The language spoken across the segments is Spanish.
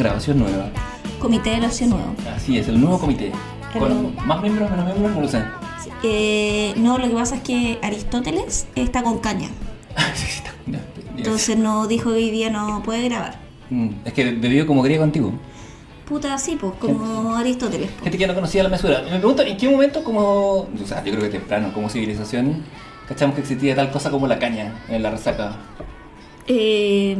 Grabación nueva. Comité de opción nuevo. Así es, el nuevo comité. Con más miembros, menos miembros, no lo sé. Eh, no, lo que pasa es que Aristóteles está con caña. Sí, sí. Entonces no dijo que hoy día no puede grabar. Mm, Es que bebió como griego antiguo. Puta, así, pues, como Aristóteles. po. Gente que no conocía la mesura. Me pregunto, ¿en qué momento como... O sea, yo creo que temprano, como civilización, cachamos que existía tal cosa como la caña en la resaca? Eh,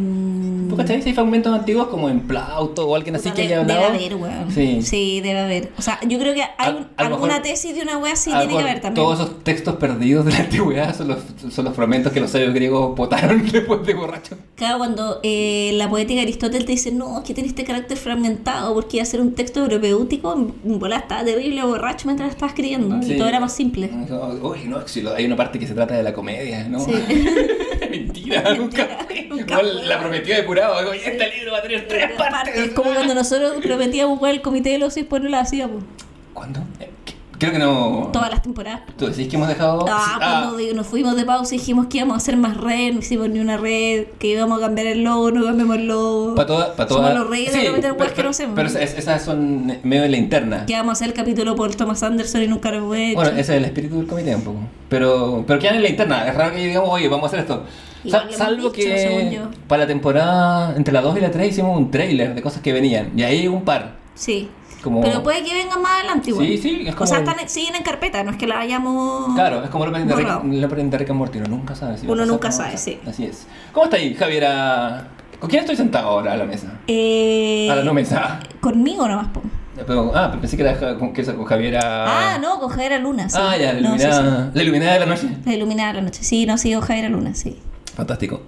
¿Tú cachai? Si hay fragmentos antiguos como en Plauto o alguien así que haya debe hablado. haber, weón. Sí. debe haber. O sea, yo creo que hay alguna mejor- tesis de una wea lo tiene que haber también. Todos esos textos perdidos de la antigüedad son los, son los fragmentos que los sabios griegos botaron después de borracho. Claro, cuando eh, la poética de Aristóteles te dice, no, es que tiene este carácter fragmentado porque iba a ser un texto propedéutico, en bola estaba terrible borracho mientras lo estaba escribiendo Sí. y todo era más simple. Uy, no, si lo- hay una parte que se trata de la comedia, ¿no? Sí. Mentira, nunca. nunca Igual la prometió de curado. digo, "Y Este libro va a tener tres partes. Es como cuando nosotros prometíamos jugar el comité de los y después no lo hacíamos. ¿Cuándo? Eh, Creo que no. Todas las temporadas. ¿Tú decís que hemos dejado.? Ah, cuando digo, nos fuimos de pausa y dijimos que íbamos a hacer más red, no hicimos ni una red, que íbamos a cambiar el logo, no cambiamos el logo. Para toda, para Somos toda... los reyes de prometer weas que no hacemos. Pero esas, son medio de la interna. Que vamos a hacer el capítulo por Thomas Anderson y nunca lo hemos hecho. Bueno, ese es el espíritu del comité un poco. Pero, pero quedan en la interna. Es raro que digamos, oye, vamos a hacer esto. Sa- lo salvo dicho, que para la temporada entre la 2 y la 3 hicimos un trailer de cosas que venían. Y ahí un par. Sí. Como- Pero puede que vengan más adelante igual. Sí, sí, es O como sea, el- están, siguen en carpeta, no es que la hayamos. Claro, es como el opening de Rick, Rick and Morty. Uno nunca sabe. Si Uno nunca o sabe, sí. Así es. ¿Cómo está ahí, Javiera? ¿Con quién estoy sentado ahora a la mesa? Eh, a la no mesa. Conmigo nomás, po. Pero, ah, pero pensé que era con, que eso, con Javiera. Ah, no, con Javiera Luna. Sí. Ah, ya, la No, sí, iluminada, sí. la iluminada de la noche. La iluminada de la noche. Sí, no, sí, con Javiera Luna, sí. Fantástico.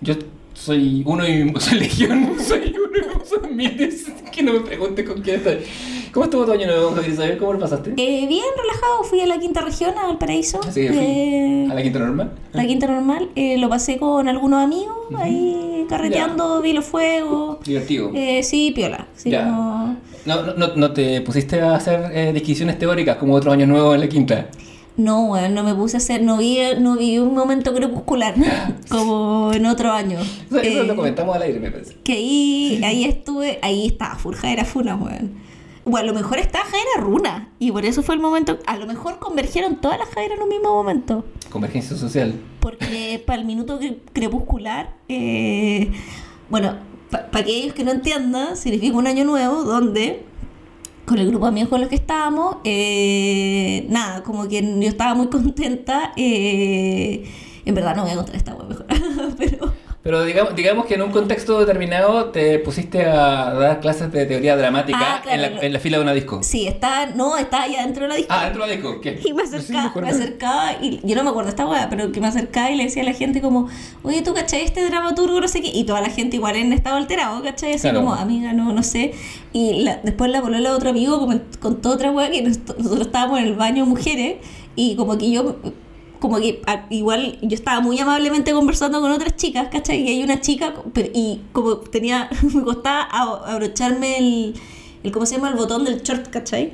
Yo soy uno y soy legión, soy uno y son miles. Que no me pregunte con quién estoy. ¿Cómo estuvo tu año nuevo, Isabel? ¿Cómo lo pasaste? Eh, bien, relajado. Fui a la quinta región, a Valparaíso. Así que fui Eh, a la quinta normal. la quinta normal. Eh, lo pasé con algunos amigos, ahí carreteando, vi los fuegos. Divertido. Eh, sí, piola. Sí, Ya. como- No, no, no, te pusiste a hacer disquisiciones teóricas como otro año nuevo en la quinta. No, bueno, no me puse a hacer, no vi, no viví un momento crepuscular como en otro año. Eso, eso Eh, lo comentamos al aire, me parece. que ahí, ahí estuve, ahí estaba Furja era Funa, weón. Bueno, a lo mejor estaba Jaira Runa y por eso fue el momento, a lo mejor convergieron todas las Jaira en un mismo momento. Convergencia social. Porque para el minuto cre- crepuscular, eh, bueno, para aquellos que no entiendan, significa un año nuevo donde con el grupo de amigos con los que estábamos, eh, nada, como que yo estaba muy contenta. eh, en verdad no voy a contar esta wea mejor, pero Pero digamos, digamos que en un contexto determinado te pusiste a dar clases de teoría dramática Ah, claro, en, la, en la fila de una disco. sí, estaba, no, estaba ya dentro de la disco. Ah, dentro de la disco. ¿Qué? Y me acercaba, me acercaba y yo no me acuerdo esta weá, pero que me acercaba y le decía a la gente como, oye, ¿tú cachai este dramaturgo? No sé qué. Y toda la gente igual en estado alterado, ¿cachai? Así Claro. como, amiga, no, no sé. Y la- después la polola de otro amigo coment- contó otra weá que nos- nosotros estábamos en el baño mujeres y como que yo... Como que a- igual yo estaba muy amablemente conversando con otras chicas, ¿cachai? Y hay una chica, y como tenía, me costaba abrocharme el, el, ¿cómo se llama? El botón del short, ¿cachai?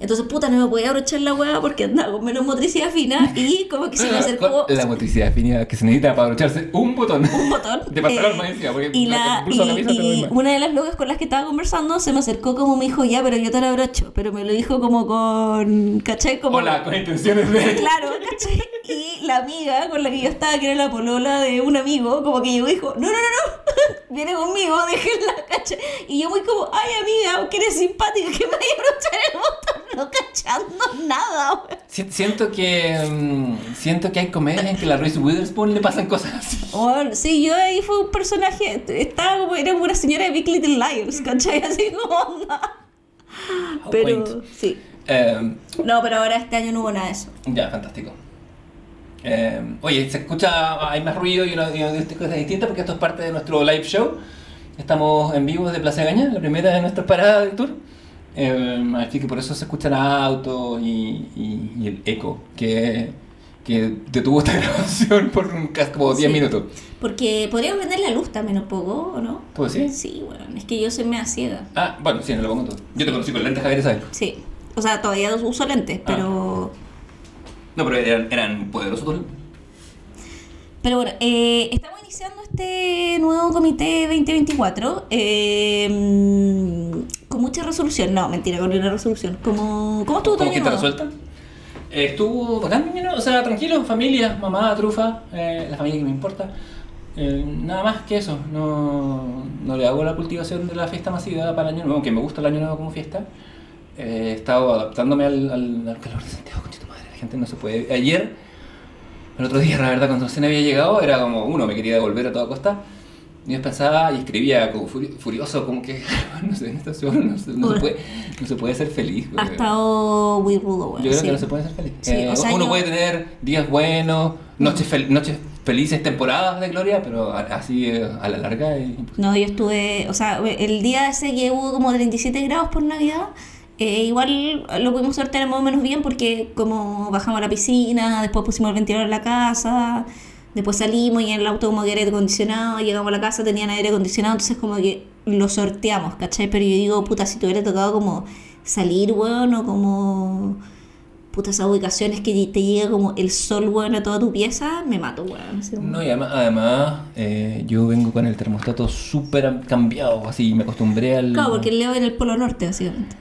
Entonces, puta, no me podía abrochar la hueá porque andaba con menos motricidad fina y como que se me acercó La motricidad definida que se necesita para abrocharse un botón. un botón. De pantalón, eh, porque y la- la, y- camisa y una de las locas con las que estaba conversando se me acercó como me dijo, ya, pero yo te lo abrocho. Pero me lo dijo como con, ¿cachai? Como, Hola, con intenciones de... Claro, ¿cachai? Y la amiga con la que yo estaba, que era la polola de un amigo, como que llegó y dijo, no, no, no, no, viene conmigo, déjenla, ¿cachai? Y yo muy como, ay amiga, que eres simpática, que me vaya a abrochar el botón, no cachando nada. Si- Siento que mm, siento que hay comedias en que a la Reese Witherspoon le pasan cosas así. Sí, yo ahí fue un personaje, estaba como, era una señora de Big Little Liars, ¿cachai? Así como onda. Pero, sí. Eh, No, pero ahora este año no hubo nada de eso. ya, fantástico. Eh, oye, se escucha, hay más ruido y una, y una cosa distinta porque esto es parte de nuestro live show. Estamos en vivo desde Plaza Gaña, la primera de nuestras paradas del tour. Eh, así que por eso se escuchan autos y, y- y el eco que, que detuvo esta grabación por un, casi como 10 Sí. minutos. Porque podríamos vender la luz también un poco, ¿o no? ¿Puedo decir? Sí, bueno, es que yo soy media ciega. Ah, bueno, sí, no lo pongo todo. Yo te conocí con lentes, Javier Isabel. Sí. O sea, todavía uso lentes, pero... No, pero eran, eran poderosos. Pero bueno, eh, estamos iniciando este nuevo comité 2024 eh, mm, con mucha resolución. No, mentira, con una resolución. ¿Cómo, cómo estuvo tu ¿Cómo año nuevo? resuelta? Eh, estuvo bacán, año, o sea, tranquilo, familia, mamá, trufa, eh, la familia que me importa. Eh, nada más que eso, no, no le hago la cultivación de la fiesta masiva para el año nuevo, aunque me gusta el año nuevo como fiesta. Eh, he estado adaptándome al, al, al calor de Santiago, concha tu madre, la gente no se puede. Ayer, el otro día, la verdad, cuando recién había llegado, era como uno, me quería devolver a toda costa. Yo pensaba y escribía como furi- furioso, como que, no sé, en esta ciudad no, se- no se, puede, no se puede ser feliz. Ha estado muy rudo, bueno. Yo creo sí. que no se puede ser feliz. Sí, Eh, o sea, uno yo- puede tener días buenos, noches, fel- noches felices, temporadas de gloria, pero así eh, a la larga es. No, yo estuve, o sea, el día ese que hubo como 37 grados por Navidad, eh, igual lo pudimos sortear más o menos bien porque como bajamos a la piscina, después pusimos el ventilador en la casa, después salimos y en el auto como que aire acondicionado, llegamos a la casa, tenían aire acondicionado, entonces como que lo sorteamos, ¿cachai? Pero yo digo, puta, si te hubiera tocado como salir, weón, o como... Puta, esas ubicaciones que te llega como el sol, weón, a toda tu pieza, me mato, weón. No, y además, además eh, yo vengo con el termostato súper cambiado, así me acostumbré al... Claro, porque leo en el Polo Norte, básicamente.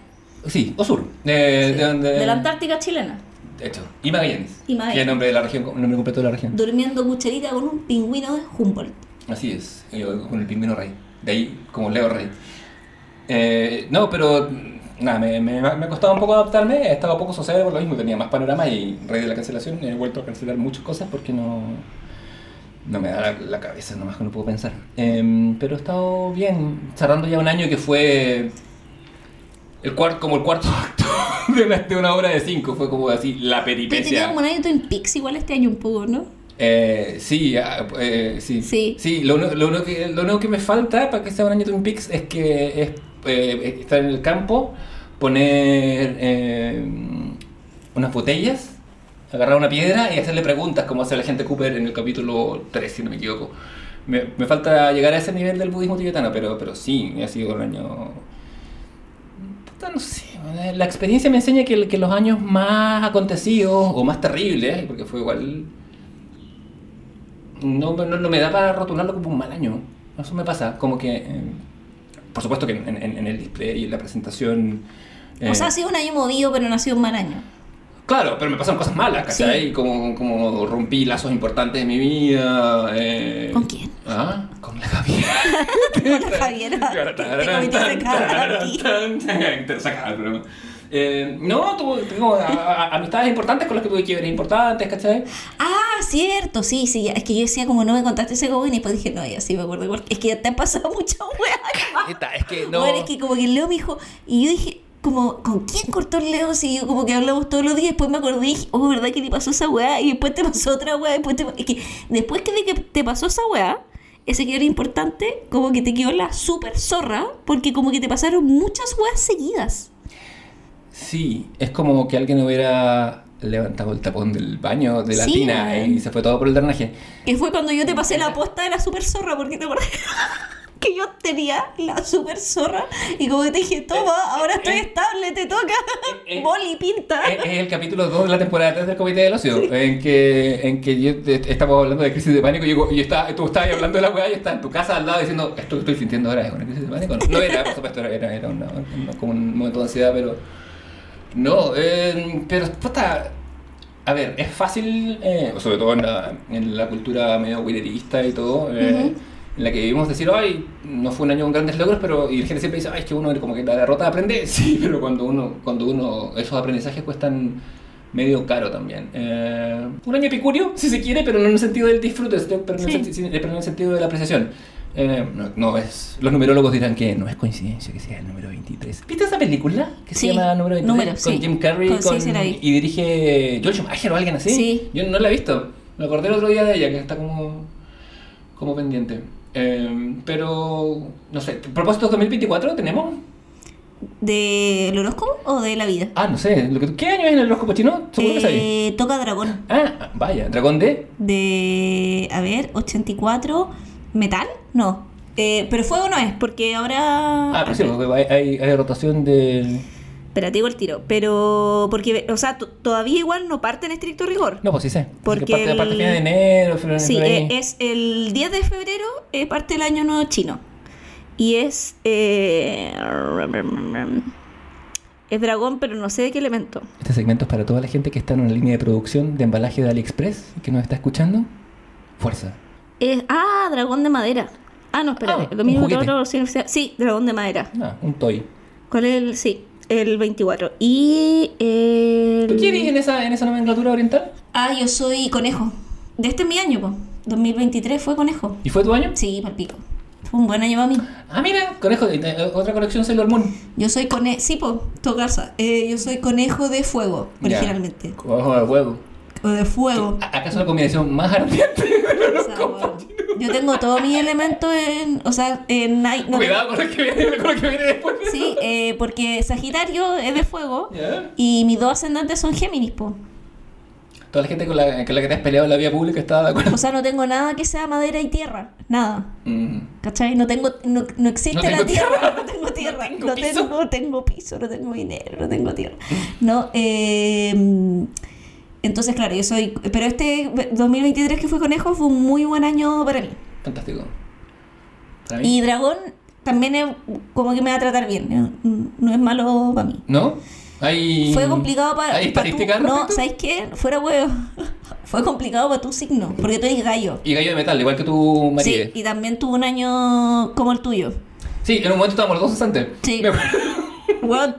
Sí, o sur. eh, de, donde- De la Antártica chilena. Hecho, y Magallanes. Y Magallanes. Que es el nombre de la región, el nombre completo de la región. Durmiendo cucharita con un pingüino de Humboldt. Así es, yo con el pingüino rey. De ahí, como Leo Rey. Eh, no, pero nada, me, me, me ha costado un poco adaptarme. He estado poco sociable por lo mismo, tenía más panorama y rey de la cancelación. He vuelto a cancelar muchas cosas porque no, no me da la, la cabeza, nomás que no puedo pensar. Em, pero he estado bien, cerrando ya un año que fue el cuarto, como el cuarto acto de una, obra de cinco. Fue como así la Te tenía peripecia. como un año Twin Peaks igual este año un poco, ¿no? Eh, sí, ah, eh, sí. Sí. lo, único- lo, único que, lo único que me falta para que sea un año Twin Peaks es que es eh, estar en el campo, poner eh, unas botellas, agarrar una piedra y hacerle preguntas como hace la gente Cooper en el capítulo 3, si no me equivoco. Me, me falta llegar a ese nivel del budismo tibetano, pero, pero sí, ha sido un año... No sé, eh, la experiencia me enseña que, que los años más acontecidos o más terribles, porque fue igual no, no, no me da para rotularlo como un mal año. Eso me pasa. Como que, eh, por supuesto que en, en- en el display y en la presentación... eh, O sea, ha sido un año movido, pero no ha sido un mal año. claro, pero me pasaron cosas malas, ¿cachai? Sí. Como, como rompí lazos importantes de mi vida. eh, ¿Con quién? Ah, con la Javiera. Con la Javiera. Te sacaba el programa. Eh, no, tuve, tengo a- a- amistades importantes con las que tuve quiebres importantes, ¿cachai? Ah, cierto, sí, sí. ya. Es que yo decía, como no me contaste ese joven, y después dije, no, ya sí me acuerdo. igual. Es que ya te han pasado muchas weas. Es que no... Bueno, es que como que el Leo me dijo, y yo dije, como, ¿con quién cortó el Leo? Si yo como que hablamos todos los días, después me acordé y dije, oh, ¿verdad que te pasó esa weá? Y después te pasó otra weá, después te... Es que después que de que te pasó esa weá, ese que era importante, como que te quedó la super zorra, porque como que te pasaron muchas weas seguidas. Sí, es como que alguien hubiera levantado el tapón del baño de la Sí, tina y se fue todo por el drenaje. Que fue cuando yo te pasé la posta de la super zorra, porque te acuerdas que yo tenía la super zorra y como que te dije, toma, ahora estoy Eh, estable, te toca, eh, boli, pinta. Es, es el capítulo 2 de la temporada 3 del Comité del Ocio, en que, en que yo estamos hablando de crisis de pánico y, yo, estaba, tú estabas hablando de la weá y yo estaba en tu casa al lado diciendo, esto que estoy sintiendo ahora es una crisis de pánico. No, No era, por supuesto, era, era, una- una- como un momento de ansiedad, pero... No, eh, pero puta, a ver, es fácil, eh, sobre todo en la, en la cultura medio wheelerista y todo, eh, Ujú. En la que vivimos decir, ay, no fue un año con grandes logros, pero y la gente siempre dice, ay, es que uno como que la derrota aprende, sí, pero cuando uno, cuando uno, esos aprendizajes cuestan medio caro también. Eh, un año epicurio, si se quiere, pero no en el sentido del disfrute, pero en, el, Sí. pero en el sentido de la apreciación. Eh, no, no es, los numerólogos dirán que no es coincidencia que sea el número 23. ¿Viste esa película que Sí, se llama Número 23? Número, con sí. Jim Carrey Con- y dirige Joel Schumacher o alguien así. Sí. Yo no la he visto. Me acordé el otro día de ella, que está como, como pendiente. Eh, pero, no sé, propósitos 2024 tenemos. ¿Del horóscopo o de la vida? Ah, no sé, lo que, ¿qué año es en el horóscopo chino? Seguro que sabéis. Eh, toca dragón. Ah, vaya, dragón de. De, a ver, 84. ¿Metal? No. Eh, pero fuego no es, porque ahora... Ah, pero sí, porque hay, hay, hay rotación de. Espera, te digo el tiro. Pero, porque, o sea, todavía igual no parte en estricto rigor. No, pues sí sé. Porque parte, el- parte final de enero, febrero, Sí, eh, es el 10 de febrero, eh, parte del año nuevo chino. Y es. eh, es dragón, pero no sé de qué elemento. Este segmento es para toda la gente que está en una línea de producción de embalaje de AliExpress y que nos está escuchando. Fuerza. Es, ah, dragón de madera. Ah, no, espérate. Ah, lo mismo que otro. Sí, dragón de madera. No, un toy. ¿Cuál es el.? Sí, el 24. Y. El... ¿Tú quieres en esa, en esa nomenclatura oriental? Ah, yo soy conejo. De este es mi año, po. 2023 fue conejo. ¿Y fue tu año? Sí, palpico. Fue un buen año para mí. Ah, mira, conejo, eh, otra conexión Sailor Moon. Yo soy conejo. Sí, po, tu casa. Eh, yo soy conejo de fuego, originalmente. Ojo de huevo. O de fuego. ¿A- ¿Acaso la combinación más ardiente? O sea, bueno, yo tengo todos mis elementos en. O sea, en. no Cuidado con lo, que viene, con lo que viene después. sí, eh, porque Sagitario es de fuego. Y mis dos ascendentes son Géminis, po. Toda la gente con la, con la que te has peleado en la vía pública estaba de acuerdo. O sea, no tengo nada que sea madera y tierra. Nada. Mm. ¿Cachai? No tengo, no, no existe No la tierra, tierra. no tengo tierra, No tengo no piso. tengo, tengo piso, no tengo dinero, no tengo tierra. No, eh, entonces claro, yo soy, pero este 2023 que fue conejo fue un muy buen año para mí. Fantástico. Para mí. Y dragón también es como que me va a tratar bien, no, no es malo para mí. ¿No? Hay... Fue complicado para ¿Hay estadísticas No? ¿sabes qué? Fuera huevo. Fue complicado para tu signo, porque tú eres gallo. Y gallo de metal, igual que tu María. Sí, y también tuvo un año como el tuyo. Sí, en un momento estábamos los dos cesantes. Sí. Me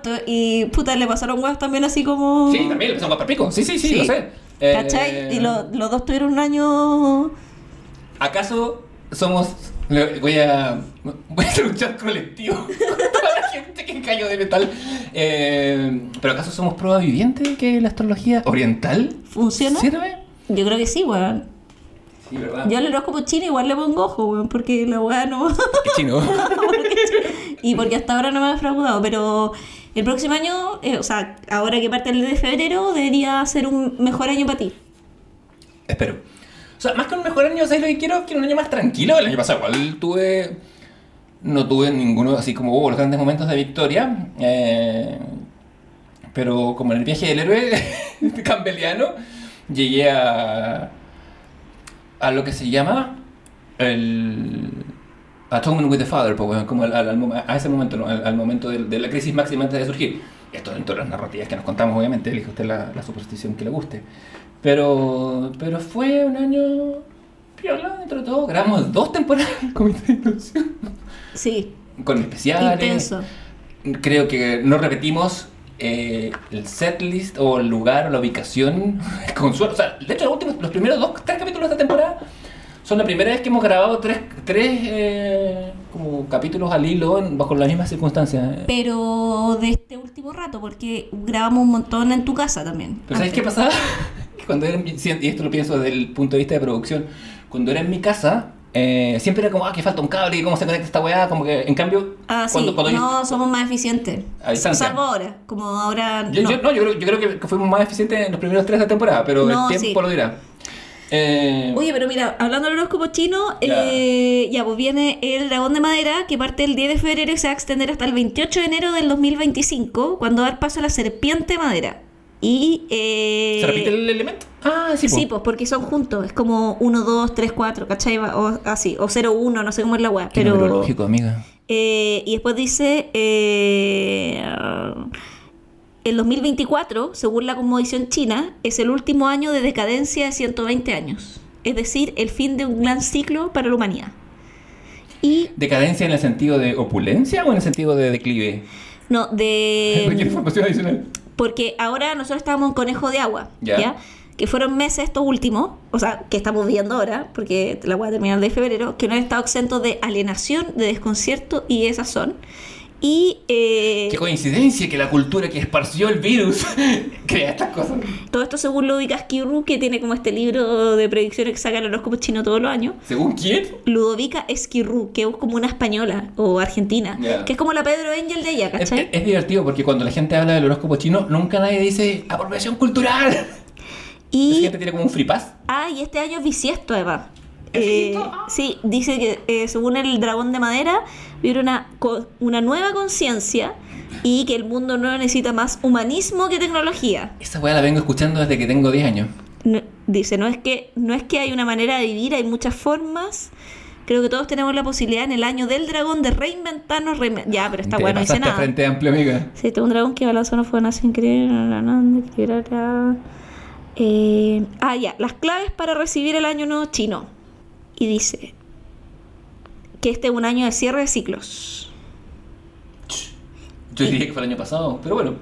tu- y puta, le pasaron weas también así como. Sí, también le a para pico. Sí, sí, sí, Sí. lo sé. Eh, ¿Cachai? Y lo- los dos tuvieron un año. ¿Acaso somos... Voy a... Voy a hacer un chat colectivo con toda la gente que cayó de metal. Eh, ¿Pero acaso somos prueba viviente que la astrología oriental ¿Funciona? sirve? Yo creo que sí, weón. Sí, ¿verdad? Yo al horóscopo chino igual le pongo ojo, weón, porque la wea no. Qué chino. y porque hasta ahora no me ha defraudado, pero el próximo año, eh, o sea, ahora que parte el de febrero, debería ser un mejor año para ti. Espero. O sea, más que un mejor año, ¿sabes lo que quiero? Quiero un año más tranquilo. El año pasado igual tuve... No tuve ninguno así como hubo los grandes momentos de victoria. eh, pero como en el viaje del héroe campbelliano, llegué a... A lo que se llama... El... Atonement with the Father, pues, bueno, como al- al- a ese momento, ¿no? al, al momento de, de la crisis máxima antes de surgir. Esto dentro de las narrativas que nos contamos, obviamente, elige usted la, la superstición que le guste. Pero, pero fue un año piola dentro de todo. Grabamos dos temporadas del Comité de Ilusión, Sí, con especiales. intenso. Creo que no repetimos eh, el setlist o el lugar o la ubicación con suerte. O sea, de hecho, los, últimos, los primeros dos, tres capítulos de esta temporada son la primera vez que hemos grabado tres, tres eh, como capítulos al hilo en- bajo las mismas circunstancias. Pero de este último rato, porque grabamos un montón en tu casa también. Pero ¿sabes qué pasaba? Cuando era y esto lo pienso desde el punto de vista de producción, cuando era en mi casa, eh, siempre era como, ah, que falta un cable, cómo se conecta esta weá, como que en cambio, Ah, cuando, sí, cuando yo- no, somos más eficientes. Salvo ahora, como ahora yo, no. yo- no, yo creo, yo creo que, que fuimos más eficientes en los primeros tres de la temporada, pero No, el tiempo sí. lo dirá. Eh, Oye, pero mira, hablando del horóscopo chino, Ya. eh, ya pues viene el dragón de madera que parte el 10 de febrero y se va a extender hasta el 28 de enero del 2025, cuando va a dar paso a la serpiente de madera. Y... Eh, ¿Se repite el elemento? Ah, sí, Sí, pues porque son juntos, es como 1, 2, 3, 4, ¿cachai? O así, o 0, 1, no sé cómo es la Qué pero... numerológico, amiga. Eh, y después dice, eh, el 2024, según la cosmovisión china, es el último año de decadencia de 120 años. Es decir, el fin de un gran ciclo para la humanidad. Y, ¿Decadencia en el sentido de opulencia o en el sentido de declive? no, de... información adicional. Porque ahora nosotros estamos en conejo de agua, Ya. ¿ya? Que fueron meses estos últimos, o sea, que estamos viviendo ahora, porque la voy a terminar de febrero, que no han estado exentos de alienación, de desconcierto y esas son. Y eh, Qué coincidencia que la cultura que esparció el virus crea estas cosas. todo esto según Ludovica Esquirru, que tiene como este libro de predicciones que saca el horóscopo chino todos los años. ¿Según quién? Ludovica Esquirru, que es como una española o argentina, que es como la Pedro Angel de ella, Es, ¿cachai? es divertido porque cuando la gente habla del horóscopo chino, nunca nadie dice apropiación cultural. La y gente tiene como un free pass. Ah, y este año es bisiesto, además. ¿Es Eh? Ah. sí, dice que eh, según el dragón de madera, vive una, co- una nueva conciencia y que el mundo no necesita más humanismo que tecnología. Esa weá la vengo escuchando desde que tengo 10 años. No- dice, no es que no es que hay una manera de vivir, hay muchas formas. Creo que todos tenemos la posibilidad en el año del dragón de reinventarnos. reinven- ya, pero está bueno, no dice nada. frente amplio, amiga. Sí, tengo un dragón que balanzó una fue la, equilibrará. Eh, ah, ya, las claves para recibir el año nuevo chino. Y dice que este es un año de cierre de ciclos. Yo diría que fue el año pasado, pero bueno.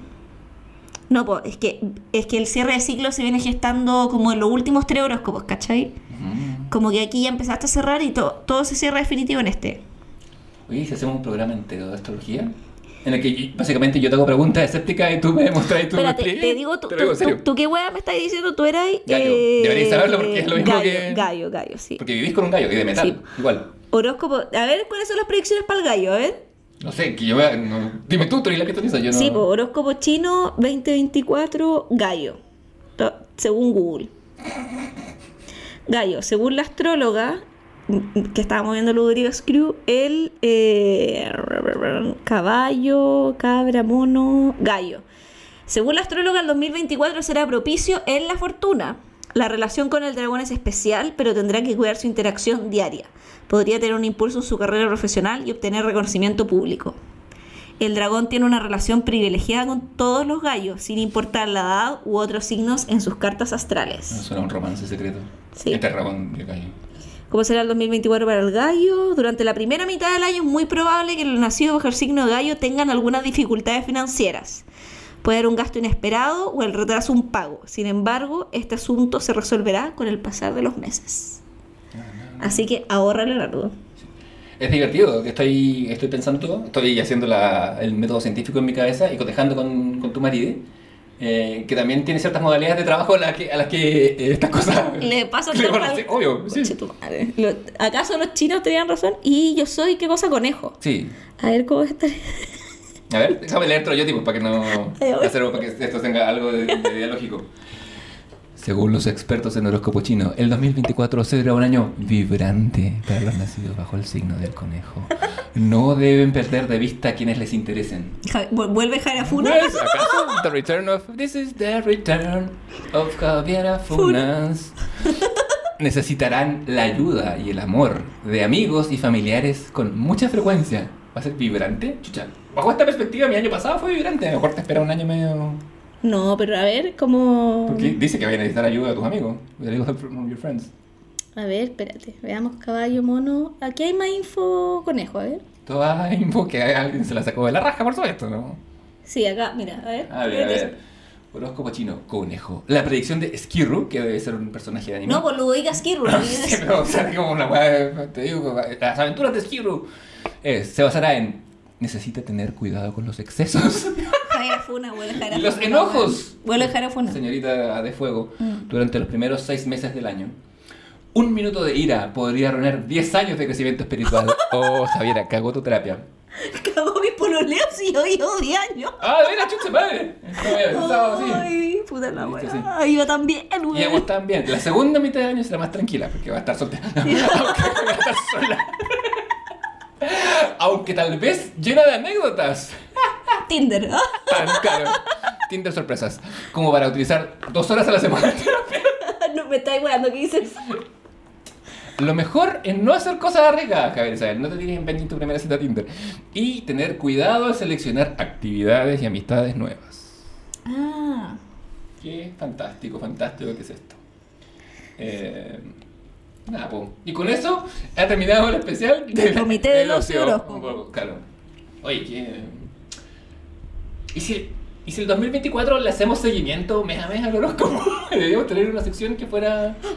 No, pues es que, es que el cierre de ciclos se viene gestando como en los últimos tres horóscopos, ¿cachai? Mm. Como que aquí ya empezaste a cerrar y to- todo se cierra definitivo en este. Oye, si hacemos un programa entero de astrología, en el que básicamente yo te hago preguntas escépticas y tú me tú me Espérate, te digo, tú, Te tú, tú- tú qué wea me estás diciendo, tú eras... Gallo. Deberías saberlo porque es lo mismo gallo, que- Gallo, gallo, sí. Porque vivís con un gallo y de metal, Sí. igual. Horóscopo, a ver, ¿cuáles son las predicciones para el gallo? A ver. No sé, que yo vea. no- Dime tú, tú eres la que actualiza, yo no. Sí, pues horóscopo chino 2024 gallo, según Google. Gallo, según la astróloga que estábamos viendo Ludovico Screw, el eh, caballo, cabra, mono, gallo. Según la astróloga, el 2024 será propicio en la fortuna. La relación con el dragón es especial, pero tendrá que cuidar su interacción diaria. Podría tener un impulso en su carrera profesional y obtener reconocimiento público. El dragón tiene una relación privilegiada con todos los gallos, sin importar la edad u otros signos en sus cartas No, astrales. suena un romance secreto. Sí. Entre dragón el gallo. ¿Cómo será el 2024 para el gallo? Durante la primera mitad del año es muy probable que los nacidos bajo el signo de gallo tengan algunas dificultades financieras. Puede haber un gasto inesperado o el retraso un pago. Sin embargo, este asunto se resolverá con el pasar de los meses. Así que ahorra Leonardo. Es divertido, estoy, estoy pensando todo, estoy haciendo la- el método científico en mi cabeza y cotejando con, con tu marido, eh, que también tiene ciertas modalidades de trabajo a las que, a las que eh, estas cosas... Le pasa le van a hacer- Obvio, sí. Conche tu madre. Lo- ¿Acaso los chinos tenían razón? Y yo soy, ¿qué cosa? Conejo. Sí. A ver cómo está. A ver, déjame leer otro yo, tipo, para que no... Hacer- para que esto tenga algo de, de dialógico. Según los expertos en horóscopo chino, el 2024 será un año vibrante para los nacidos bajo el signo del conejo. No deben perder de vista a quienes les interesen. Ja- Vuelve Jaira Funa. ¿Ves? ¿Acaso? The return of... This is the return of Javiera Funas. Necesitarán la ayuda y el amor de amigos y familiares con mucha frecuencia. ¿Va a ser vibrante? Chucha. Bajo esta perspectiva, mi año pasado fue vibrante. A lo mejor te espera un año medio... No, pero a ver, como. Porque dice que voy a necesitar ayuda de tus amigos. From your friends. A ver, espérate. Veamos caballo, mono. Aquí hay más info conejo, a ver. Toda info que alguien se la sacó de la raja, por supuesto, ¿no? Sí, acá, mira, a ver. A ver, a ver. Horóscopo chino, conejo. La predicción de Skirru, que debe ser un personaje de anime. No, pues lo digas Kirru. Sí, pero, o sea, como una weá, te digo, las aventuras de Skirru eh, se basará en necesita tener cuidado con los excesos. Jaira Funa, vuelve Jaira Y los Funa, enojos. weón. Vuelve Jaira Funa. Señorita de fuego, Mm. durante los primeros seis meses del año. Un minuto de ira podría arruinar 10 años de crecimiento espiritual. Oh, Javiera, cagó tu terapia. Cagó mi pololeo si yo llevo 10 años. Ah, de veras, chucha madre. No pensado así. Ay, puta la weá. Iba tan bien, Y weón. vamos tan bien. La segunda mitad del año será más tranquila porque va a estar soltera. Aunque va a estar sola. Aunque tal vez llena de anécdotas. Tinder. Tan claro. Tinder sorpresas. Como para utilizar dos horas a la semana. no me estáis weando, ¿qué dices? Lo mejor es no hacer cosas arriesgadas, Javier Isabel. No te tires en tu primera cita a Tinder. Y tener cuidado al seleccionar actividades y amistades nuevas. Ah. Qué fantástico, fantástico que es esto. Eh, nada, po. Y con eso ha terminado el especial Del Comité del Ocio Claro. Oye, ¿qué? ¿Y si, ¿Y si el 2024 le hacemos seguimiento mes a mes al horóscopo? Deberíamos tener una sección que fuera...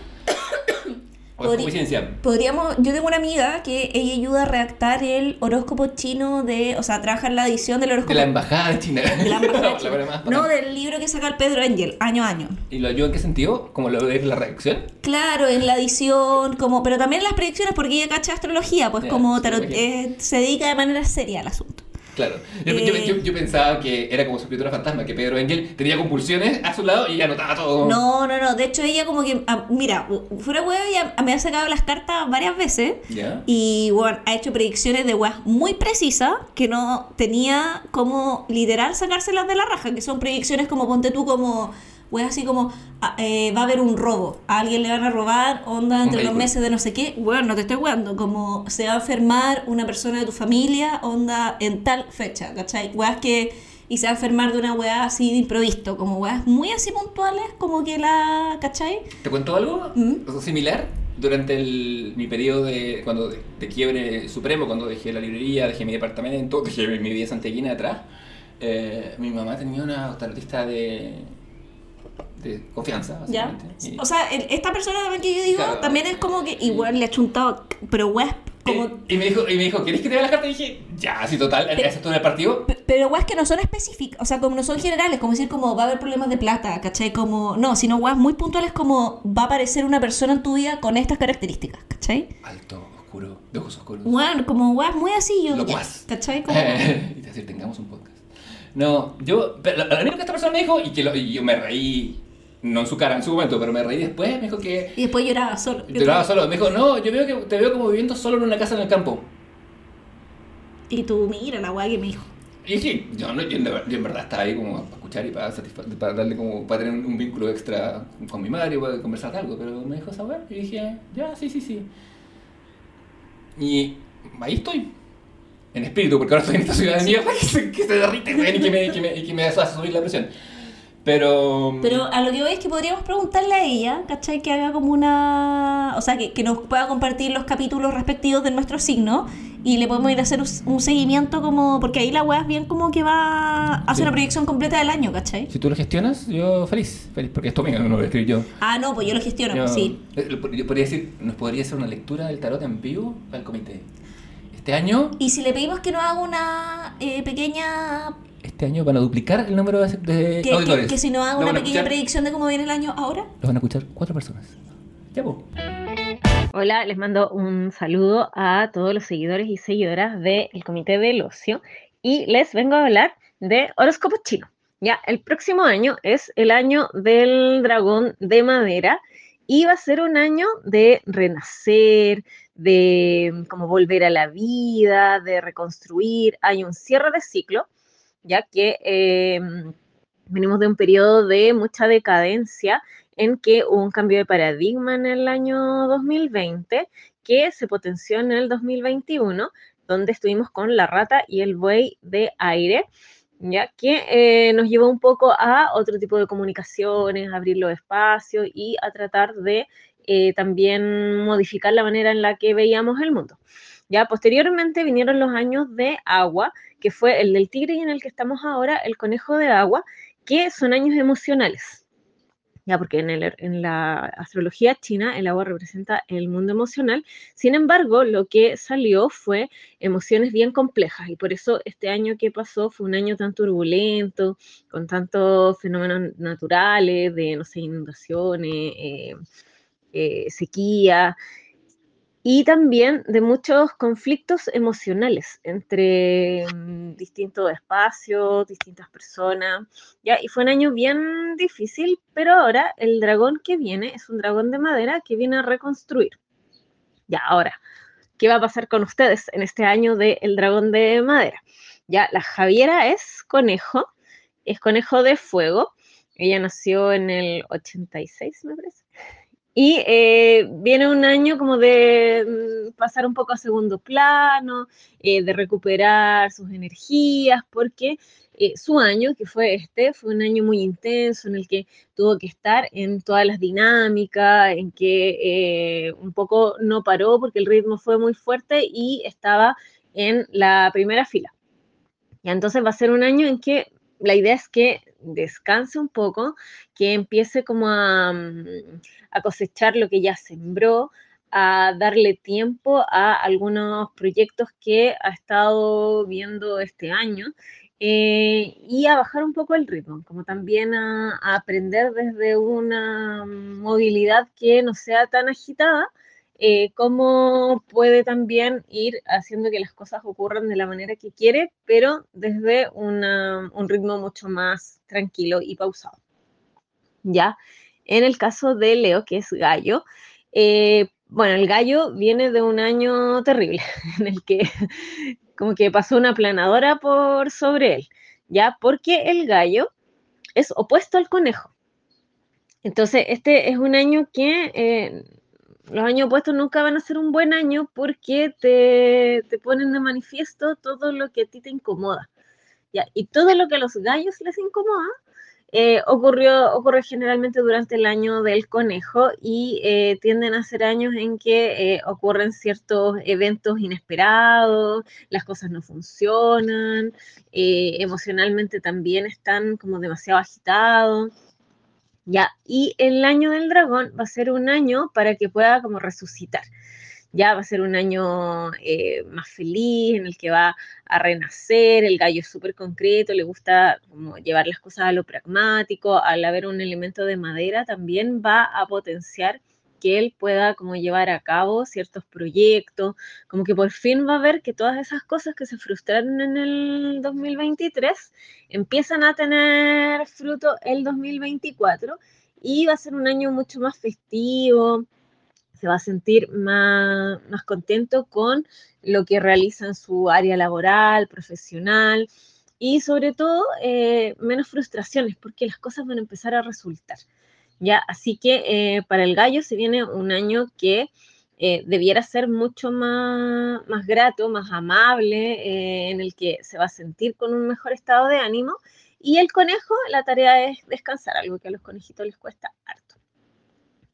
Podría-. Podríamos, yo tengo una amiga que ella ayuda a redactar el horóscopo chino de, o sea, trabaja en la edición del De horóscopo la embajada de China. de la embajada No, más No, bacán. del libro que saca el Pedro Engel, año a año. ¿Y lo ayuda en qué sentido? ¿Como lo de la reacción? Claro, en la edición, como, pero también en las predicciones porque ella cacha astrología, pues como tarot, eh, se dedica de manera seria al asunto. Claro. Yo, Eh, yo- yo pensaba que era como su escritura fantasma, que Pedro Engel tenía compulsiones a su lado y anotaba todo. No, no, no. De hecho, ella como que. ah, mira, fuera huevo, ella me ha sacado las cartas varias veces. ¿Ya? Y bueno, ha hecho predicciones de weas muy precisas que no tenía como literal sacárselas de la raja, que son predicciones como ponte tú como weas así como ah, eh, va a haber un robo, a alguien le van a robar, onda entre los meses de no sé qué, bueno, no te estoy weando, como se va a enfermar una persona de tu familia, onda en tal fecha, ¿cachai? Weas que y se va a enfermar de una wea así de improvisto, como weas muy así puntuales, como que la, ¿cachai? ¿Te cuento algo Mm. Similar? Durante el- mi periodo de, cuando de, de quiebre supremo, cuando dejé la librería, dejé mi departamento, dejé mi vida santiaguina atrás, eh, mi mamá tenía una tarotista de, de confianza, básicamente. Y- O sea, el- esta persona también que yo digo, Claro. también es como que igual le ha chuntado, pero weas, como... y, y me dijo, y me dijo, ¿querés que te vea la carta? Y dije, ya, así total, Pe- ¿eso es todo el partido? Pero weas que no son específicas, o sea, como no son generales, como decir como va a haber problemas de plata, ¿cachai? Como, no, sino weas muy puntuales como va a aparecer una persona en tu vida con estas características, ¿cachai? Alto, oscuro, de ojos oscuros. Bueno, como weas muy así, yo, ya, Locuaz. ¿cachai? Como, y te decir, tengamos un podcast. No, yo, pero lo lo único que esta persona me dijo, y que lo- y yo me reí, no en su cara en su momento, pero me reí después, me dijo que... y después lloraba solo. Lloraba solo, me dijo, no, yo veo que te veo como viviendo solo en una casa en el campo. Y tú, mira la wea que me dijo. Y dije, yo, no, yo, en verdad- yo en verdad estaba ahí como para escuchar y para, para darle como, para tener un, vínculo extra con mi madre, para conversar de algo, pero me dijo esa weá, y dije, ya, sí, sí, sí. Y ahí estoy. En espíritu, porque ahora estoy en esta ciudad de mierda que se, que se derrite, y que me, que me, que me hace subir la presión. Pero... Pero a lo que voy es que podríamos preguntarle a ella, ¿cachai? Que haga como una... O sea, que, que nos pueda compartir los capítulos respectivos de nuestro signo y le podemos ir a hacer un, un seguimiento como... Porque ahí la weá es bien como que va... Hace Sí. una proyección completa del año, ¿cachai? Si tú lo gestionas, yo feliz, feliz, porque esto venga, no lo voy a escribir yo. Ah, no, pues yo lo gestiono, Yo, sí. eh, yo podría decir, nos podría hacer una lectura del tarot en vivo al comité. Este año, Y si le pedimos que nos haga una eh, pequeña... este año van a duplicar el número de, de Que, que, auditores. que si nos haga Lo una pequeña predicción de cómo viene el año ahora. Lo van a escuchar cuatro personas. Ya, pues. Hola, les mando un saludo a todos los seguidores y seguidoras del Comité del Ocio y les vengo a hablar de horóscopo chino. Ya, el próximo año es el año del dragón de madera y va a ser un año de renacer, de mm, como volver a la vida, de reconstruir. Hay un cierre de ciclo, ya que eh, venimos de un periodo de mucha decadencia en que hubo un cambio de paradigma en el año 2020 que se potenció en el 2021, donde estuvimos con la rata y el buey de aire, ya que eh, nos llevó un poco a otro tipo de comunicaciones, abrir los espacios y a tratar de eh, también modificar la manera en la que veíamos el mundo. Ya posteriormente vinieron los años de agua, que fue el del tigre y en el que estamos ahora, el conejo de agua, que son años emocionales. Ya, porque en, el- la astrología china el agua representa el mundo emocional. Sin embargo, lo que salió fue emociones bien complejas y por eso este año que pasó fue un año tan turbulento, con tantos fenómenos naturales de, no sé, inundaciones, eh, eh, sequía y también de muchos conflictos emocionales entre mm, distintos espacios, distintas personas. ¿ya? Y fue un año bien difícil, pero ahora el dragón que viene es un dragón de madera que viene a reconstruir. Ya, ahora, ¿qué va a pasar con ustedes en este año del dragón de madera? Ya, la Javiera es conejo, es conejo de fuego. Ella nació en el 86, me parece. Y eh, viene un año como de mm, pasar un poco a segundo plano, eh, de recuperar sus energías, porque eh, su año, que fue este, fue un año muy intenso en el que tuvo que estar en todas las dinámicas, en que un poco no paró porque el ritmo fue muy fuerte y estaba en la primera fila. Y entonces va a ser un año en que la idea es que descanse un poco, que empiece como a, mm, a cosechar lo que ya sembró, a darle tiempo a algunos proyectos que ha estado viendo este año eh, y a bajar un poco el ritmo, como también a aprender desde una movilidad que no sea tan agitada eh, cómo puede también ir haciendo que las cosas ocurran de la manera que quiere, pero desde un ritmo mucho más tranquilo y pausado. ¿Ya? En el caso de Leo, que es gallo, eh, bueno, el gallo viene de un año terrible, en el que como que pasó una planadora por sobre él, ¿ya? Porque el gallo es opuesto al conejo. Entonces, este es un año que eh, los años opuestos nunca van a ser un buen año porque te, te ponen de manifiesto todo lo que a ti te incomoda. Y todo lo que a los gallos les incomoda eh, ocurrió, ocurre generalmente durante el año del conejo y eh, tienden a ser años en que eh, ocurren ciertos eventos inesperados, las cosas no funcionan, emocionalmente también están como demasiado agitados. Ya, y el año del dragón va a ser un año para que pueda como resucitar. Ya va a ser un año eh, más feliz, en el que va a renacer, el gallo es súper concreto, le gusta como llevar las cosas a lo pragmático, al haber un elemento de madera también va a potenciar que él pueda como llevar a cabo ciertos proyectos, como que por fin va a ver que todas esas cosas que se frustraron en el 2023 empiezan a tener fruto el 2024 y va a ser un año mucho más festivo, se va a sentir más, más contento con lo que realiza en su área laboral, profesional y sobre todo eh, menos frustraciones porque las cosas van a empezar a resultar. ¿Ya? Así que eh, para el gallo se viene un año que eh, debiera ser mucho más, más grato, más amable, eh, en el que se va a sentir con un mejor estado de ánimo. Y el conejo, la tarea es descansar, algo que a los conejitos les cuesta harto.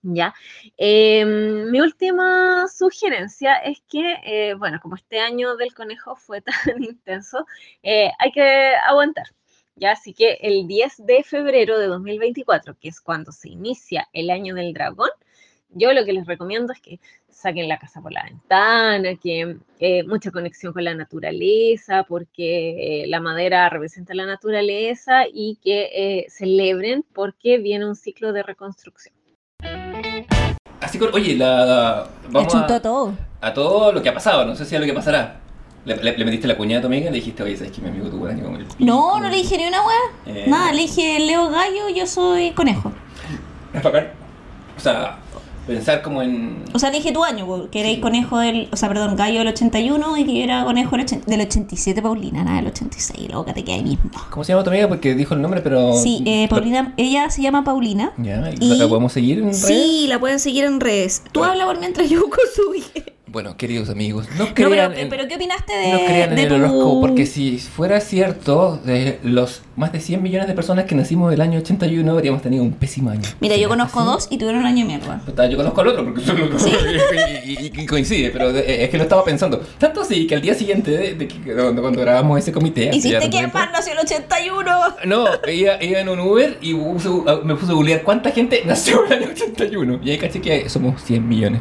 ¿Ya? Eh, mi última sugerencia es que, bueno, como este año del conejo fue tan intenso, hay que aguantar. ¿Ya? Así que el 10 de febrero de 2024, que es cuando se inicia el año del dragón, yo lo que les recomiendo es que saquen la casa por la ventana, que eh, mucha conexión con la naturaleza, porque eh, la madera representa la naturaleza y que eh, celebren porque viene un ciclo de reconstrucción. Así que, oye, la, Le vamos a, todo. a todo lo que ha pasado, no sé si a lo que pasará. Le, le- le metiste la cuñada a tu amiga y le dijiste, oye, ¿sabes que mi amigo tuvo un año como el pico? No, no le dije ni una weá. Eh, Nada, le dije Leo Gallo, yo soy conejo. Es bacán. O sea, pensar como en... O sea, le dije tu año, que erais conejo del. O sea, perdón, gallo del 81 y que era conejo del, 80 del 87, Paulina, nada, del 86. Loca, te queda ahí mismo. ¿Cómo se llama tu amiga? Porque dijo el nombre, pero... Sí, eh, Paulina, ella se llama Paulina. Ya, ¿y Y- ¿la podemos seguir en redes? Sí, la pueden seguir en redes. Tú habla por mientras yo busco su Bueno, queridos amigos, no No, crean pero, en... pero ¿qué opinaste de, No crean en de el tu- horóscopo, porque si fuera cierto, de los más de 100 millones de personas que nacimos del año 81 habríamos tenido un pésimo año. Mira, yo ¿Será conozco así? dos y tuvieron un año de mierda. Yo conozco al otro porque Sí. y, y- coincide, pero es que lo estaba pensando. Tanto así que al día siguiente de, de que- cuando, cuando grabamos ese comité. ¿Hiciste tiempo, más nació el 81? No, iba, iba en un Uber y puse- me puse a googlear cuánta gente nació en el año 81. Y ahí caché que somos 100 millones.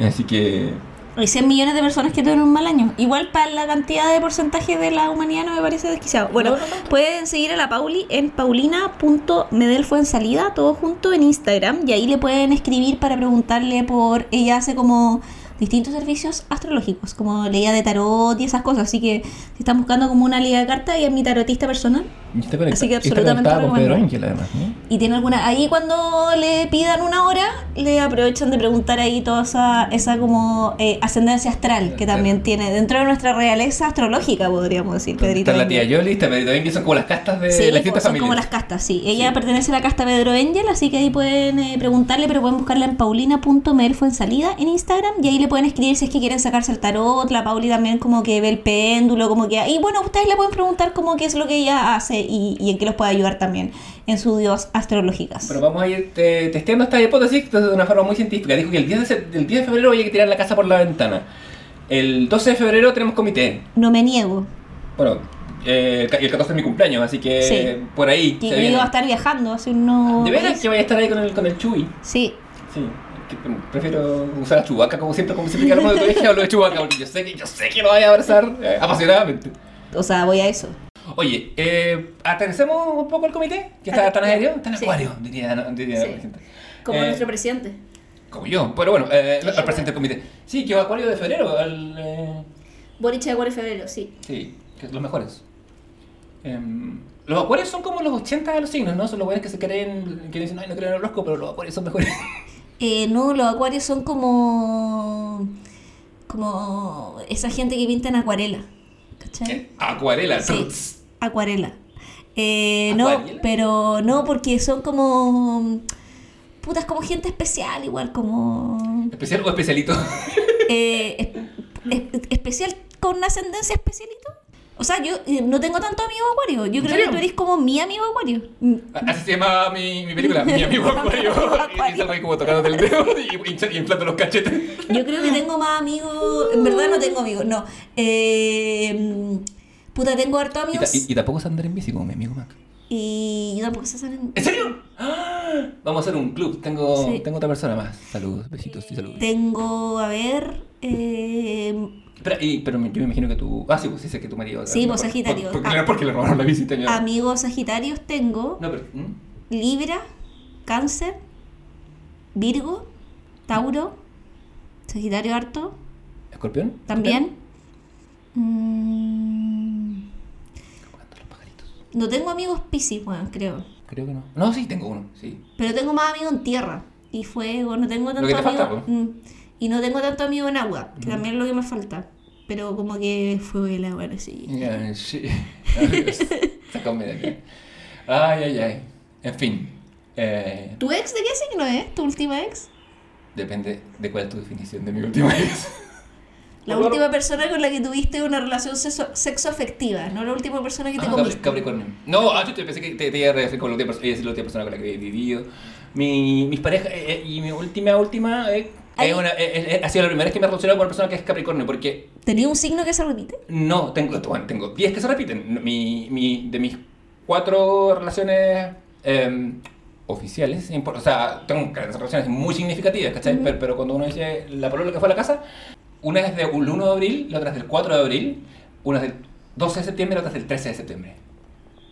Así que. Hay 100 millones de personas que tuvieron un mal año. Igual para la cantidad de porcentaje de la humanidad no me parece desquiciado. Bueno, No, no tanto. pueden seguir a la Pauli en paulina.medelfuensalida, todo junto en Instagram. Y ahí le pueden escribir para preguntarle por... Ella hace como distintos servicios astrológicos, como leía de tarot y esas cosas. Así que si están buscando como una liga de cartas, ella es mi tarotista personal. y está conecta- Así que y está absolutamente conectada con Pedro. Ángel, además, ¿no? Y tiene alguna. Ahí cuando le pidan una hora, le aprovechan de preguntar ahí toda esa, esa como eh, ascendencia astral que también tiene dentro de nuestra realeza astrológica, podríamos decir, Pedrito. Está la tía. Yoli, está Pedrito Ángel, son como las castas de Sí, las pues, distintas son como las castas, sí. Ella Sí. pertenece a la casta Pedro Angel, así que ahí pueden eh, preguntarle, pero pueden buscarla en paulina.melfuensalida en Instagram y ahí le pueden escribir si es que quieren sacarse el tarot. La Pauli también como que ve el péndulo, como que... Y bueno, ustedes le pueden preguntar como qué es lo que ella hace y, y en qué los puede ayudar también en sus dios astrológicas. Pero vamos a ir eh, testeando esta hipótesis de una forma muy científica. Dijo que el 10 de, el 10 de febrero hay que tirar la casa por la ventana. El 12 de febrero tenemos comité. No me niego. Bueno, eh, el ca- y el 14 es mi cumpleaños, así que Sí. por ahí se yo iba a estar viajando hace unos... ¿De veras que vaya a estar ahí con el, con el Chuy? Sí. Sí. Prefiero usar a Chubaca como siempre, como siempre que hablamos de viaje hablo de Chubaca, porque yo sé que, yo sé que lo vaya a abrazar eh, apasionadamente. O sea, voy a eso. Oye, eh, aterricemos un poco el comité, que está tan aéreo, tan Sí. acuario, diría, diría Sí. la gente. Como Eh, nuestro presidente. como yo. Pero bueno, eh, al presidente del comité. Sí, que Acuario de febrero. al, eh, Boric de Acuario febrero, sí. sí, que los mejores. Em, los acuarios son como los 80 de los signos, ¿no? Son los buenos que se creen, que dicen, ay, no creo en el horóscopo, pero los acuarios son mejores. Eh, no, los acuarios son como. como esa gente que pinta en acuarela. ¿Cachai? Acuarela, Sí, acuarela. Eh, no, pero no, porque son como. Putas, como gente especial, igual, como. ¿Especial o especialito? eh, es- es- especial con ascendencia especialito. O sea, yo eh, no tengo tanto amigo acuario. Yo ¿En creo serio? que tú eres como mi amigo acuario. Mm, Así se llama mi, mi película, Mi amigo Acuario. y, y salgo ahí como tocando el dedo y, inflando los cachetes. Yo creo que tengo más amigos. En verdad no tengo amigos, no. Eh, puta, tengo harto Y, amigos. y- y tampoco es andar en bici como mi amigo Mac. Y yo tampoco sé hacer. ¿En serio? ¡Ah! Vamos a hacer un club. Tengo, Sí. tengo otra persona más. Saludos, besitos y saludos. Tengo, a ver. Eh, y- pero yo me imagino que tú. Ah, sí, pues sé que tu marido. Sí, pues, por- Sagitario. por- porque, Ah. porque le robaron la bici. tenía- amigos sagitarios tengo. No, pero. ¿mm? Libra, Cáncer, Virgo, Tauro, Sagitario harto, ¿Escorpión? también. Mm, ¿Cómo cantan los pajaritos? No tengo amigos Piscis, bueno, creo. Creo que no. No, sí, tengo uno, sí. Pero tengo más amigos en tierra y fuego, no tengo tanto amigo. mm, y no tengo tanto amigo en agua, que Mm. también es lo que me falta. Pero como que fuego y el agua. Ya, sí. Sácame de aquí. Ay, ay, ay. En fin. eh, ¿Tu ex de qué signo es? ¿Tu última ex? depende de cuál es tu definición de mi última vez. La última persona con la que tuviste una relación sexo, sexoafectiva, no la última persona que te Ah, comiste. Capricornio. No, ah, yo te pensé que te, te iba a referir con la última, persona, la última persona con la que he vivido. Mi, mis parejas, eh, eh, y mi última, última, eh, es una, eh, eh, ha sido la primera vez que me he relacionado con una persona que es Capricornio, porque ¿Tenía un signo que se repite? no, tengo, bueno, tengo 10 que se repiten. Mi, mi, de mis cuatro relaciones em, oficiales, o sea, tengo relaciones muy significativas, ¿cachai? Pero, pero cuando uno dice la palabra que fue a la casa, una es del 1 de abril, la otra es del 4 de abril, una es del 12 de septiembre y la otra es del 13 de septiembre.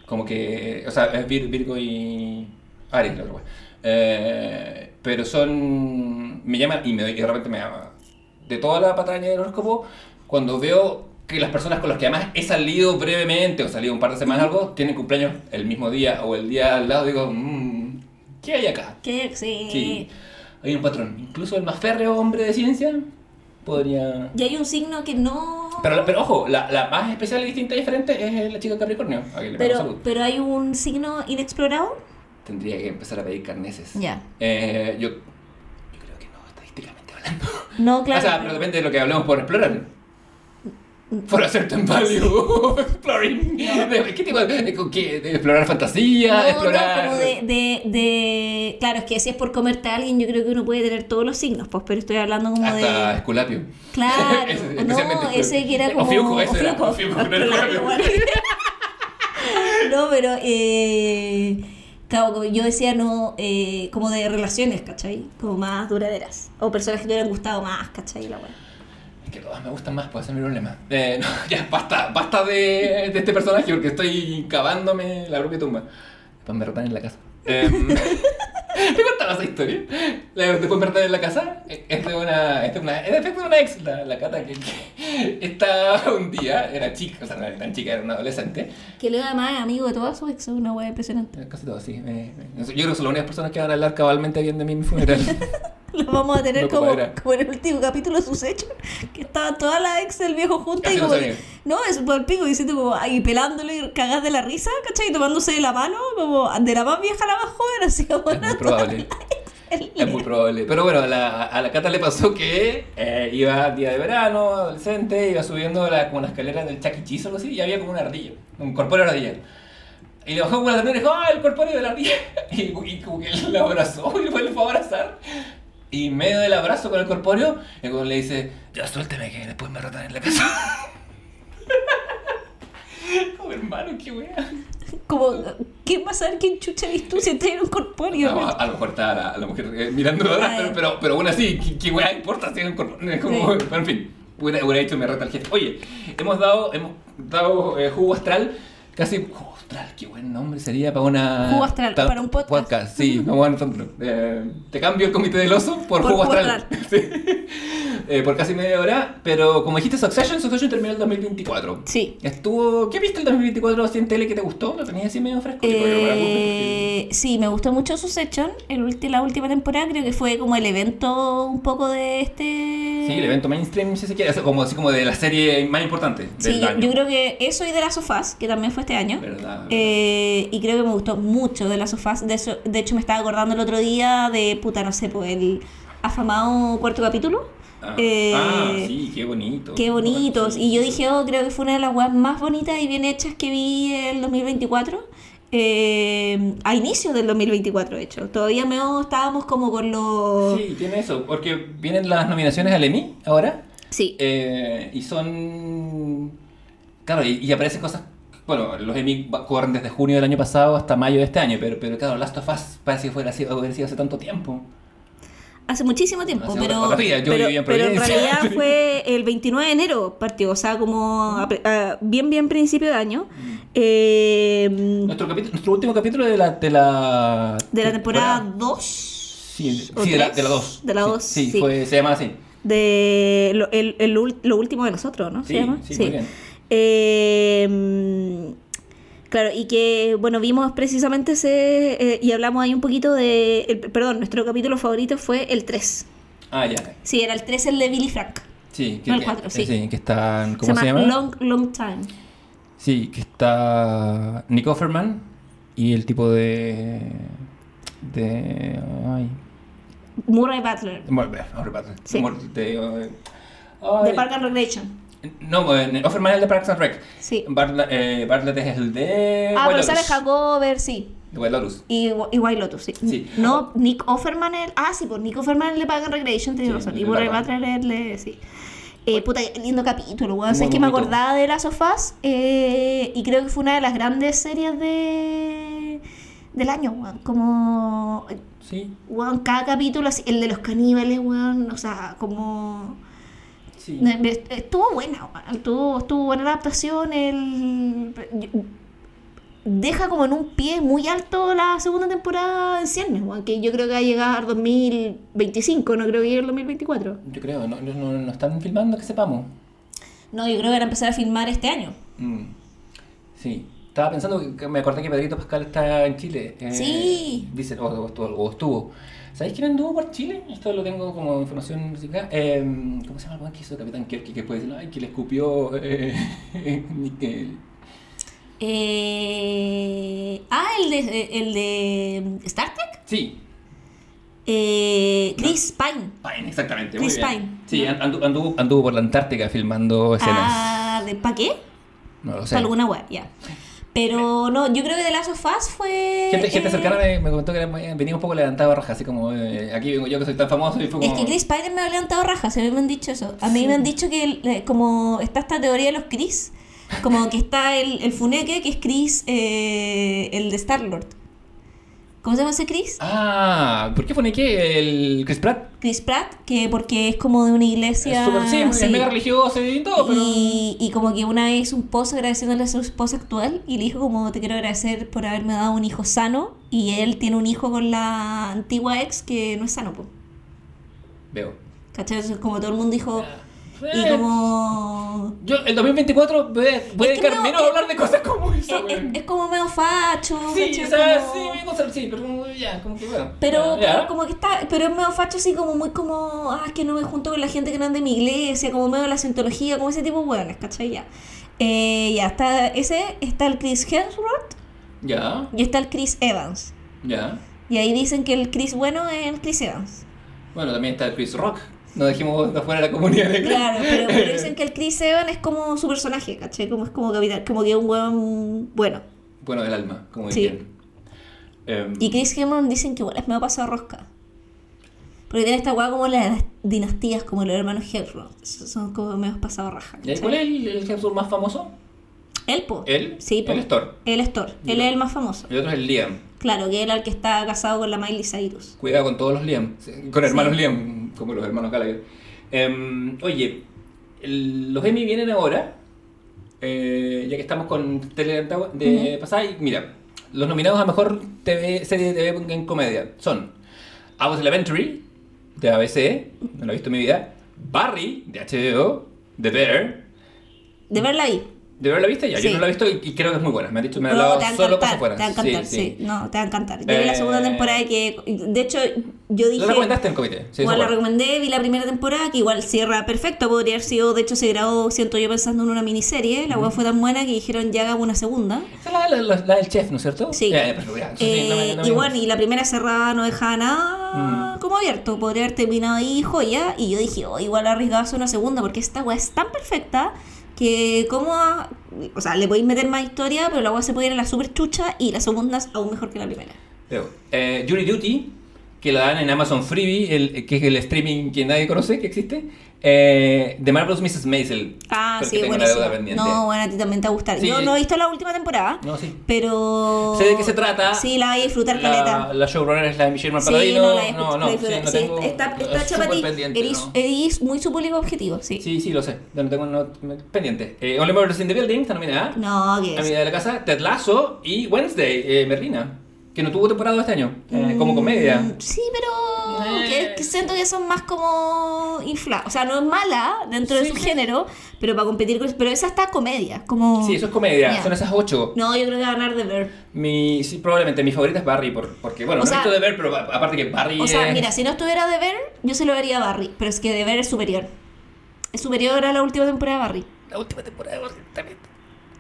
Como que, o sea, es Vir- Virgo y Aries, la otra wea. Eh, pero son. Me llaman y, me, y de repente me llama. De toda la patraña del horóscopo, cuando veo que las personas con las que además he salido brevemente o salido un par de semanas algo, tienen cumpleaños el mismo día o el día al lado, digo, mmm, ¿qué hay acá? Que sí. Sí, hay un patrón. Incluso el más férreo hombre de ciencia podría. Y hay un signo que no. Pero, pero ojo, la, la más especial y distinta y diferente es la chica Capricornio. Pero, pero hay un signo inexplorado. Tendría que empezar a pedir carneses. Ya. Eh, yo, yo creo que no, estadísticamente hablando. No, claro. o sea, pero depende de lo que hablemos por explorar. For a certain value exploring. ¿Qué tipo de, con qué? ¿De explorar fantasía? No, explorar. no, como de, de, de- Claro, es que si es por comerte a alguien, yo creo que uno puede tener todos los signos, pues, pero estoy hablando como Hasta de. Esculapio. Claro, Ese- no, ese que era como. Ofiuco, ese era. Ofiuco. Ofiuco, no pero. Eh, claro, como yo decía, no. eh, como de relaciones, ¿cachai? Como más duraderas. O personas que te hubieran gustado más, ¿cachai? La wea. Que todas me gustan más, puede ser mi problema. Eh, no, ya, basta, basta de, de este personaje porque estoy cavándome la propia tumba. Después me rotan en la casa. Em, ¿Te contaba esa historia? Después me rotan en la casa. eh, Es de una, es de una, es de una ex, la, la cata que, que estaba un día, era chica, o sea, no era tan chica, era una adolescente. Que luego además es amigo de todas sus ex, es una wea impresionante. Eh, Casi todo, sí. me- me- yo creo que son las únicas personas que van a hablar cabalmente bien de mí en mi funeral. Los vamos a tener como, como en el último capítulo de sus hechos, que estaban todas las ex del viejo juntas y no como, no, es por el pico diciendo como ahí pelándole y cagás de la risa, ¿cachai? Y tomándose de la mano, como de la más vieja a la más joven, así como Es muy probable. Es muy probable. Pero bueno, a la, a la Cata le pasó que eh, iba día de verano, adolescente, iba subiendo la, como una escalera del Chuck E. O algo así, y había como una ardilla, un corpóreo ardilla. Y le bajó como la ternura y dijo, ¡ah, el corpóreo de la ardilla! Y, y como que la abrazó y después le fue a abrazar. Y en medio del abrazo con el corpóreo, el le dice, ya suélteme que después me rotan en la casa. como hermano, qué wea. Como, ¿quién va a saber quién chucha eres tú si en un corpóreo? No, a, lo mejor está la, la mujer eh, Ay. pero, pero, pero aún así, ¿qué, qué weá importa si un cor- es como, En fin, hubiera, hubiera hecho mi rata al jefe. Oye, hemos dado, hemos dado eh, jugo astral Casi. Jugo Astral, qué buen nombre sería para una. Jugo Astral, para un podcast. sí, vamos a nosotros. Eh, te cambio el comité del oso por, Por Jugo Jugo Astral. Sí. Eh, por casi media hora. Pero como dijiste, Succession, Succession terminó el 2024. Sí. Estuvo. ¿Qué viste el 2024 así en tele que te gustó? ¿Lo tenías así medio fresco? Eh, sí, me gustó mucho Succession, el ulti- la última temporada, creo que fue como el evento un poco de este... Sí, el evento mainstream, si se quiere, como, así como de la serie más importante del Sí, yo, año. yo creo que eso y de las sofás, que también fue este año. Verdad, Eh, y creo que me gustó mucho de las sofás. De, eso, de hecho, me estaba acordando el otro día de, puta, no sé, pues el afamado cuarto capítulo. Ah, Eh, ah, sí, qué bonito. Qué bonitos. Y yo dije, oh, creo que fue una de las weas más bonitas y bien hechas que vi el 2024. Eh, a inicios del 2024, de hecho. Todavía me estábamos como con los... Sí, tiene eso, porque vienen las nominaciones al Emmy ahora Sí. eh, y son... Claro, y, y aparecen cosas... Bueno, los Emmy corren desde junio del año pasado hasta mayo de este año, pero, pero claro, Last of Us parece que fuera sido hace tanto tiempo. Hace muchísimo tiempo, Hace pero, otra yo pero, en pero en realidad fue el 29 de enero partió, o sea, como a a- bien, bien principio de año. Mm. Eh, Nuestro, capítulo, nuestro último capítulo de la... De la, de la temporada temporada- 2. Sí, ¿o sí, de la, de la 2. De la 2, Sí, sí. Fue, se llama así. De lo, el- lo último de nosotros, ¿no? ¿Se Sí, llama? sí, muy bien. Eh, claro, y que, bueno, vimos precisamente ese, eh, y hablamos ahí un poquito de, el- perdón, nuestro capítulo favorito fue el 3. Ah, ya. Sí, era el 3, el de Billy Frank. Sí, No, el que, cuatro, sí. que están... ¿Cómo se llama? Long, Long Time. Sí, que está Nick Offerman y el tipo de... de... ay... Murray Butler. Ahora pasa. Sí. De, eh, De Park and Recreation. No, eh, Offerman es el de Parks and Rec. Sí. Bartla- eh, Bartlett es el de... Ah, White pero sale. Jacober, sí. De White Lotus. Y, y White Lotus, sí. Sí. No, Nick Offerman, el, ah, sí, pues Nick Offerman le pagan Recreation, tenés Sí, razón. el Y de Batman. Butler, el de- sí. Eh, puta, qué lindo capítulo, weón. Sabes que me acordaba de las sofás eh, y creo que fue una de las grandes series de del año, weón. Como, Sí, weón, cada capítulo, así, el de los caníbales, weón, o sea, como... sí. Estuvo buena. Estuvo, estuvo buena la adaptación. El... Deja como en un pie muy alto la segunda temporada en ciernes, que yo creo que va a llegar 2025, no creo que llegue el 2024. Yo creo, no, no, no- están filmando que sepamos. No, yo creo que van a empezar a filmar este año. Mm. Sí. Estaba pensando que me acordé que Pedrito Pascal está en Chile. eh, Sí. Dicen, o, o estuvo, o estuvo. ¿Sabéis quién anduvo por Chile? Esto lo tengo como información musical. Eh, ¿Cómo se llama el que hizo Capitán Kirk? Que puede decir, ay, que le escupió. Eh, Nickel. Eh... Ah, el de, el de Star Trek. Sí, Eh, Chris Pine. Pine, exactamente. Chris muy bien. Pine. Sí, andu- anduvo, anduvo por la Antártica filmando escenas. Ah, ¿de pa' qué? no lo sé. Para alguna web, ya. Pero no, yo creo que The Last of Us fue... Gente, gente eh, cercana me, me comentó que venía un poco levantado a raja, así como eh, aquí vengo yo que soy tan famoso y fue como. Es que Chris Pine me ha levantado rajas, a mí me han dicho eso. A mí me han dicho que eh, como está esta teoría de los Chris, como que está el, el Funeke, que es Chris, eh, el de Star-Lord. ¿Cómo se llama ese Chris? Ah, ¿por qué pone que el Chris Pratt? Chris Pratt, que porque es como de una iglesia... Es sí, sí. es mega religioso y todo, pero. Y, y como que una vez un post agradeciéndole a su esposa actual y le dijo como te quiero agradecer por haberme dado un hijo sano y él tiene un hijo con la antigua ex que no es sano, po. Veo. ¿Cachai? Como todo el mundo dijo y Eh, como... Yo, el 2024 voy a, voy a Es que dedicar no, menos a es- hablar de cosas como Es, esa, es- es como medio facho, Sí, o sea, Como- sí, sí, pero como ya, como que bueno. Pero, ya. pero como que está, pero es medio facho así como muy como, ah, es que no me junto con la gente que no es de mi iglesia, como medio de la cientología, como ese tipo de hueones, ¿cachai? Ya. Eh, ya, está ese, está el Chris Hemsworth Ya, y está el Chris Evans. ya. Y ahí dicen que el Chris bueno es el Chris Evans. Bueno, también está el Chris Rock. No dejemos de afuera la comunidad de Claro, pero, pero dicen que el Chris Evans es como su personaje, ¿cachai? Como es como capitán, como que un hueón bueno. Bueno, del alma, como Sí. dirían. Em, Y Chris Hemsworth dicen que igual es medio pasado rosca. Porque tiene esta hueá como las dinastías, como los hermanos Hemsworth. Son como medio pasado raja. ¿Y cuál es el, el Hemsworth más famoso? Él, po. ¿Él? Sí, po. Él es Thor. Él es Thor. Él es el más famoso. El otro es el Liam. Claro, que era el que está casado con la Miley Cyrus. Cuidado con todos los Liam. Con hermanos Sí. Liam, como los hermanos Gallagher. Em, oye, el- los Emmy vienen ahora. eh, ya que estamos con tele de pasada, y mira, los nominados a mejor TV, serie de TV en comedia son Was Elementary, de ABC, no lo he visto en mi vida, Barry, de HBO, The Bear, De verla ahí. ¿De verdad la viste? Ya, yo Sí. no la he visto y, y creo que es muy buena. Me han dicho, me han No, hablado a solo cosas buenas. te va a encantar, sí, sí. No, te va a encantar. Yo vi la Eh, segunda temporada que, de hecho, yo dije... ¿Lo recomendaste en comité? Sí, igual la recomendé, vi la primera temporada, que igual cierra perfecto, podría haber sido, de hecho se grabó, siento yo, pensando en una miniserie, la web fue tan buena que dijeron ya hagamos una segunda. Es la, la- la- la del chef, ¿no es cierto? Sí. Ya, pero ya, sí, Eh, no me- no me- y bueno, y la primera cerrada no dejaba nada Mm. como abierto, podría haber terminado ahí joya, y yo dije, oh, igual arriesgado hacer una segunda, porque esta weá es tan perfecta que como, a- o sea, le podéis meter más historia, pero la weá se puede ir a la super chucha y la segunda es aún mejor que la primera. Creo. Eh, Duty, que la dan en Amazon Freebie, el, que es el streaming que nadie conoce, que existe. Eh, The Marvelous Mrs. Maisel. Ah, sí, buenísimo. No, bueno, a ti también te va a gustar. Sí. Yo no he visto la última temporada, No, sí. pero... Sé de qué se trata. Sí, la voy a disfrutar La, caleta. la showrunner es la de Michelle Sí, Malpaladino. no, la he no, no, la sí, no Sí, tengo. está, está es súper ti. muy su público objetivo, sí. Sí, sí, lo sé. No tengo no, pendiente. Eh, Only Murders in the Building, está nominada. No, que es. Amiga de la casa, Ted Lasso y Wednesday, eh, Merlina, que no tuvo temporada este año, eh, como comedia. Mm, Sí, pero Eh. que, que siento que son más como inflados. O sea, no es mala dentro de su sí. género, pero para competir con... Pero esa está comedia, como... Sí, eso es comedia, son esas ocho. No, yo creo que va a ganar de ver. Mi, sí, probablemente mi favorita es Barry, por, porque, bueno, O no sea- he visto de ver, pero aparte que Barry O sea, mira, si no estuviera de ver, yo se lo haría a Barry. Pero es que de ver es superior. Es superior a la última temporada de Barry. La última temporada de Barry también.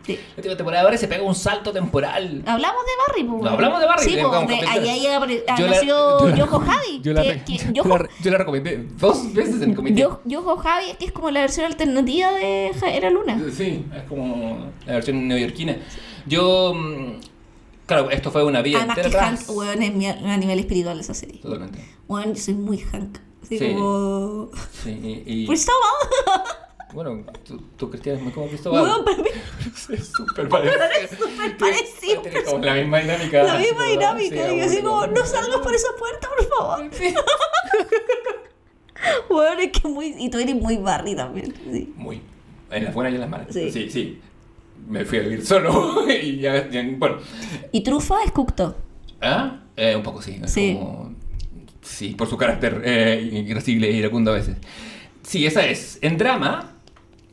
Sí. La última temporada de Barry se pega un salto temporal. Hablamos de Barry, pues. No, hablamos de Barry, Sí, pues, de ah, la- nació Yojo Javi. Yo la, que- yo la- yo la recomendé dos veces en el comité. Yo- Yojo Javi es que es como la versión alternativa de Era Luna. Sí, es como la versión neoyorquina. Yo, mm, claro, esto fue una vida Además entera que. Hank, weón, es mi- a nivel espiritual esa serie. Totalmente. Weón, yo soy muy Hank. Así Sí. como... Sí, y, y- Pues. Bueno, tú, tú Cristian es muy como Cristóbal. Para mí es súper parecido. es súper parecido. Tiene como la misma dinámica. La misma Sí, dinámica. y así abuelo. como, no salgas por esa puerta, por favor. Weón, es que muy... Y tú eres muy Barry también. Sí. Muy. En las buenas y en las malas. Sí. Sí, sí. Me fui a vivir solo y ya, ya- bueno. Y Trufa es Cocteau. ¿Ah? Eh, un poco sí. es Sí. como- sí, por su carácter eh, irascible e iracundo a veces. Sí, esa es. En drama,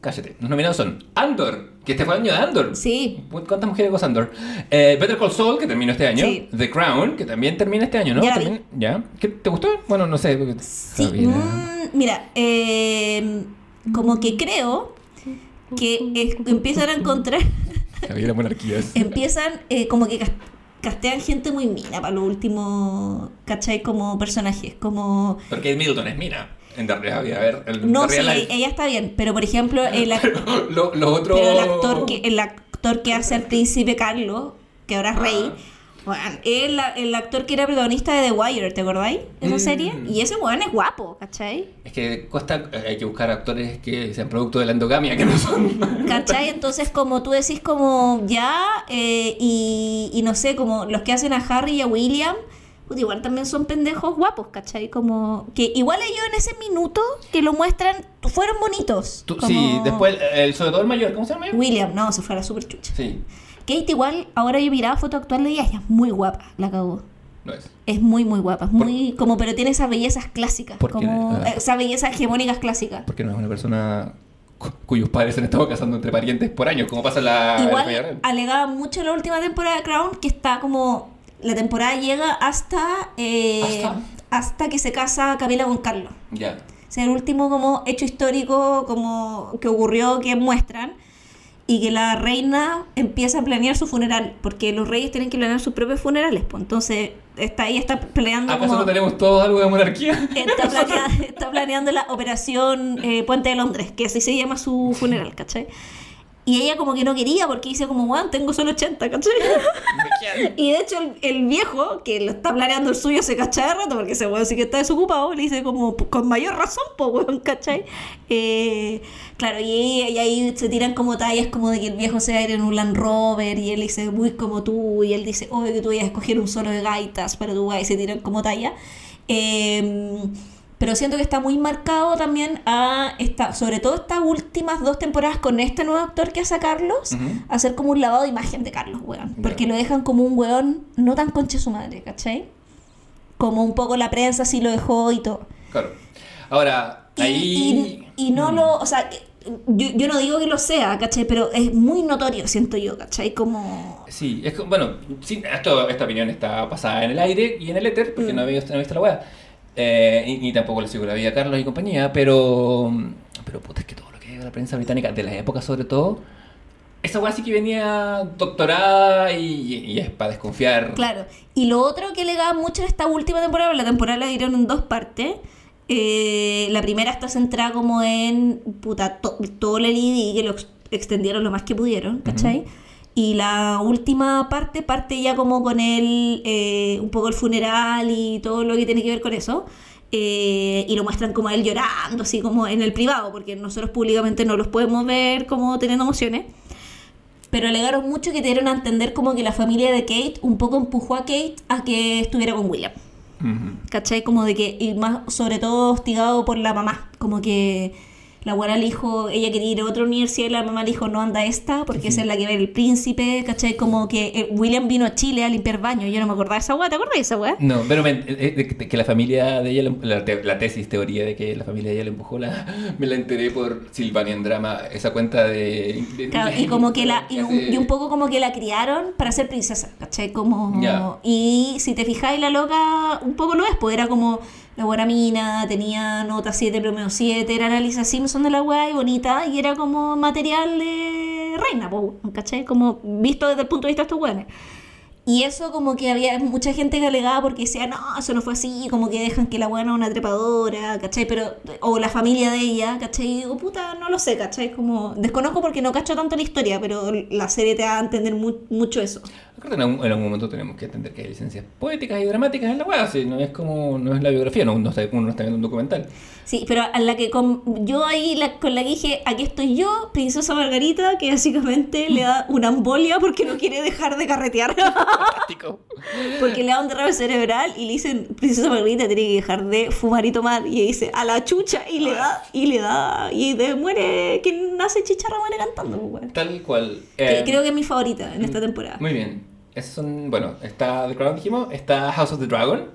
cállate, los nominados son Andor, que este fue el año de Andor. Sí. ¿Cuántas mujeres con Andor? Eh, Better Call Saul, que terminó este año. Sí. The Crown, que también termina este año, ¿no? Ya. ¿Qué, ¿Te gustó? Bueno, no sé. Sí, ¿eh? mm, mira, eh, como que creo que es- empiezan a encontrar, Había la monarquía. empiezan eh, como que cas- castean gente muy mina para los últimos, ¿cachai? Como personajes, como... Porque Middleton es mina. En realidad, a ver, el No, sí, Life. ella está bien, pero por ejemplo, el, ac- Lo, lo otro... pero el actor que el actor que hace al príncipe Carlos, que ahora es rey, bueno, es la- el actor que era protagonista de The Wire, ¿te acordáis? Esa Mm. serie. Y ese weón es guapo, ¿cachai? Es que cuesta, hay que buscar actores que sean producto de la endogamia, que no son... ¿Cachai? Entonces, como tú decís, como ya, eh, y, y no sé, como los que hacen a Harry y a William, igual también son pendejos guapos, ¿cachai? Como que igual ellos en ese minuto que lo muestran, fueron bonitos. Tú- como- Sí, después, el, sobre todo el mayor, ¿cómo se llama? William, no, se fue a la super chucha. Sí, Kate igual, ahora yo miraba foto actual de ella, ella es muy guapa, la cagó. no es. Es muy, muy guapa, es muy, como, pero tiene esas bellezas clásicas, como, Ah. eh, esas bellezas hegemónicas clásicas. Porque no es una persona cu- cuyos padres se han estado casando entre parientes por años, como pasa en la... en Igual alegaba mucho la última temporada de Crown que está como la temporada llega hasta eh, ¿Hasta? hasta que se casa Camila con Carlos. Ya. O sea, el último como hecho histórico como que ocurrió que muestran y que la reina empieza a planear su funeral porque los reyes tienen que planear sus propios funerales, pues entonces está ahí está planeando ¿Acaso como no tenemos todos algo de monarquía? está, planea- está planeando la operación eh, Puente de Londres, que así se llama su funeral, ¿cachai? Y ella como que no quería porque dice como, bueno, tengo solo 80, ¿cachai? Y de hecho el, el viejo, que lo está planeando el suyo, se cacha de rato porque ese weón sí que está desocupado, le dice como, con mayor razón, po weón, ¿cachai? Eh, claro, y, ahí- y ahí se tiran como tallas como de que el viejo se va a ir en un Land Rover y él dice, muy como tú, y él dice, obvio que tú vayas a escoger un solo de gaitas para tu guay, y se tiran como talla. Eh, pero siento que está muy marcado también a esta, sobre todo estas últimas dos temporadas con este nuevo actor que hace a Carlos, hacer como un lavado de imagen de Carlos, weón. Porque lo dejan como un weón no tan conche su madre, ¿cachai? Como un poco la prensa sí lo dejó y todo. Claro. Ahora, Y, ahí. y, y no Mm. lo, o sea, yo, yo no digo que lo sea, ¿cachai? Pero es muy notorio, siento yo, ¿cachai? Como... Sí, es que, bueno, sí, esto, esta opinión está basada en el aire y en el éter, porque Mm. no, había, no he visto la weá. Eh, y, ni tampoco le sigo la vida a Carlos y compañía, pero. Pero puta, es que todo lo que a la prensa británica, de la época sobre todo, esa weá sí que venía doctorada y, y es para desconfiar. Claro. Y lo otro que le da mucho en esta última temporada, la temporada la dieron en dos partes. eh, la primera está centrada como en puta, to- todo el LED que lo ex- extendieron lo más que pudieron, ¿cachai? Y la última parte parte ya como con el, eh, un poco el funeral y todo lo que tiene que ver con eso. eh, y lo muestran como a él llorando, así como en el privado, porque nosotros públicamente no los podemos ver como teniendo emociones. Pero alegaron mucho que dieron a entender como que la familia de Kate un poco empujó a Kate a que estuviera con William. Ujú. ¿Cachai? Como de que, y más sobre todo hostigado por la mamá. Como que la abuela le dijo, ella quería ir a otra universidad y la mamá le dijo, no anda esta, porque esa es la que ir el príncipe. ¿Cachai? Como que eh, William vino a Chile a limpiar baño. Yo no me acordaba de esa weá, ¿te acuerdas de esa weá? No, pero me- eh, eh, que- la familia de ella, la, te- la tesis, teoría de que la familia de ella le empujó, la, me la enteré por Silvanian Drama, esa cuenta de... de- Claro, y como que la y un, hace- y un poco como que la criaron para ser princesa, ¿cachai? Como y si te fijáis la loca un poco lo es, pues era como la buena mina, tenía nota 7, promedio 7, era la Lisa Simpson de la weá y bonita y era como material de reina, po, ¿cachai? Como visto desde el punto de vista de estos weones. Y eso como que había mucha gente que alegaba porque decía, no, eso no fue así, como que dejan que la buena una trepadora, ¿cachai? Pero, o la familia de ella, ¿cachai? Y digo, puta, no lo sé, ¿cachai? Como, desconozco porque no cacho tanto la historia, pero la serie te da a entender mu- mucho eso. Creo que en algún, en algún momento tenemos que entender que hay licencias poéticas y dramáticas en la si no es como, no es la biografía, no, no está, uno no está viendo un documental. Sí, pero a la que con, yo ahí la- con la que dije, aquí estoy yo, princesa Margarita, que básicamente le da una embolia porque no quiere dejar de carretear. Fantástico. Porque le da un derrame cerebral y le dicen, Princesa Margarita tiene que dejar de fumar y tomar. Y dice, a la chucha, y le da, y le da, y de, muere, quien nace chicharra muere cantando, pues, weón. Tal cual. Eh, creo que es mi favorita en esta temporada. Muy bien. Esos son, bueno, está The Crown, dijimos, está House of the Dragon.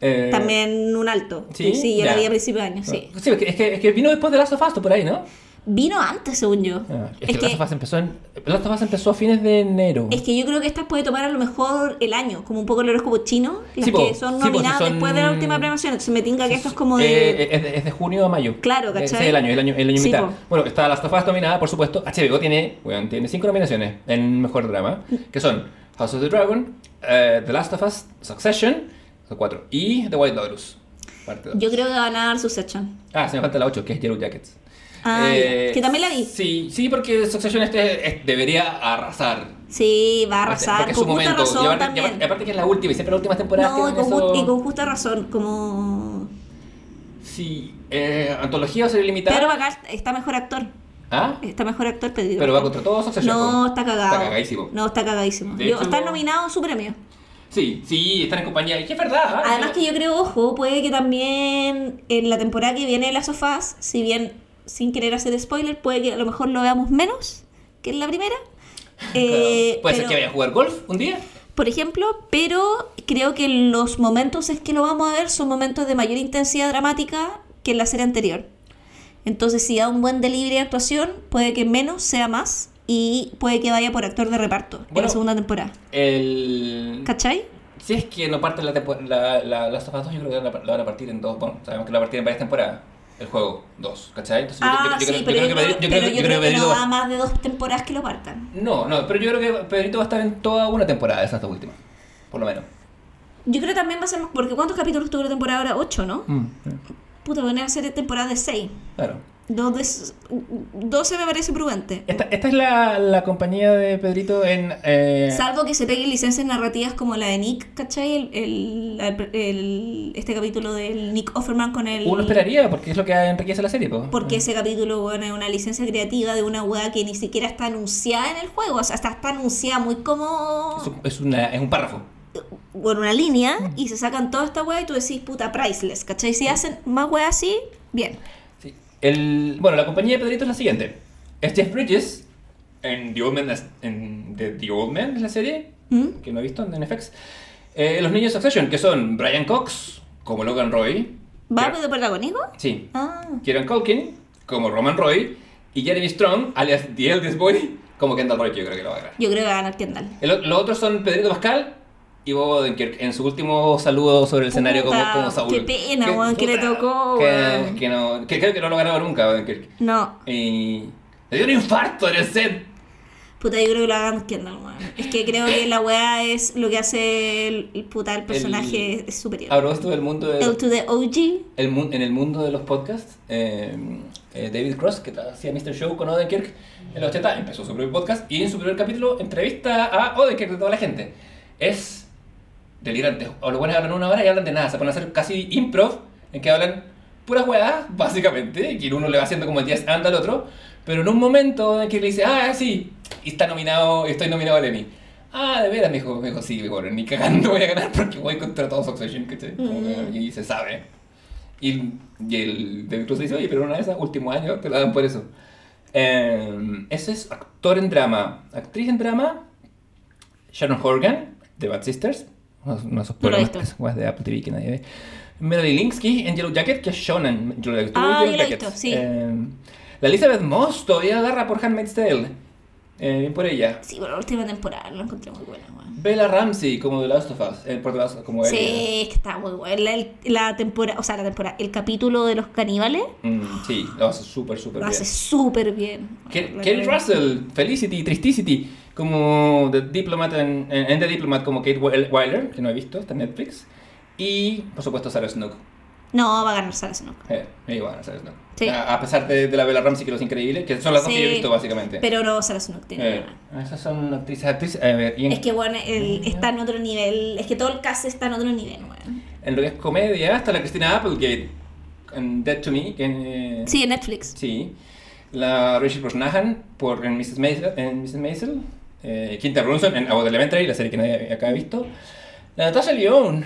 eh, También un alto. ¿sí? Sí, yo la Ya. vi a principios de año, sí. Sí, es que, es que, es que vino después de Last of Us, por ahí, ¿no? Vino antes, según yo. Ah, es, es, que, Last of Us empezó en. Last of Us empezó a fines de enero. es que yo creo que esta puede tomar a lo mejor el año, como un poco el horóscopo chino, las Sí, po, que son sí, po, si nominadas son- después de la última premiación. Entonces me tinca que esto es como de... Eh, es, de, es de junio a mayo. Claro, Eh, ¿cachai? Sí, el año, el año, el año Sí, mitad. po. Bueno, está Last of Us nominada, por supuesto. HBO tiene, bueno, tiene cinco nominaciones en Mejor Drama, que son House of the Dragon, eh, The Last of Us, Succession, son cuatro, y The White Lotus, parte dos. Yo creo que va a ganar Succession. Ah, se me falta la 8, que es Yellow Jackets. Ah, Eh, que también la vi. Sí, sí, porque Succession este es- debería arrasar. Sí, va a arrasar. Porque es Con su justa momento. razón y aparte, y que es la última, y siempre las últimas temporadas No, y con, eso- y con justa razón, como... Sí, eh, antología o serie limitada. Pedro Bacall está mejor actor. ¿Ah? Está mejor actor Pedro Pero va contra todo Succession. No, está cagado. Está cagadísimo. No, está cagadísimo. Yo- hecho- está nominado en su premio. Sí, sí, están en compañía. Y es verdad. ¿ah? Además que yo creo, ojo, puede que también en la temporada que viene de las sofás, si bien sin querer hacer spoiler, puede que a lo mejor lo veamos menos que en la primera. Eh, Claro. Puede ser que vaya a jugar golf un día. por ejemplo, pero creo que los momentos en que lo vamos a ver son momentos de mayor intensidad dramática que en la serie anterior. Entonces, si da un buen delivery de actuación, puede que menos sea más y puede que vaya por actor de reparto en la segunda temporada. El... ¿Cachai? Si es que no parte la, la, la, las 2, yo creo que la, la van a partir en dos. Bueno, sabemos que la van a partir en varias temporadas. El juego, dos, ¿cachai? Entonces, yo- Ah, yo, yo sí, creo- yo pero creo yo que creo, yo creo que no Pedrito va- más de dos temporadas que lo partan. No, no, pero yo creo que Pedrito va a estar en toda una temporada de esas dos últimas. Por lo menos. Yo creo que también va a ser más, porque ¿cuántos capítulos tuvo la temporada ahora? Ocho, ¿no? Mm, Puta, van a ser temporada de seis. claro. Dos de, s- 12 me parece prudente. Esta, esta es la, la compañía de Pedrito en. eh, Salvo que se peguen licencias narrativas como la de Nick, ¿cachai? El, el- el- este capítulo del Nick Offerman con el... Uno esperaría, porque es lo que enriquece la serie, po. Porque ese capítulo, bueno, es una licencia creativa de una weá que ni siquiera está anunciada en el juego. O sea, está, está anunciada muy como... Es, un- es una, es un párrafo. Bueno, una línea y se sacan toda esta weá y tú decís, puta, priceless, ¿cachai? Si hacen más weá así, bien. Sí. El, bueno, la compañía de Pedrito es la siguiente. Es Jeff Bridges en The Old Man, en The, The Old Man, es la serie, ¿Mm? que no he visto en FX. Eh, los niños de Succession, que son Brian Cox, como Logan Roy. ¿Va de protagonismo? Sí. Ah. Kieran Culkin, como Roman Roy. Y Jeremy Strong, alias The Eldest Boy, como Kendall Roy, que yo creo que lo va a ganar. Yo creo que va a ganar Kendall. Los otros son Pedrito Pascal y Bob Odenkirk en su último saludo sobre el escenario como, como Saúl. qué pena, weón, que le tocó, Que, que no, que creo que no lo ganó nunca Odenkirk. No. Y le dio un infarto en el set. Puta, yo creo que lo hagan Kendall, weón. Es que creo que la weá es lo que hace el, el puta, el personaje El- es superior. Habló esto del mundo de, El to the OG. el en el mundo de los podcasts. eh, eh, David Cross, que hacía Mr. Show con Odenkirk en los 80, empezó su propio podcast y en su primer capítulo entrevista a Odenkirk de toda la gente. Es delirante. O los buenos hablan una hora y hablan de nada. Se ponen a hacer casi improv en que hablan puras weas, básicamente, y uno le va haciendo como el 10 anda al otro. Pero en un momento en que le dice, ah, sí, y está nominado, estoy nominado al Emmy. Ah, de veras, me dijo, me dijo, sí, bueno, ni cagando voy a ganar porque voy contra todo Succession, ¿cachai? Que- Y se sabe. Y, y el David Cruz dice, oye, pero una de esas últimos años te la dan por eso. Eh, ese es actor en drama. Actriz en drama, Sharon Horgan, de Bad Sisters. Uno de esos lo programas esas weas de Apple TV que nadie ve. Melody Linsky en Yellow Jacket, que es Shonen. Yo la he Ah, Yellow la Jacket. visto, sí. Eh, la Elizabeth Moss todavía agarra por Handmaid's Tale. Eh, bien por ella. Sí, pero la última temporada lo encontré muy buena, weón. Bella Ramsey, como The Last of Us. eh, por The Last, como Sí, Ellie. es que está muy buena. La, la temporada, o sea, la temporada, el capítulo de los caníbales Mm, sí, lo hace súper, súper lo bien. hace súper bien. Ke- La Kelly verdad. Russell, Felicity, Tristicity, como The Diplomat en, en, en The Diplomat como Kate Wil- Wyler, que no he visto, está en Netflix. Y, por supuesto, Sarah Snook. No, va a ganar Sarah Snook. Eh, iba a ganar Sarah Snook. Sí. A, a pesar de, de la Bella Ramsey, que los increíbles, que son las dos que yo he Sí, visto, básicamente. Pero no, Sarah Snook tiene Eh, esas son actrices. actrices a ver, en, Es que, bueno, el- está en otro nivel. Es que todo el cast está en otro nivel, weón. en lo que es comedia, está la Christina Applegate en Dead to Me. Que, eh, Sí, en Netflix. Sí. La Rachel Brosnahan por en Mrs. Maisel, en Mrs. Maisel. Eh, Quinta Brunson en About Elementary, la serie que nadie acá ha visto. La Natasha Lyonne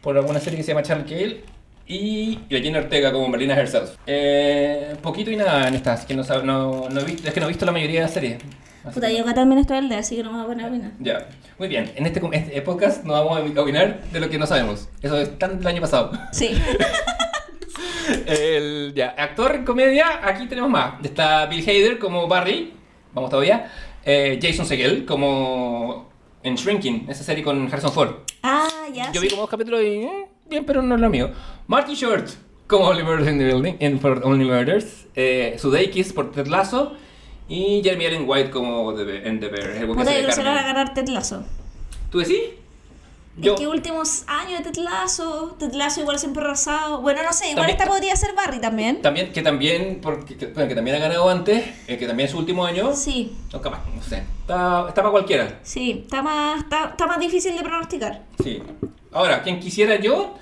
por alguna serie que se llama Charlie Cale. Y la Jenna Ortega como Merlina Herself. Eh, poquito y nada en estas, que no, no, no es que no he visto la mayoría de las series. Así Puta, yo acá también estoy al de, así que no me voy a poner a opinar. Ya, muy bien. En este, este podcast no vamos a opinar de lo que no sabemos. Eso es tan del año pasado. Sí. El, ya, actor en comedia, aquí tenemos más. Está Bill Hader como Barry, vamos todavía. Eh, Jason Segel como en Shrinking, esa serie con Harrison Ford. ah, ya. Yo vi como dos capítulos y eh, bien, pero no es lo mío. Martin Short como Only Murders in the Building, en For Only Murders. Eh, Sudeikis por Ted Lasso. Y Jeremy Allen White como The Bear- en The Bear. el Puta, van a ganar Ted Lasso. ¿Tú decís? Yo, Es que últimos años de Ted Lasso igual siempre arrasado. Bueno, no sé, igual También- esta podría ser Barry también. también, que también, porque, que, bueno, que también ha ganado antes, eh, que también es su último año. Sí, No, capaz, no sé. Está, está para cualquiera. sí, está más, está, está más difícil de pronosticar. Sí. Ahora, quien quisiera yo.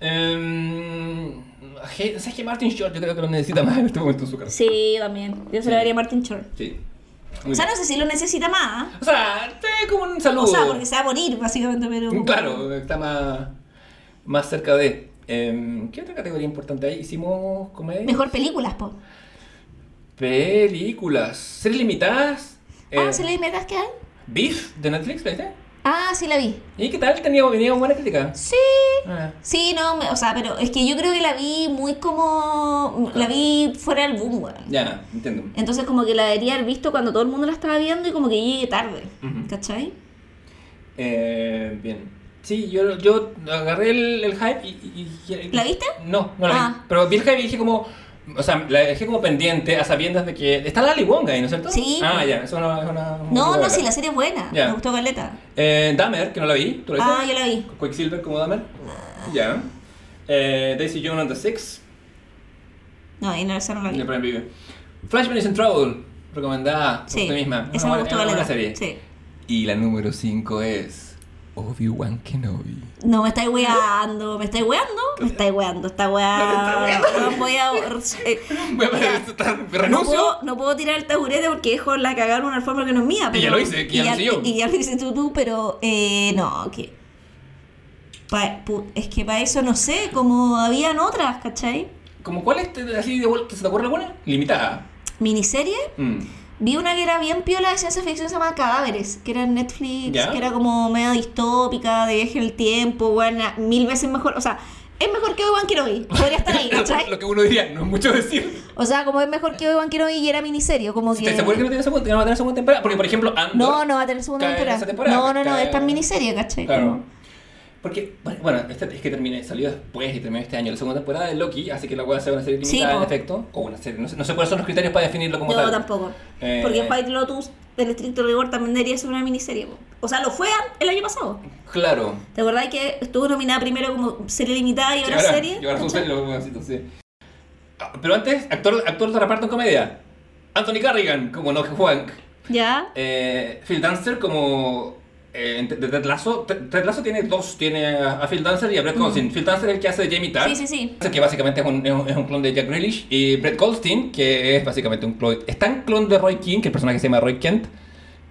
Eh, ¿Sabes que Martin Short yo creo que lo necesita más en este momento en su carrera? Sí, también. Yo se Sí. lo daría a Martin Short. Sí. O sea, no sé si lo necesita más. O sea, eh, como un saludo. O sea, porque se va a morir, básicamente, pero. Claro, está más, más cerca de. Eh, ¿Qué otra categoría importante hay? Hicimos comedia. Mejor películas, po. Películas. Series limitadas. Ah, eh, ¿se le metas que hay? Beef de Netflix, ¿la viste? Ah, sí la vi. ¿Y qué tal? Tenía, venía buena crítica. Sí. Ah. Sí, no, me- o sea, pero es que yo creo que la vi muy como. La vi fuera del boom, weón. Ya, entiendo. Entonces, como que la debería haber visto cuando todo el mundo la estaba viendo y como que llegué tarde. Ujú. ¿Cachai? Eh, bien. Sí, yo, yo agarré el, el hype y, y- y- ¿La viste? No, no la vi. Ah. Pero vi el hype y dije como... O sea, la dejé como pendiente a sabiendas de que... Está Lali Wong ahí, ¿no es cierto? Sí. Ah, ya, eso no es una... No, una no, sí, la serie es buena. Ya. Me gustó Caleta. Eh, Dahmer, que no la vi. ¿Tú la viste? Ah, yo la vi. Quicksilver como Dahmer. Ya. Eh, Daisy Jones and the Six. No, ahí no, esa no la vi. Video. Flashman is in Trouble. Recomendada por Sí, usted misma. esa Una me gustó una Caleta. serie. Sí. Y la número 5 es... Obi-Wan Kenobi. No, me estáis weando, me estáis weando, me estáis weando, esta weá. No voy a. eh, Voy a parar, no, renuncio. puedo, no puedo tirar el taburete porque es la cagaron una alfombra que no es mía. Y ya lo hice, que ya lo hice yo. Y ya lo hiciste tú, tú, pero eh, no, que. Pa- pu- es que para eso no sé, como habían otras, ¿cachai? ¿Como cuál es te- así de vuelta? ¿Se te ocurre alguna? Limitada. Miniserie. Mm. Vi una que era bien piola de ciencia ficción, se llama Cadáveres, que era en Netflix, Ya. que era como media distópica, de viaje en el tiempo, bueno, mil veces mejor. O sea, es mejor que Obi-Wan Kenobi, podría estar ahí, ¿cachai? Lo que uno diría, no es mucho decir. O sea, como es mejor que Obi-Wan Kenobi y era miniserie, como que... ¿Te acuerdas que no tiene segunda, no va a tener segunda temporada? Porque, por ejemplo, Andor... No, no va a tener segunda temporada. temporada, No, no, no, esta es miniserie, ¿cachai? Claro. Como- Porque, bueno, este, es que terminé, salió después y terminó este año la segunda temporada de Loki, así que la voy a hacer una serie Sí, limitada en efecto. O una serie, no sé, no sé cuáles son los criterios para definirlo como Yo tal. tampoco. Eh, Porque White Lotus, del estricto rigor, también debería ser una miniserie. O sea, lo fue el año pasado. Claro. ¿Te acordás que estuvo nominada primero como serie limitada y ahora, Y serie? Y ahora son los huevoncitos, sí. Ah, Pero antes, actor, actor de reparto en comedia. Anthony Carrigan como No Juan. Ya. Eh, Phil Dunster como eh, de Ted Lasso. Ted Lasso tiene dos, tiene a Phil Dunster y a Brett Goldstein. Phil Dunster es el que hace de Jamie Tart. Mm. Sí, sí, sí. Que básicamente es un, es un, clon de Jack Grealish. Y Brett Goldstein, que es básicamente un clon. Es tan clon de Roy King, que el personaje se llama Roy Kent.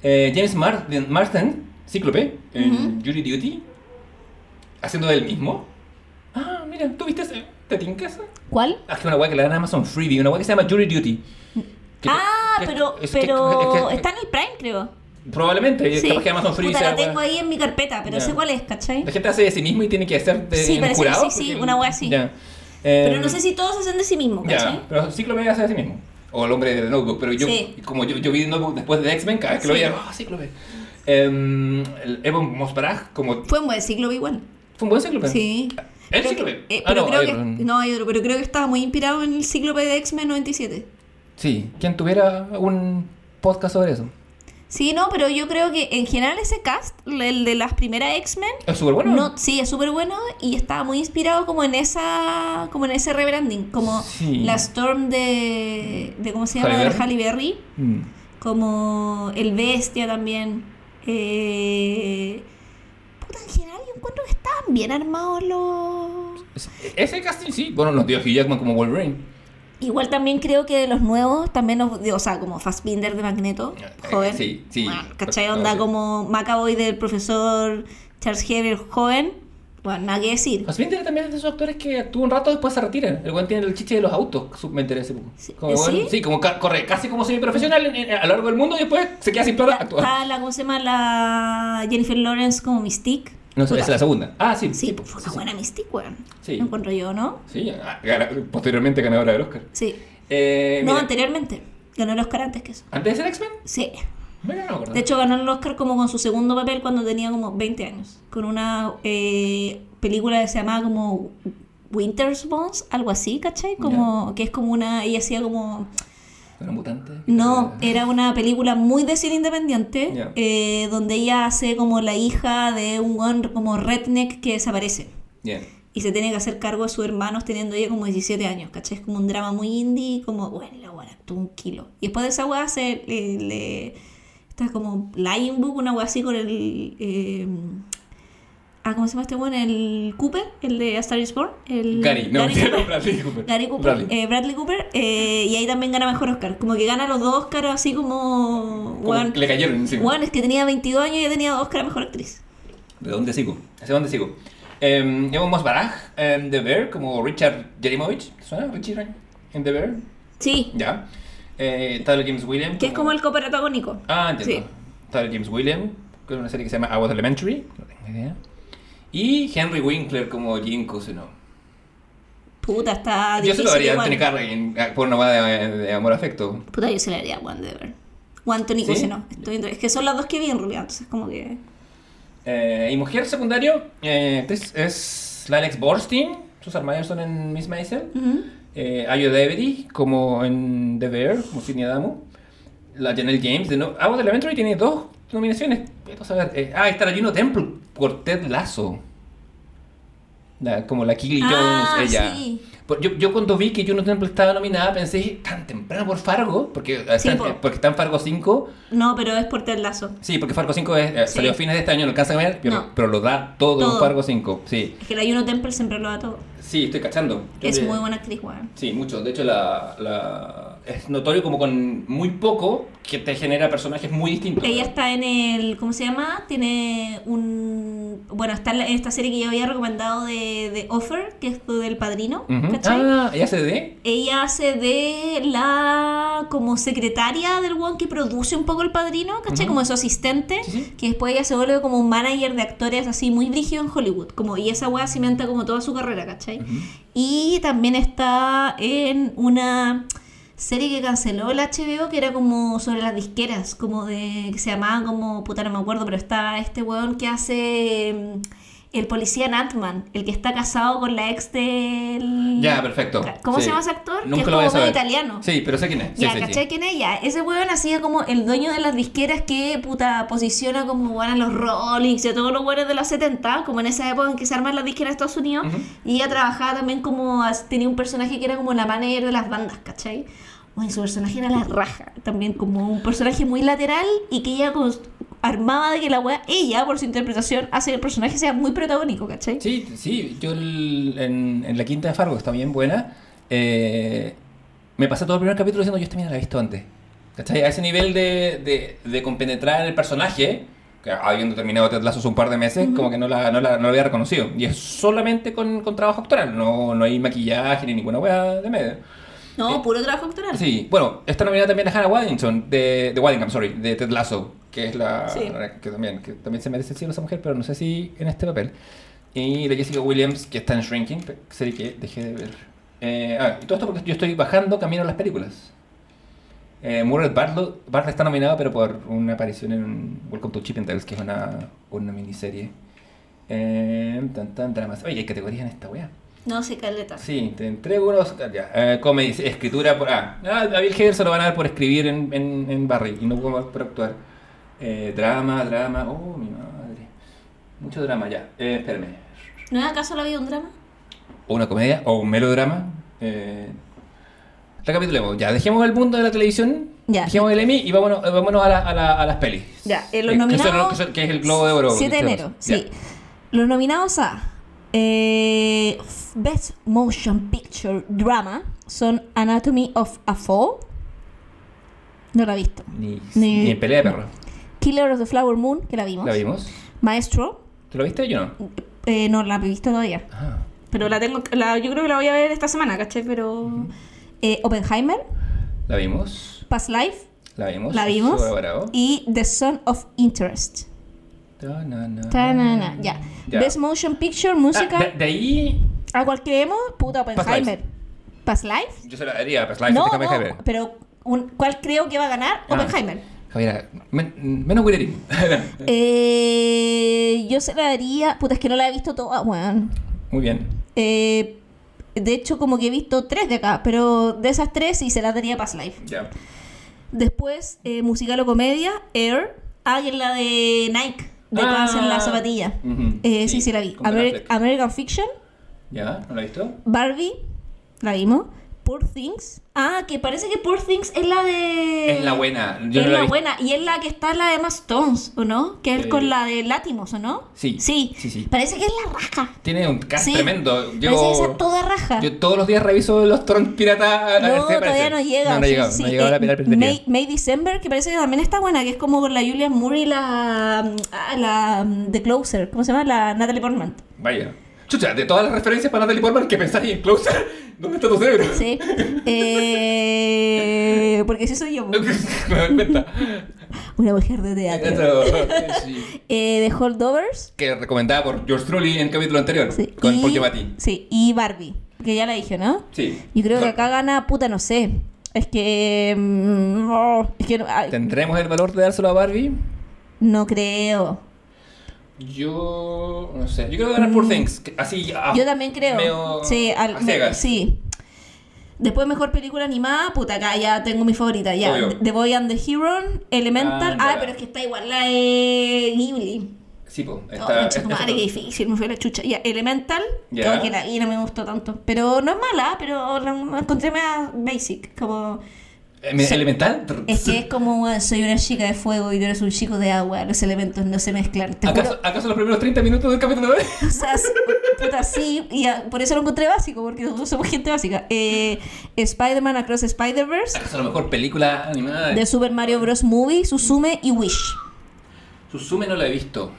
Eh, James Marsden, Marsden, Cíclope, en Ujú. Jury Duty. Haciendo del mismo. Ah, mira, ¿tú viste ese? ¿Te tinca esa? ¿Cuál? Ah, es que una weá que la dan Amazon Freebie, una weá que se llama Jury Duty. Que- ah, que- pero, que- pero está en el Prime, creo. Probablemente, Sí. capaz que Amazon Freebie Puta, sea la tengo ahí en mi carpeta, pero sé cuál es, ¿cachai? La gente hace de sí mismo y tiene que hacer de Sí, parece- jurado. sí, sí, porque- una weá así. Eh, Pero no sé si todos hacen de sí mismos, ¿cachai? Ya, pero Cíclope hace de sí mismo. O el hombre de Notebook, pero yo, Sí. como yo, yo vi Notebook después de X-Men, cada vez que lo veía, ah, Cíclope. Eh, el Evan Mosparag, como. Fue un buen ciclo igual. ¿Fue un buen Cíclope? Sí. ¿El Creo Cíclope? que- eh, Ah, pero no, creo hay que, otro. no, hay otro, pero creo que estaba muy inspirado en el Cíclope de X-Men 97. Sí, quien tuviera un podcast sobre eso. Sí, no, pero yo creo que en general ese cast, el de las primeras X-Men, Es súper bueno. no, sí, es súper bueno y estaba muy inspirado como en esa como en ese rebranding, como Sí. la Storm de, de ¿cómo se llama? Halle de. Halle Berry, Mm. como el Bestia también. Eh, puta, en general yo encuentro que estaban bien armados los... Es- Ese casting sí. Bueno, nos dio Hugh Jackman como Wolverine. Igual también creo que de los nuevos, también, los- o sea, como Fassbinder de Magneto, Eh, joven. sí, sí. Bueno, ¿Cachai? No, Onda sí. como Macaboy del profesor Charles Xavier joven. Bueno, nada que decir. Fassbinder también es de esos actores que actúa un rato después se retira. El buen tiene el chiche de los autos, su- me. Sí. Como, ¿Sí? bueno, sí, como ca- corre casi como semiprofesional en- en- a lo largo del mundo y después se queda sin plata Está la, ¿cómo se llama? La Jennifer Lawrence como Mystique. No esa es la segunda. Ah, sí. Sí, pues, fue una sí. buena Mystique, weón. Sí. Lo encuentro yo, ¿no? Sí, ah, posteriormente ganadora del Oscar. Sí. Eh, no, mira, anteriormente. Ganó el Oscar antes que eso. ¿Antes de ser X-Men? Sí. Mira, no. De hecho, ganó el Oscar como con su segundo papel cuando tenía como 20 años. Con una eh, película que se llamaba como Winter's Bones, algo así, ¿cachai? Como que es como una. Ella hacía como. ¿Era mutante? No, era una película muy de cine independiente, eh, donde ella hace como la hija de un como redneck que desaparece. Bien. Y se tiene que hacer cargo de sus hermanos teniendo ella como 17 años, ¿cachai? Es como un drama muy indie, como, bueno, la buena actuó un kilo. Y después de esa weá se le... le- está como Lion Book, una weá así con el... eh, ah, ¿cómo se llama este weón? El Cooper, el de A Star is Born. El, Gary, no, Gary Cooper. Bradley Cooper. Gary Cooper, Bradley. eh, Bradley Cooper, eh, y ahí también gana mejor Oscar. Como que gana los dos Oscars así como. Como weón, que le cayeron encima. weón, es que tenía 22 años y tenía dos Oscar a mejor actriz. ¿De dónde sigo? ¿Hacia dónde sigo? Eh, Evan Mosbaraj en The Bear, como Richard Jerimovich. ¿Suena? Richard en The Bear. Sí, Ya. Eh, Tyler James Williams. que es como el coprotagónico. Ah, entiendo. Sí. Tyler James Williams, que es una serie que se llama I Was Elementary. No tengo idea. Y Henry Winkler como Jim Cousineau. Puta, está Yo se lo difícil daría a igual. Anthony Carrigan ah, por una más de, de amor-afecto. Puta, yo se le daría a Juan de ver. O Anthony ¿Sí? Cousineau. Estoy viendo- Es que son las dos que vi en realidad, entonces como que... Eh, y mujer secundario eh, es la Alex Borstein. Susan Myerson en Miss Maisel. Ujú. Eh, Ayo como en The Bear, como Sidney Adamo. La Janelle James de no Abbott Elementary tiene dos nominaciones. Vamos a ver. eh, ah, está la Juno Temple por Ted Lasso. La- como la Kili Ah, Jones, ella. sí. Por- Yo, yo cuando vi que Juno Temple estaba nominada pensé, tan temprano por Fargo, porque, eh, Sí, está, po. porque está en Fargo 5. No, pero es por Ted Lazo. Sí, porque Fargo 5 es- eh, Sí. salió a fines de este año, no alcanza a ver, pero, No. pero lo da todo, en Todo. Fargo 5. Sí, Es que la Juno Temple siempre lo da todo. sí, estoy cachando. Yo Es muy buena actriz, weón. Sí, mucho. De hecho, la, la- es notorio como con muy poco que te genera personajes muy distintos. Ella está en el... ¿Cómo se llama? Tiene un... bueno, está en esta serie que yo había recomendado de, de Offer, que es del padrino. ¿cachai? Ah, ¿ya se de? Ella hace de la como secretaria del one que produce un poco el padrino, ¿cachai? Como su asistente, Sí, sí. que después ella se vuelve como un manager de actores así muy brígido en Hollywood. Como, y esa wea cimenta como toda su carrera, ¿cachai? Y también está en una serie que canceló el HBO que era como sobre las disqueras, como de. que se llamaba como. puta, no me acuerdo, pero está este weón que hace. mm, el policía Natman, el que está casado con la ex del. Ya, perfecto. ¿Cómo Sí. se llama ese actor? Nunca que es lo voy a como saber. italiano. Sí, pero sé quién es. Sí, ya, sí. ¿cachai quién es? Ya, ese weón hacía como el dueño de las disqueras que, puta, posiciona como, bueno, a los Rollings y a todos los weones de los 70, como en esa época en que se arman las disqueras de Estados Unidos. Y ella trabajaba también como, tenía un personaje que era como la manager de las bandas, ¿cachai? Bueno, su personaje era la raja, también como un personaje muy lateral y que ella armaba de que la wea, ella, por su interpretación, hace que el personaje sea muy protagónico, ¿cachai? Sí, sí, yo el- en, en la quinta de Fargo, está bien buena, eh, me pasé todo el primer capítulo diciendo yo esta mina la he visto antes. ¿Cachai? A ese nivel de, de, de compenetrar en el personaje, que habiendo terminado Ted Lasso hace un par de meses, como que no la, no, la, no la había reconocido. Y es solamente con, con trabajo actoral, no, no hay maquillaje ni ninguna wea de medio. No, puro trabajo actoral. Sí, bueno, está nominada también a Hannah Waddington, de, de Waddingham, sorry, de Ted Lasso, que es la Sí. que también, que también se merece el cielo esa mujer, pero no sé si en este papel. Y de Jessica Williams, que está en Shrinking, serie que dejé de ver. Eh, ah, y todo esto porque yo estoy bajando camino a las películas. Eh, Murray Bartlett, Bartlett está nominado, pero por una aparición en Welcome to Chippendales, que es una, una miniserie. Eh, tan, tan, dramas. Oye, hay categorías en esta wea. No, sí, caleta. Sí, te entrego unos. Ya, eh, comedy, escritura por. Ah, ah, a Bill Hader se lo van a dar por escribir en, en, en Barry y no por, actuar. Eh, drama, drama. Oh, mi madre. Mucho drama, ya. Eh, espérame. ¿No es acaso la vida un drama? O una comedia o un melodrama. Eh, recapitulemos. Ya, dejemos el mundo de la televisión. Ya. Dejemos el Emmy y vámonos, eh, vámonos a, la- a, la- a las pelis. Ya, los nominados- que es el Globo de Oro. 7 de enero, sí. Los nominados a eh, Best Motion Picture Drama son Anatomy of a Fall. No la he visto. Ni, Ni- ni en pelea de perro. Killer of the Flower Moon, que la vimos. ¿La vimos? Maestro, ¿Tú lo viste? Yo no. eh, no la he visto todavía. Ah. Pero la tengo, la, yo creo que la voy a ver esta semana, ¿cachai? Pero. eh, Oppenheimer, ¿La vimos? Past Life, La vimos. la vimos. Y The Son of Interest. Ta, na, na, Ta-na-na, Ya. Ya. Best Motion Picture, Ah, música. de, de ahí ¿A cuál creemos? Puta, Oppenheimer. ¿Past Life? yo se la daría Past Life no, no, pero un- ¿cuál creo que va a ganar? Ah. Oppenheimer. Javiera, men- menos Willery. Eh, yo se la daría. Puta, es que no la he visto toda, weón. Muy bien. Eh, de hecho, como que he visto tres de acá, pero de esas tres sí se las daría Past Life. Ya. Después, eh, musical o comedia, Air. Ah, y en la de Nike, de Ah. cuando hacen la zapatilla. Eh, sí, sí, sí, la vi. American Fiction, ¿Ya? ¿No la has visto? Barbie, la vimos. Poor Things. Ah, que parece que Poor Things es la de. Es la buena. Yo es no la buena. Y es la que está la de Emma Stones, ¿o no? Que es Eh, con la de Látimos, ¿o no? sí, Sí. sí, sí. Parece que es la raja. Tiene un cast Sí. tremendo. Yo, Parece que sea toda raja. yo todos los días reviso los torrents pirata a ver no, todavía no llega. No, no ha sí, llegado. No ha llegado Eh, la. May, May December, que parece que también está buena, que es como con la Julian Moore y la. ah, la. The Closer. ¿Cómo se llama? La Natalie Portman. Vaya. Chucha, de todas las referencias para Natalie Portman que pensáis en Closer, ¿dónde está tu cerebro? Sí. Eh, porque sí soy yo. Me doy cuenta. Una mujer de teatro. Eso, sí. Eh, The Holdovers. Que recomendada por George Truly en el capítulo anterior. Sí. Con y, Paul Giamatti. Sí, y Barbie. Que ya la dije, ¿no? Sí. Yo creo que acá gana, puta, no sé. Es que. mm, es que ay, ¿Tendremos el valor de dárselo a Barbie? no creo. Yo no sé. Yo creo que ganar por Things. que Así. ah, Yo también creo. medio sí, al- me- sí. Después mejor película animada, puta, acá ya tengo mi favorita, ya. Obvio. The Boy and the Hero, Elemental. Ah, Ah, pero es que está igual la de Ghibli. Sí, pues. Oh, concha tu madre, qué difícil, me fue la chucha. Ya, Elemental, creo que la vi, no me gustó tanto. Pero no es mala, pero la encontré más basic. Como, Sí. ¿Elemental? es que es como, soy una chica de fuego y tú eres un chico de agua, los elementos no se mezclan. Te ¿Acaso, ¿Acaso los primeros 30 minutos del capítulo de o sea, puta, sí, y a- por eso lo encontré básico, porque nosotros somos gente básica. Eh, Spider-Man Across Spider-Verse, ¿Acaso la mejor película animada? The Super Mario Bros. Movie, Suzume y Wish. Susume no la he visto.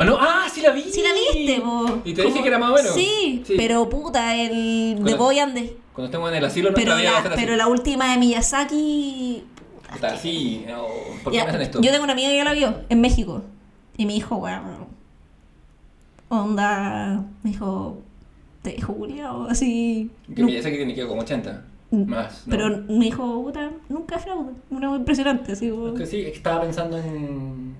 Ah, no, ah, sí la vi. Sí la viste, po. Y te dije que era más bueno. Sí, pero puta, el de Boy and the... Cuando estemos en el asilo, Pero va a la, así. pero la última de Miyazaki... Puta, sí, no, ¿por qué Ya, me hacen esto? Yo tengo una amiga que ya la vio en México. Y me dijo, bueno, onda, me dijo, te Julia o así. Que Miyazaki tiene que ir como 80. Mm, Más. ¿no? Pero me dijo, puta, nunca fraude. Una muy impresionante, así como- Es que sí, es que estaba pensando en.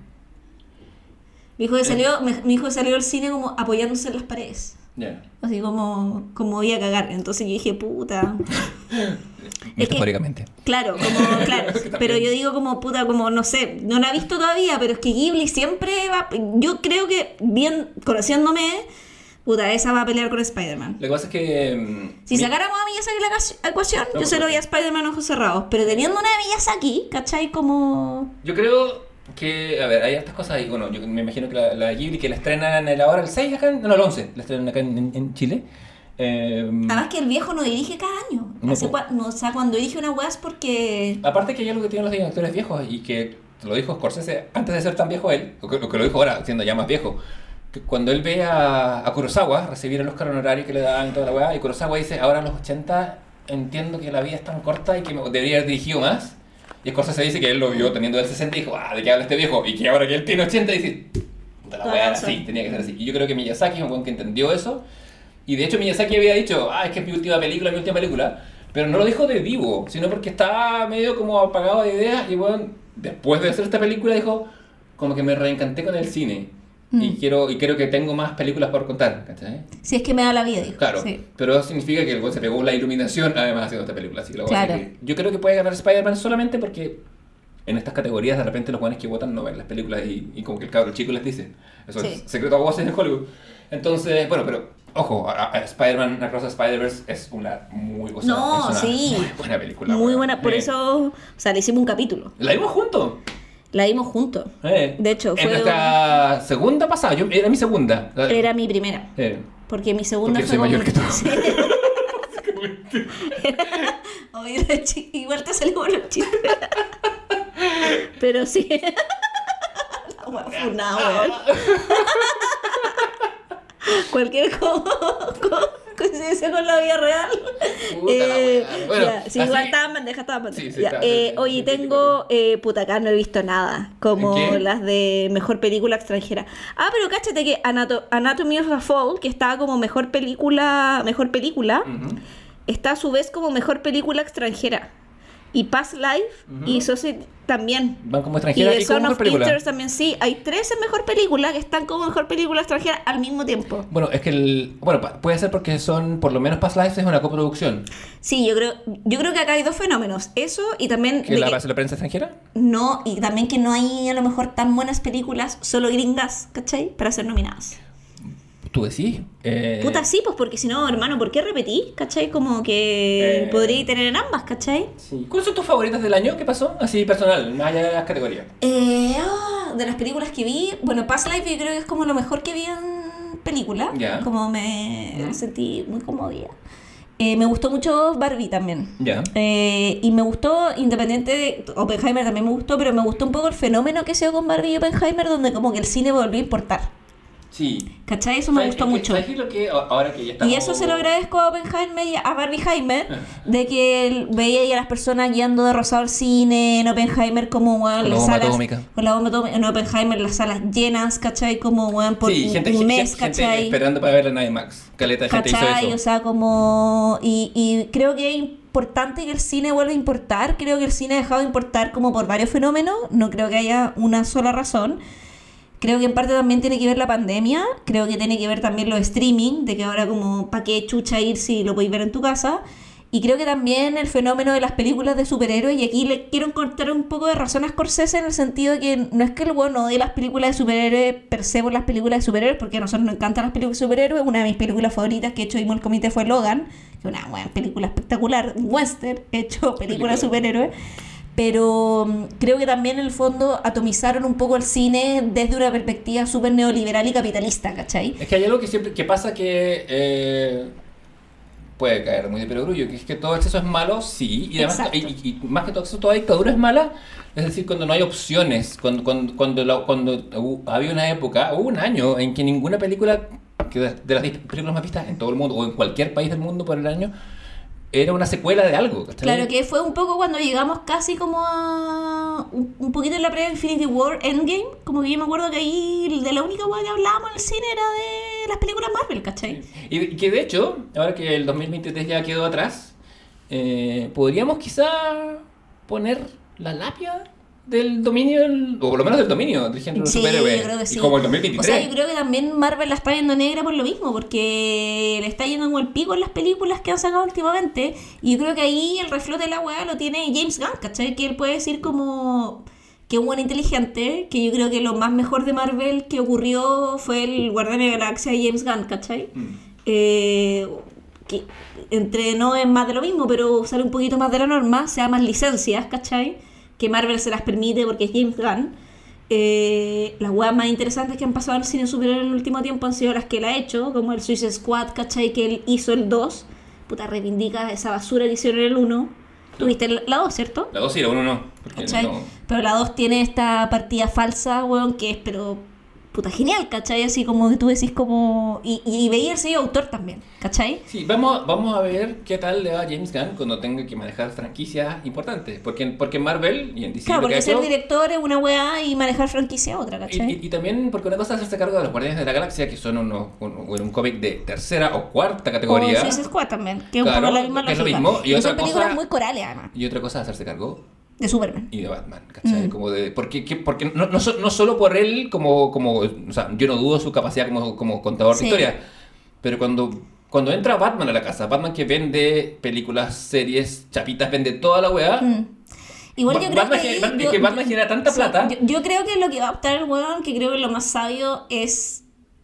Dijo que salió, me dijo que salió al cine como apoyándose en las paredes. Ya. Así como, como iba a cagar. Entonces yo dije, puta. Es que- Metafóricamente. Claro, como, claro. Pero yo digo como puta, como no sé, no la he visto todavía, pero es que Ghibli siempre va. Yo creo que, bien conociéndome, puta, esa va a pelear con Spider-Man. Lo que pasa es que. mm, Si mi- sacáramos a Miyazaki la ecuac- ecuación, No, yo se lo doy a Spider-Man ojos cerrados. Pero teniendo una de Miyazaki, ¿cachai? Como. Yo creo que. A ver, hay estas cosas ahí. Bueno, yo me imagino que la, la Ghibli que la estrenan el, ahora el 6 acá. en- No, el 11. La estrenan acá en, en- Chile. Eh, Además que el viejo no dirige cada año. No, Hace cua- no, o sea, cuando dirige una weá es porque. Aparte que hay algo que tienen los directores viejos y que lo dijo Scorsese antes de ser tan viejo él, o que, o que lo dijo ahora siendo ya más viejo, que cuando él ve a, a Kurosawa recibir el Oscar honorario que le daban y toda la weá, y Kurosawa dice, ahora en los 80 entiendo que la vida es tan corta y que me- debería haber dirigido más. Y Scorsese dice que él lo vio teniendo el 60 y dijo, ah, ¿de qué habla este viejo? Y que ahora que él tiene 80 dice, puta la weá, razón. sí, tenía que ser así. Y yo creo que Miyazaki es un buen que entendió eso. Y de hecho Miyazaki había dicho, ah, es que es mi última película, mi última película. Pero no lo dijo de vivo, sino porque estaba medio como apagado de ideas. Y bueno, después de hacer esta película dijo, como que me reencanté con el cine. Mm. Y quiero y creo que tengo más películas por contar, ¿cachai? Si es que me da la vida, dijo. Claro, Sí. pero eso significa que el güey se pegó la iluminación además haciendo esta película. Así que lo voy a Claro. seguir. Yo creo que puede ganar Spider-Man solamente porque en estas categorías de repente los buenos que votan no ven las películas y, y como que el cabro chico les dice. Eso Sí. es secreto a voces en Hollywood. Entonces, bueno, pero ojo, Spider-Man Across the Spider-Verse es una muy, o sea, No, es una sí. muy buena película. Muy buena, por Eh, eso, o sea, le hicimos un capítulo. La vimos juntos. La vimos juntos. Eh. De hecho, En fue nuestra segunda pasada, yo, era mi segunda. Era mi primera. Eh. Porque mi segunda Porque fue soy mayor que tú. Igual te salió bueno el chiste. Pero sí. La funada, weón. Cualquier co- co- coincidencia con la vida real. Puta la Eh, wea. Bueno, ya, sí, así- igual estaba bandeja, estaba bandeja. Sí, sí, está- eh, oye, tengo, eh, puta, acá no he visto nada, como las de mejor película extranjera. Ah, pero cáchate que Anato- Anatomy of a Fall, que estaba como mejor película, mejor película, Ujú. está a su vez como mejor película extranjera. Y Past Life y Society también. Van como Y extranjeras The y, como Son mejor of película. Interest también, sí. Hay tres en mejor película que están como mejor película extranjera al mismo tiempo. Bueno, es que el. Bueno, puede ser porque son. Por lo menos Past Lives es una coproducción. Sí, yo creo, yo creo que acá hay dos fenómenos. Eso y también ¿Que de la base de la prensa extranjera? no, y también que no hay a lo mejor tan buenas películas, solo gringas, ¿cachai? Para ser nominadas. ¿Tú decís? Eh, Puta, sí, pues porque si no, hermano, ¿por qué repetir? ¿Cachai? Como que Eh. podría tener en ambas, ¿cachai? sí. ¿Cuáles son tus favoritas del año? ¿Qué pasó? Así personal, más allá de las categorías. Eh, ah, de las películas que vi, bueno, Past Life yo creo que es como lo mejor que vi en película. Ya. Como me sentí muy comodida. Eh, me gustó mucho Barbie también. Ya. Eh, y me gustó, independiente de Oppenheimer también me gustó, pero me gustó un poco el fenómeno que se dio con Barbie y Oppenheimer, donde como que el cine volvió a importar. Sí. ¿Cachai? Eso me ¿Sabes gustó mucho. ¿Sabes qué es lo que ahora que ya estamos... Y eso se lo agradezco a Oppenheimer y a Barbie Heimer, Ah. de que él veía a las personas guiando de rosado al cine, en Oppenheimer como weón, Con la las bomba salas, atómica. con la bomba atómica, en Oppenheimer las salas llenas, ¿cachai? Como weón por Sí, un, gente, un gente- mes, gente ¿cachai? esperando para verla en IMAX. Caleta de gente hizo ¿Cachai? eso. O sea, como... Y, y creo que es importante que el cine vuelva a importar. Creo que el cine ha dejado de importar como por varios fenómenos. No creo que haya una sola razón. Creo que en parte también tiene que ver la pandemia. Creo que tiene que ver también los streaming. De que ahora como, ¿para qué chucha ir si lo podéis ver en tu casa? Y creo que también el fenómeno de las películas de superhéroes, y aquí le quiero encontrar un poco de razón a Scorsese en el sentido de que no es que el bueno odie las películas de superhéroes per se por las películas de superhéroes, porque a nosotros nos encantan las películas de superhéroes. Una de mis películas favoritas que he hecho y el comité fue Logan, que es una buena película espectacular, western hecho película de superhéroes. Pero mm, creo que también en el fondo atomizaron un poco el cine desde una perspectiva súper neoliberal y capitalista, ¿cachai? Es que hay algo que siempre que pasa que eh, puede caer muy de perogrullo, que es que todo exceso es malo, sí, y además, y, y- y más que todo exceso, toda dictadura es mala, es decir, cuando no hay opciones, cuando, cuando, cuando, la- cuando había una época, hubo un año en que ninguna película, que de, de las 10 películas más vistas en todo el mundo, o en cualquier país del mundo por el año, era una secuela de algo, ¿cachai? Claro que fue un poco cuando llegamos casi como a un, un poquito en la pre-Infinity War Endgame, como que yo me acuerdo que ahí de la única weá que hablábamos en el cine era de las películas Marvel, ¿cachai? Y, y que de hecho, ahora que el 2023 ya quedó atrás, eh, podríamos quizá poner la lápida del dominio, o por lo menos del dominio del género Sí, superhéroe. yo creo que y sí. como el O 2023. sea, yo creo que también Marvel la está yendo negra por lo mismo, porque le está yendo como el pico en las películas que han sacado últimamente. Y yo creo que ahí el reflote de la weá lo tiene James Gunn, ¿cachai? Que él puede decir como que un buen inteligente, que yo creo que lo más mejor de Marvel que ocurrió fue el Guardián de la Galaxia de James Gunn, ¿cachai? Mm. Eh, que entre no es más de lo mismo, pero sale un poquito más de la norma, se llaman licencias, ¿cachai? Que Marvel se las permite porque es James Gunn. Eh, las weas más interesantes que han pasado en el cine superior en el último tiempo han sido las que él ha hecho, como el Suicide Squad, ¿cachai? Que él hizo el 2. Puta, reivindica esa basura que hicieron en el 1. Tuviste la 2, ¿cierto? La 2 sí, la 1 no. No- Pero la 2 tiene esta partida falsa, weón, que es, pero puta genial, ¿cachai? Así como que tú decís como... Y, y veía el sello autor también, ¿cachai? Sí, vamos, vamos a ver qué tal le va a James Gunn cuando tenga que manejar franquicias importantes. Porque, porque Marvel y en DC Claro, porque ser hecho- director es una weá y manejar franquicia es otra, Y, ¿cachai? y- y también porque una cosa es hacerse cargo de los Guardianes de la Galaxia, que son unos, un, un cómic de tercera o cuarta categoría. O Suicide Squad también, que es Claro, un poco la misma que es lo lógica. mismo, y Y, otra son películas cosa- muy corales, además, Y otra cosa es hacerse cargo de Superman. y de Batman, ¿cachai? Mm. Como de, porque, que- porque no, no, so- no solo por él, como, como, o sea, yo no dudo su capacidad como, como contador Sí. de historia, pero cuando, cuando entra Batman a la casa, Batman que vende películas, series, chapitas, vende toda la weá, Mm. Igual yo creo que, Batman genera tanta plata. Yo, yo creo que lo que va a optar el weón, que creo que lo más sabio es,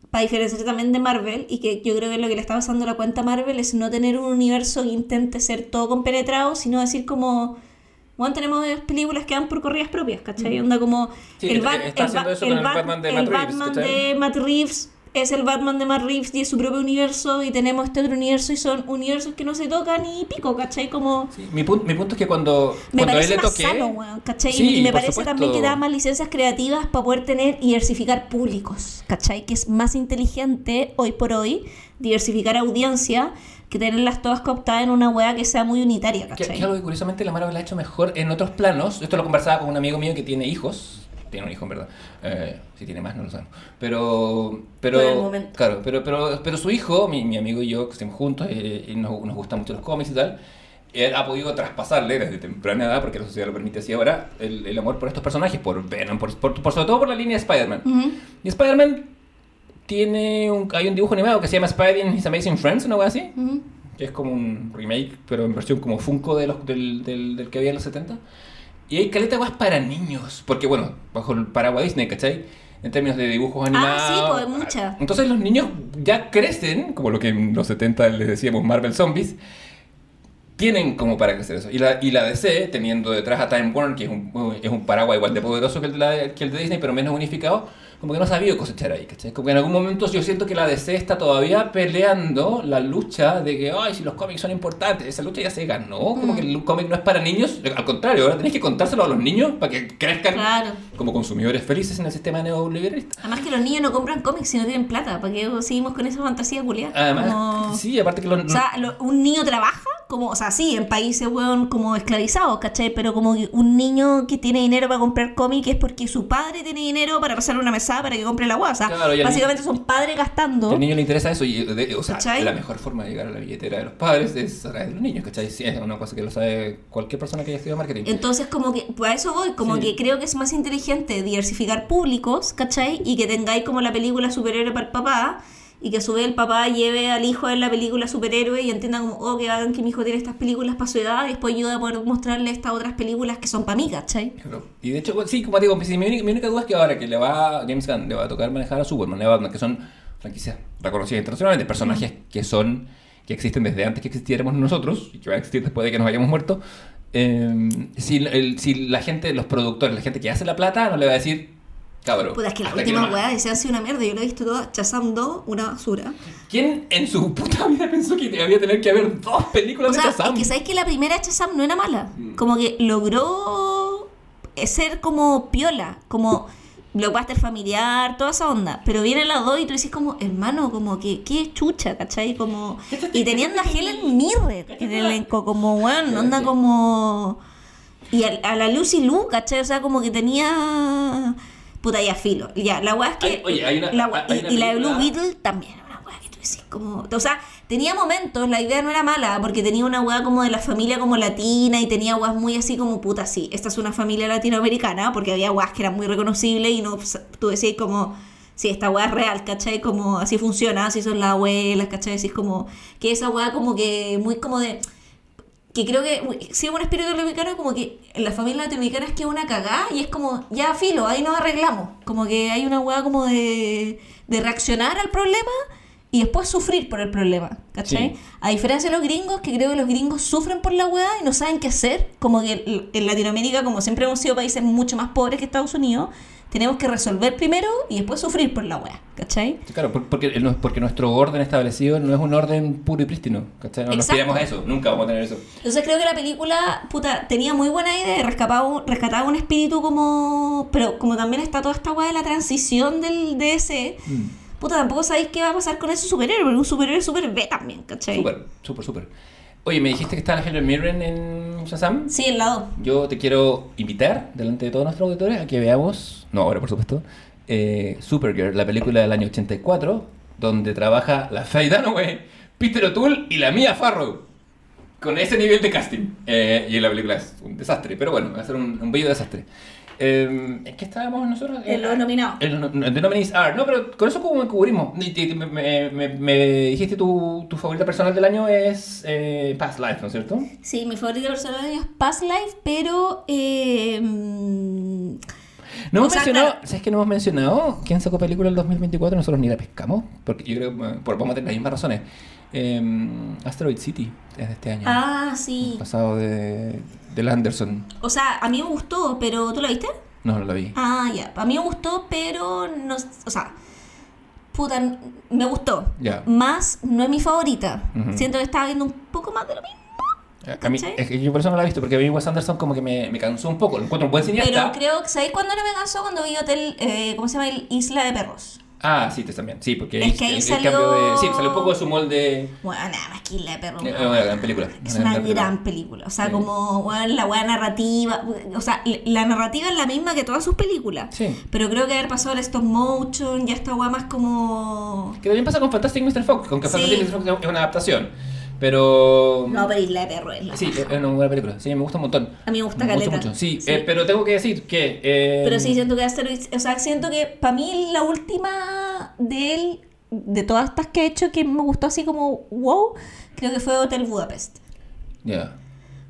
para diferenciarse también de Marvel, y que yo creo que lo que le está pasando a la cuenta a Marvel es no tener un universo que intente ser todo compenetrado, sino decir como, bueno, tenemos películas que van por corridas propias, ¿cachai? Onda como Sí, el, Bat- el el Batman de el Matt Reeves, Batman de Matt Reeves es el Batman de Matt Reeves y es su propio universo, y tenemos este otro universo y son universos que no se tocan ni pico, ¿cachai? Como... Sí, mi, pun- mi punto es que cuando, Me cuando él parece le más toque... sano, weón, ¿cachai? Sí, y me parece supuesto. también que da más licencias creativas para poder tener y diversificar públicos, ¿cachai? Que es más inteligente hoy por hoy diversificar audiencia que tenerlas todas cooptadas en una wea que sea muy unitaria, Que, ¿cachai? que algo que curiosamente la Marvel ha hecho mejor en otros planos. Esto lo conversaba con un amigo mío que tiene hijos. Tiene un hijo, en verdad. Eh, si tiene más, no lo sabemos. Pero. pero el. Claro, pero, pero, pero su hijo, mi, mi amigo y yo, que estamos juntos eh, y nos, nos gustan mucho los cómics y tal. Él ha podido traspasarle desde temprana edad, porque la sociedad lo permite así ahora, el, el amor por estos personajes, por Venom, por, por- por- sobre todo por la línea de Spider-Man. Ujú. Y Spider-Man tiene un, hay un dibujo animado que se llama Spidey and His Amazing Friends, una cosa así Ujú. que es como un remake, pero en versión como Funko de los, del, del, del que había en los 70. Y hay caleta guas para niños, porque bueno, bajo el paraguas Disney, ¿cachai? En términos de dibujos animados. Ah, sí, pues, hay muchas. Entonces los niños ya crecen, como lo que en los 70 les decíamos Marvel Zombies, tienen como para crecer eso. Y la, y la DC, teniendo detrás a Time Warner, que es un, es un paraguas igual de poderoso que el, de la- que el de Disney, pero menos unificado, como que no ha sabido cosechar ahí, ¿cachai? Como que en algún momento yo siento que la DC está todavía peleando la lucha de que, ay, si los cómics son importantes, esa lucha ya se ganó, como que el cómic no es para niños, al contrario, ahora tenés que contárselo a los niños para que crezcan Claro. como consumidores felices en el sistema neoliberalista. Además que los niños no compran cómics si no tienen plata, ¿para qué seguimos con esa fantasía culiada? Además, Como- sí, aparte que los... O sea, lo- un niño trabaja, como, o sea, sí, en países, weón, como esclavizados, ¿cachai? Pero como un niño que tiene dinero para comprar cómic es porque su padre tiene dinero para pasarle una para que compre la guasa. Claro, y al Básicamente son padres gastando. Al niño le interesa eso y, de- o sea, ¿Cachai? la mejor forma de llegar a la billetera de los padres es a través de los niños, ¿cachai? Sí, es una cosa que lo sabe cualquier persona que haya estudiado marketing. Entonces, como que, pues a eso voy, como Sí. que creo que es más inteligente diversificar públicos, ¿cachai? Y que tengáis como la película superhéroe para el papá, y que a su vez el papá lleve al hijo a ver la película superhéroe y entienda como, oh, que hagan que mi hijo tiene estas películas para su edad, y después ayuda a poder mostrarle estas otras películas que son para mí, ¿cachai? Claro. Y de hecho, sí, como digo, sí, mi, única, mi única duda es que ahora que le va James Gunn le va a tocar manejar a Superman y a Batman, que son franquicias reconocidas internacionalmente, personajes que son que existen desde antes que existiéramos nosotros y que van a existir después de que nos hayamos muerto. eh, si, el- si la gente, los productores, la gente que hace la plata, no le va a decir Puta, es que la última weá decía sido una mierda. Yo lo he visto toda. Shazam 2, una basura. ¿Quién en su puta vida pensó que había tener que haber dos películas O sea, de es Shazam? que sabes que la primera Shazam no era mala. Mm. Como que logró ser como piola, como blockbuster familiar, toda esa onda. Pero viene la 2 y tú dices como, hermano, como que qué chucha, ¿cachai? Como... Y teniendo a Helen Mirren en el elenco, como, bueno, onda como... Y a, a la Lucy Liu, ¿cachai? O sea, como que tenía... Puta, ya filo. Ya, la weá es que... Hay- oye, hay una- la hay y, una y la de Blue Beetle también era una weá que tú decís como... O sea, tenía momentos, la idea no era mala, porque tenía una weá como de la familia como latina y tenía weas muy así como, puta, sí, esta es una familia latinoamericana, porque había weas que eran muy reconocibles y no, tú decís como... Sí, esta weá es real, ¿cachai? Como así funciona, así son las abuelas, ¿cachai? Decís como que esa weá como que muy como de que creo que uy, sí un espíritu latinoamericano como que en la familia latinoamericana es que es una cagada y es como ya filo ahí nos arreglamos como que hay una weá como de, de reaccionar al problema y después sufrir por el problema ¿cachai? Sí. a diferencia de los gringos que creo que los gringos sufren por la weá y no saben qué hacer como que en Latinoamérica como siempre hemos sido países mucho más pobres que Estados Unidos tenemos que resolver primero y después sufrir por la weá ¿cachai? Claro, por- porque, el- porque nuestro orden establecido no es un orden puro y prístino. ¿cachai? No nos Exacto. pidamos eso, nunca vamos a tener eso. Entonces creo que la película, puta, tenía muy buena idea, rescataba un, rescataba un espíritu como... Pero como también está toda esta weá de la transición del DC, Mm. puta, tampoco sabéis qué va a pasar con ese superhéroe, porque un superhéroe es super B también, ¿cachai? Súper, súper, súper. Oye, me dijiste que está la Helen Mirren en Shazam. Sí, el lado. Yo te quiero invitar, delante de todos nuestros auditores, a que veamos, no ahora por supuesto, eh, Supergirl, la película del año 84, donde trabaja la Faye Dunaway, Peter O'Toole y la Mia Farrow. Con ese nivel de casting. Eh, y la película es un desastre, pero bueno, va a ser un, un bello desastre. Eh, ¿En qué estábamos nosotros? En los nominados. El, no- el de Nominees are. No, pero con eso como cubrimos. Me, me- me- dijiste tu, tu favorita personal del año es eh, Past Life, ¿no es cierto? Sí, mi favorita personal es Past Life, pero... Eh, mm, No hemos mencionado, claro. ¿sabes que no hemos mencionado quién sacó película el 2024? Nosotros ni la pescamos, porque yo creo que por, vamos a tener las mismas razones. Eh, Asteroid City es de este año. ah, sí. Pasado de, del Anderson. O sea, a mí me gustó, pero ¿tú la viste? No, no la vi. Ah, ya. A mí me gustó, pero no. O sea, puta, me gustó. Ya. Más, no es mi favorita. Siento que estaba viendo un poco más de lo mismo. A mí, es que yo por eso no la he visto, porque a mí Wes Anderson como que me, me cansó un poco. Lo encuentro un buen Pero cineasta. creo que, ¿sabéis cuándo no me cansó? Cuando vi Hotel, eh, ¿cómo se llama? El Isla de Perros. Ah, sí, te también. Sí, porque Es que ahí el, el salió- cambio de. Sí, salió un poco de su molde. Bueno, nada más que Isla de Perros. Es una gran película. Es una gran película. O sea, Sí. como weón, la weá narrativa. O sea, la narrativa es la misma que todas sus películas. Sí. Pero creo que haber pasado el stop motion, ya esta weá más como. Que también pasa con Fantastic Mr. Fox, con que Sí. Fantastic Mr. Fox es una adaptación. Pero. No, pero Isla de Perros es la Sí, es una buena película. Sí, me gusta un montón. A mí me gusta mucho, caleta. mucho. Sí, Sí. eh, pero tengo que decir que. eh, Pero sí, siento que Asteroid, o sea, siento que para mí la última de él, de todas estas que he hecho, que me gustó así como wow, creo que fue Hotel Budapest. Ya.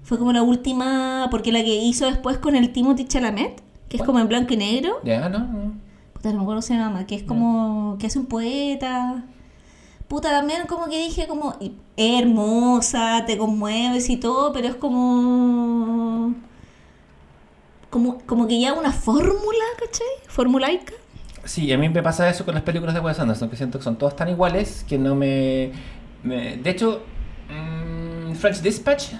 Fue como la última, porque la que hizo después con el Timothy Chalamet, que es como en blanco y negro. Ya, no, no. Puta, no me acuerdo se llama, que es como, que hace un poeta. Puta, también como que dije como, hermosa, te conmueves y todo, pero es como... Como, como que ya una fórmula, ¿cachai? Formulaica. Sí, a mí me pasa eso con las películas de Wes Anderson, que siento que son todas tan iguales que no me. me- de hecho, mm, French Dispatch.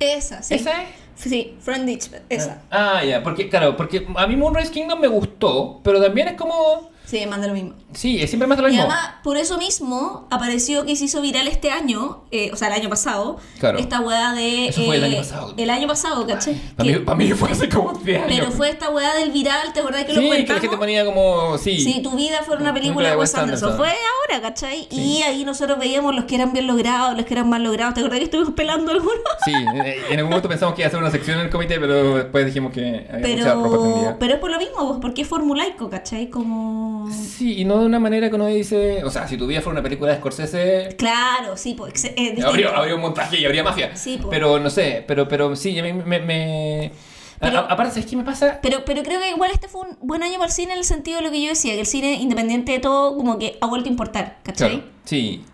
Esa, sí. ¿Esa es? Sí, Friend Ditch, esa. Ah, ya, porque, claro, porque a mí Moonrise Kingdom me gustó, pero también es como. Sí, manda lo mismo. Sí, siempre de lo Y mismo. además, por eso mismo, apareció que se hizo viral este año, eh, o sea, el año pasado, Claro. esta weá de... Eso fue el eh, año pasado. El año pasado, ¿cachai? Para Que- mí, para mí fue hace como 10 años. pero fue esta weá del viral, ¿te acordás que sí, lo que la comentamos? gente ponía como. Sí. Si tu vida fuera una película de Wes Anderson. Anderson. Fue ahora, ¿cachai? Sí. Y ahí nosotros veíamos los que eran bien logrados, los que eran mal logrados. ¿Te acordás que estuvimos pelando algunos? Sí, eh, en algún momento pensamos que iba a hacer una sección en el comité, pero después dijimos que había mucha ropa Pero, tendida. pero es por lo mismo, porque es formulaico, ¿cachai? Como... Sí, y no de una manera que uno dice. O sea, si tu vida fuera una película de Scorsese, Claro, sí, pues es distinto. habría, habría un montaje y habría mafia. Sí, po. Pero no sé, pero, pero sí, a mí me. Pero- aparte, ¿sabes qué me pasa? Pero, pero creo que igual este fue un buen año para el cine en el sentido de lo que yo decía, que el cine, independiente de todo, como que ha vuelto a importar, ¿cachai? Claro, sí,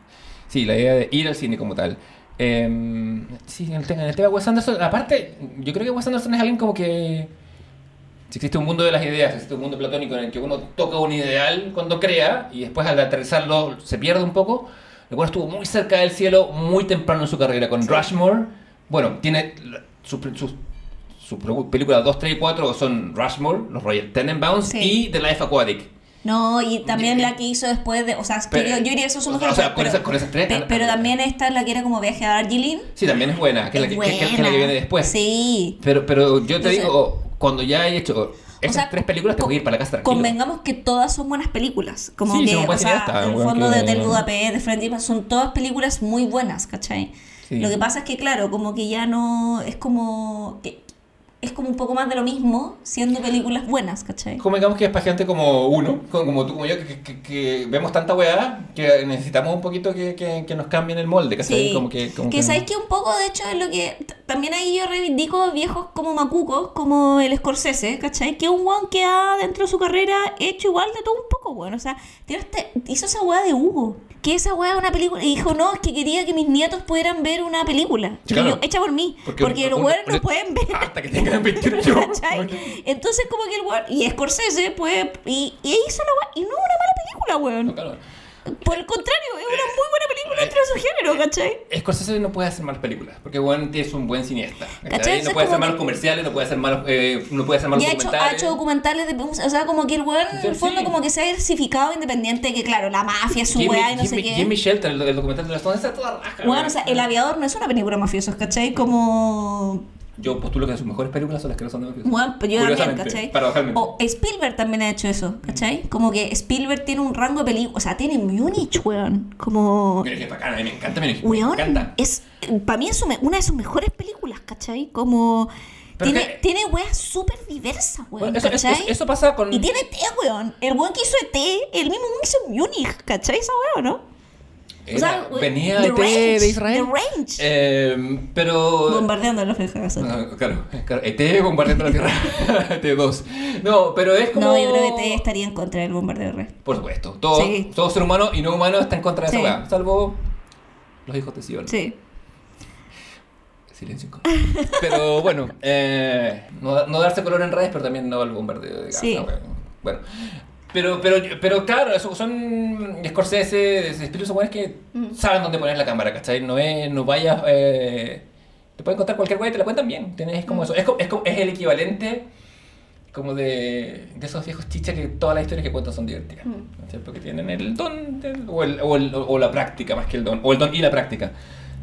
sí, la idea de ir al cine como tal. Eh, sí, en el, tema, en el tema de Wes Anderson, aparte, yo creo que Wes Anderson es alguien como que Si existe un mundo de las ideas, existe un mundo platónico en el que uno toca un ideal cuando crea y después al aterrizarlo se pierde un poco, el bueno estuvo muy cerca del cielo muy temprano en su carrera con Rushmore. Bueno, tiene la- su, su, su película 2, 3 y 4 son Rushmore, los Royal Tenenbaums Sí. y The Life Aquatic. No, y también la que hizo después de. O sea, Pero- yo, yo diría que eso son mejores. o sea, con esas- con esas tres- pe- pero también esta es la que era como viaje a Darjeeling. Sí, también es buena, que es la que, que- que- que es la que buena. viene después. Sí. Pero, pero yo te Entonces- digo, cuando ya he hecho esas sea, tres películas, te voy a ir para la casa tranquilo. Convengamos que todas son buenas películas. Como Sí, que, o sea, el fondo que- de Hotel Budapest, de Friendly son todas películas muy buenas, ¿cachai? Sí. Lo que pasa es que, claro, como que ya no. Es como. que es como un poco más de lo mismo siendo películas buenas, ¿cachai? Convengamos que es para gente como uno, como, como tú, como yo, que, que- que vemos tanta weá que necesitamos un poquito que, que- que nos cambien el molde, ¿cachai? Sí. Como que, como que sabéis que un poco, de hecho, es lo que. También ahí yo reivindico viejos como Macuco, como el Scorsese, ¿cachai? Que un weón que ha dentro de su carrera hecho igual de todo un poco, weón. O sea, tiene este- hizo esa weá de Hugo. Que esa weá es una película. Y dijo, no, es que quería que mis nietos pudieran ver una película. Sí, yo, hecha por mí. Porque, un- los weones no pueden ver. Hasta que tengan 21 años. ¿Cachai? Entonces, como que el weón. Y Scorsese, pues. Y, y hizo la weá. Y no una mala película, weón. No, claro. Por el contrario, es una muy buena película dentro de su género, ¿cachai? Scorsese no puede hacer malas películas, porque bueno, es un buen cineasta. ¿Cachai? No puede hacer malos que- comerciales, no puede hacer malos, eh, no puede hacer malos Y ha hecho, ha documentales. hecho documentales de. O sea, como que el weón, en el fondo, sí. como que se ha diversificado independiente, que claro, la mafia es su weá y no sé Jimmy- qué. Jimmy Shelter, el, el documental de las Stones, está toda raja. Bueno, o sea, El Aviador no es una película mafiosa, ¿cachai? Como. Yo postulo que sus mejores películas son las que no son de mafiosos. Bueno, yo también, ¿cachai? O Spielberg también ha hecho eso, ¿cachai? Como que Spielberg tiene un rango de películas. O sea, tiene Múnich, weón. Como. Mira que es bacana, a mí me encanta, me Weón, encanta. es. Para mí es una de sus mejores películas, ¿cachai? Como. Pero Tiene, que- tiene weas súper diversas, weón. Bueno, eso, eso- ¿cachai? eso pasa con... Y tiene T, weón. El weón que hizo ET, el mismo weón que hizo Múnich, ¿cachai? Esa weón, ¿no? Era- o sea, we- venía de, Range, de Israel. The Range. Eh, pero... Bombardeando la feja Ah, claro, claro, ET bombardeando la Tierra. ET2. No, pero es como... No, yo creo que ET estaría en contra del bombardeo red. Por supuesto. Todo, Sí. todo ser humano y no humano está en contra de Sí. esa weá. Salvo los hijos de Sion. Sí. Silencio. Pero bueno, eh, no, no darse color en redes, pero también no al bombardeo de Gaza. Sí. Bueno. Pero, pero, pero claro, eso son Scorsese, son weones que Mm. saben dónde poner la cámara, ¿cachai? No, es, no vayas... Eh, te pueden contar cualquier weá y te la cuentan bien. Tenés Mm. como eso. Es, es, es el equivalente como de, de esos viejos chichas que todas las historias que cuentan son divertidas. Mm. Porque tienen el don del- o, el, o, el- o la práctica más que el don. O el don y la práctica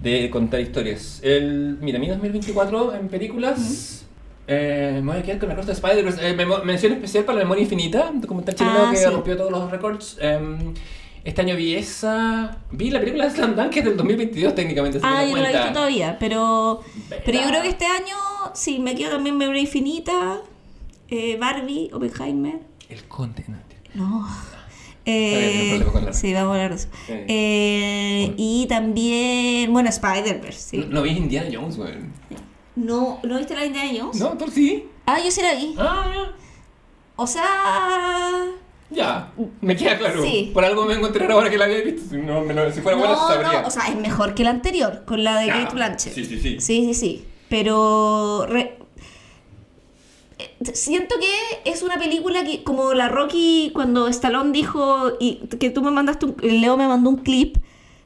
de contar historias. El, mira, mi 2024 en películas... eh, me voy a quedar con la Cross de Spider. Eh, mención especial para la memoria infinita, documental chileno Ah, que sí. rompió todos los récords. Em, este año vi esa. Vi la película de Slam Dunk, que es del 2022 técnicamente. Ah, yo no la he visto todavía, pero. Pero yo creo que este año, sí, me quedo también Memoria Infinita, eh, Barbie, Oppenheimer. El conde. no, No. no hay Eh, la- sí, vamos a hablar de eso. Sí. Eh, y también, bueno, Spider-Verse, sí. No, no vi Indiana Jones, weón. No, ¿no viste la de Indiana Jones? No, tú sí. Ah, yo sí la vi. Ah, ya. O sea. Ya, me queda claro. Sí. Por algo me encontré ahora que la había visto. Si, no, me lo- si fuera buena, no, sabría. no, o sea, es mejor que la anterior, con la de Kate Blanchett. Sí, sí, sí. Sí, sí, sí. Pero re- eh, siento que es una película que, como la Rocky, cuando Stallone dijo, y que tú me mandaste, un, Leo me mandó un clip.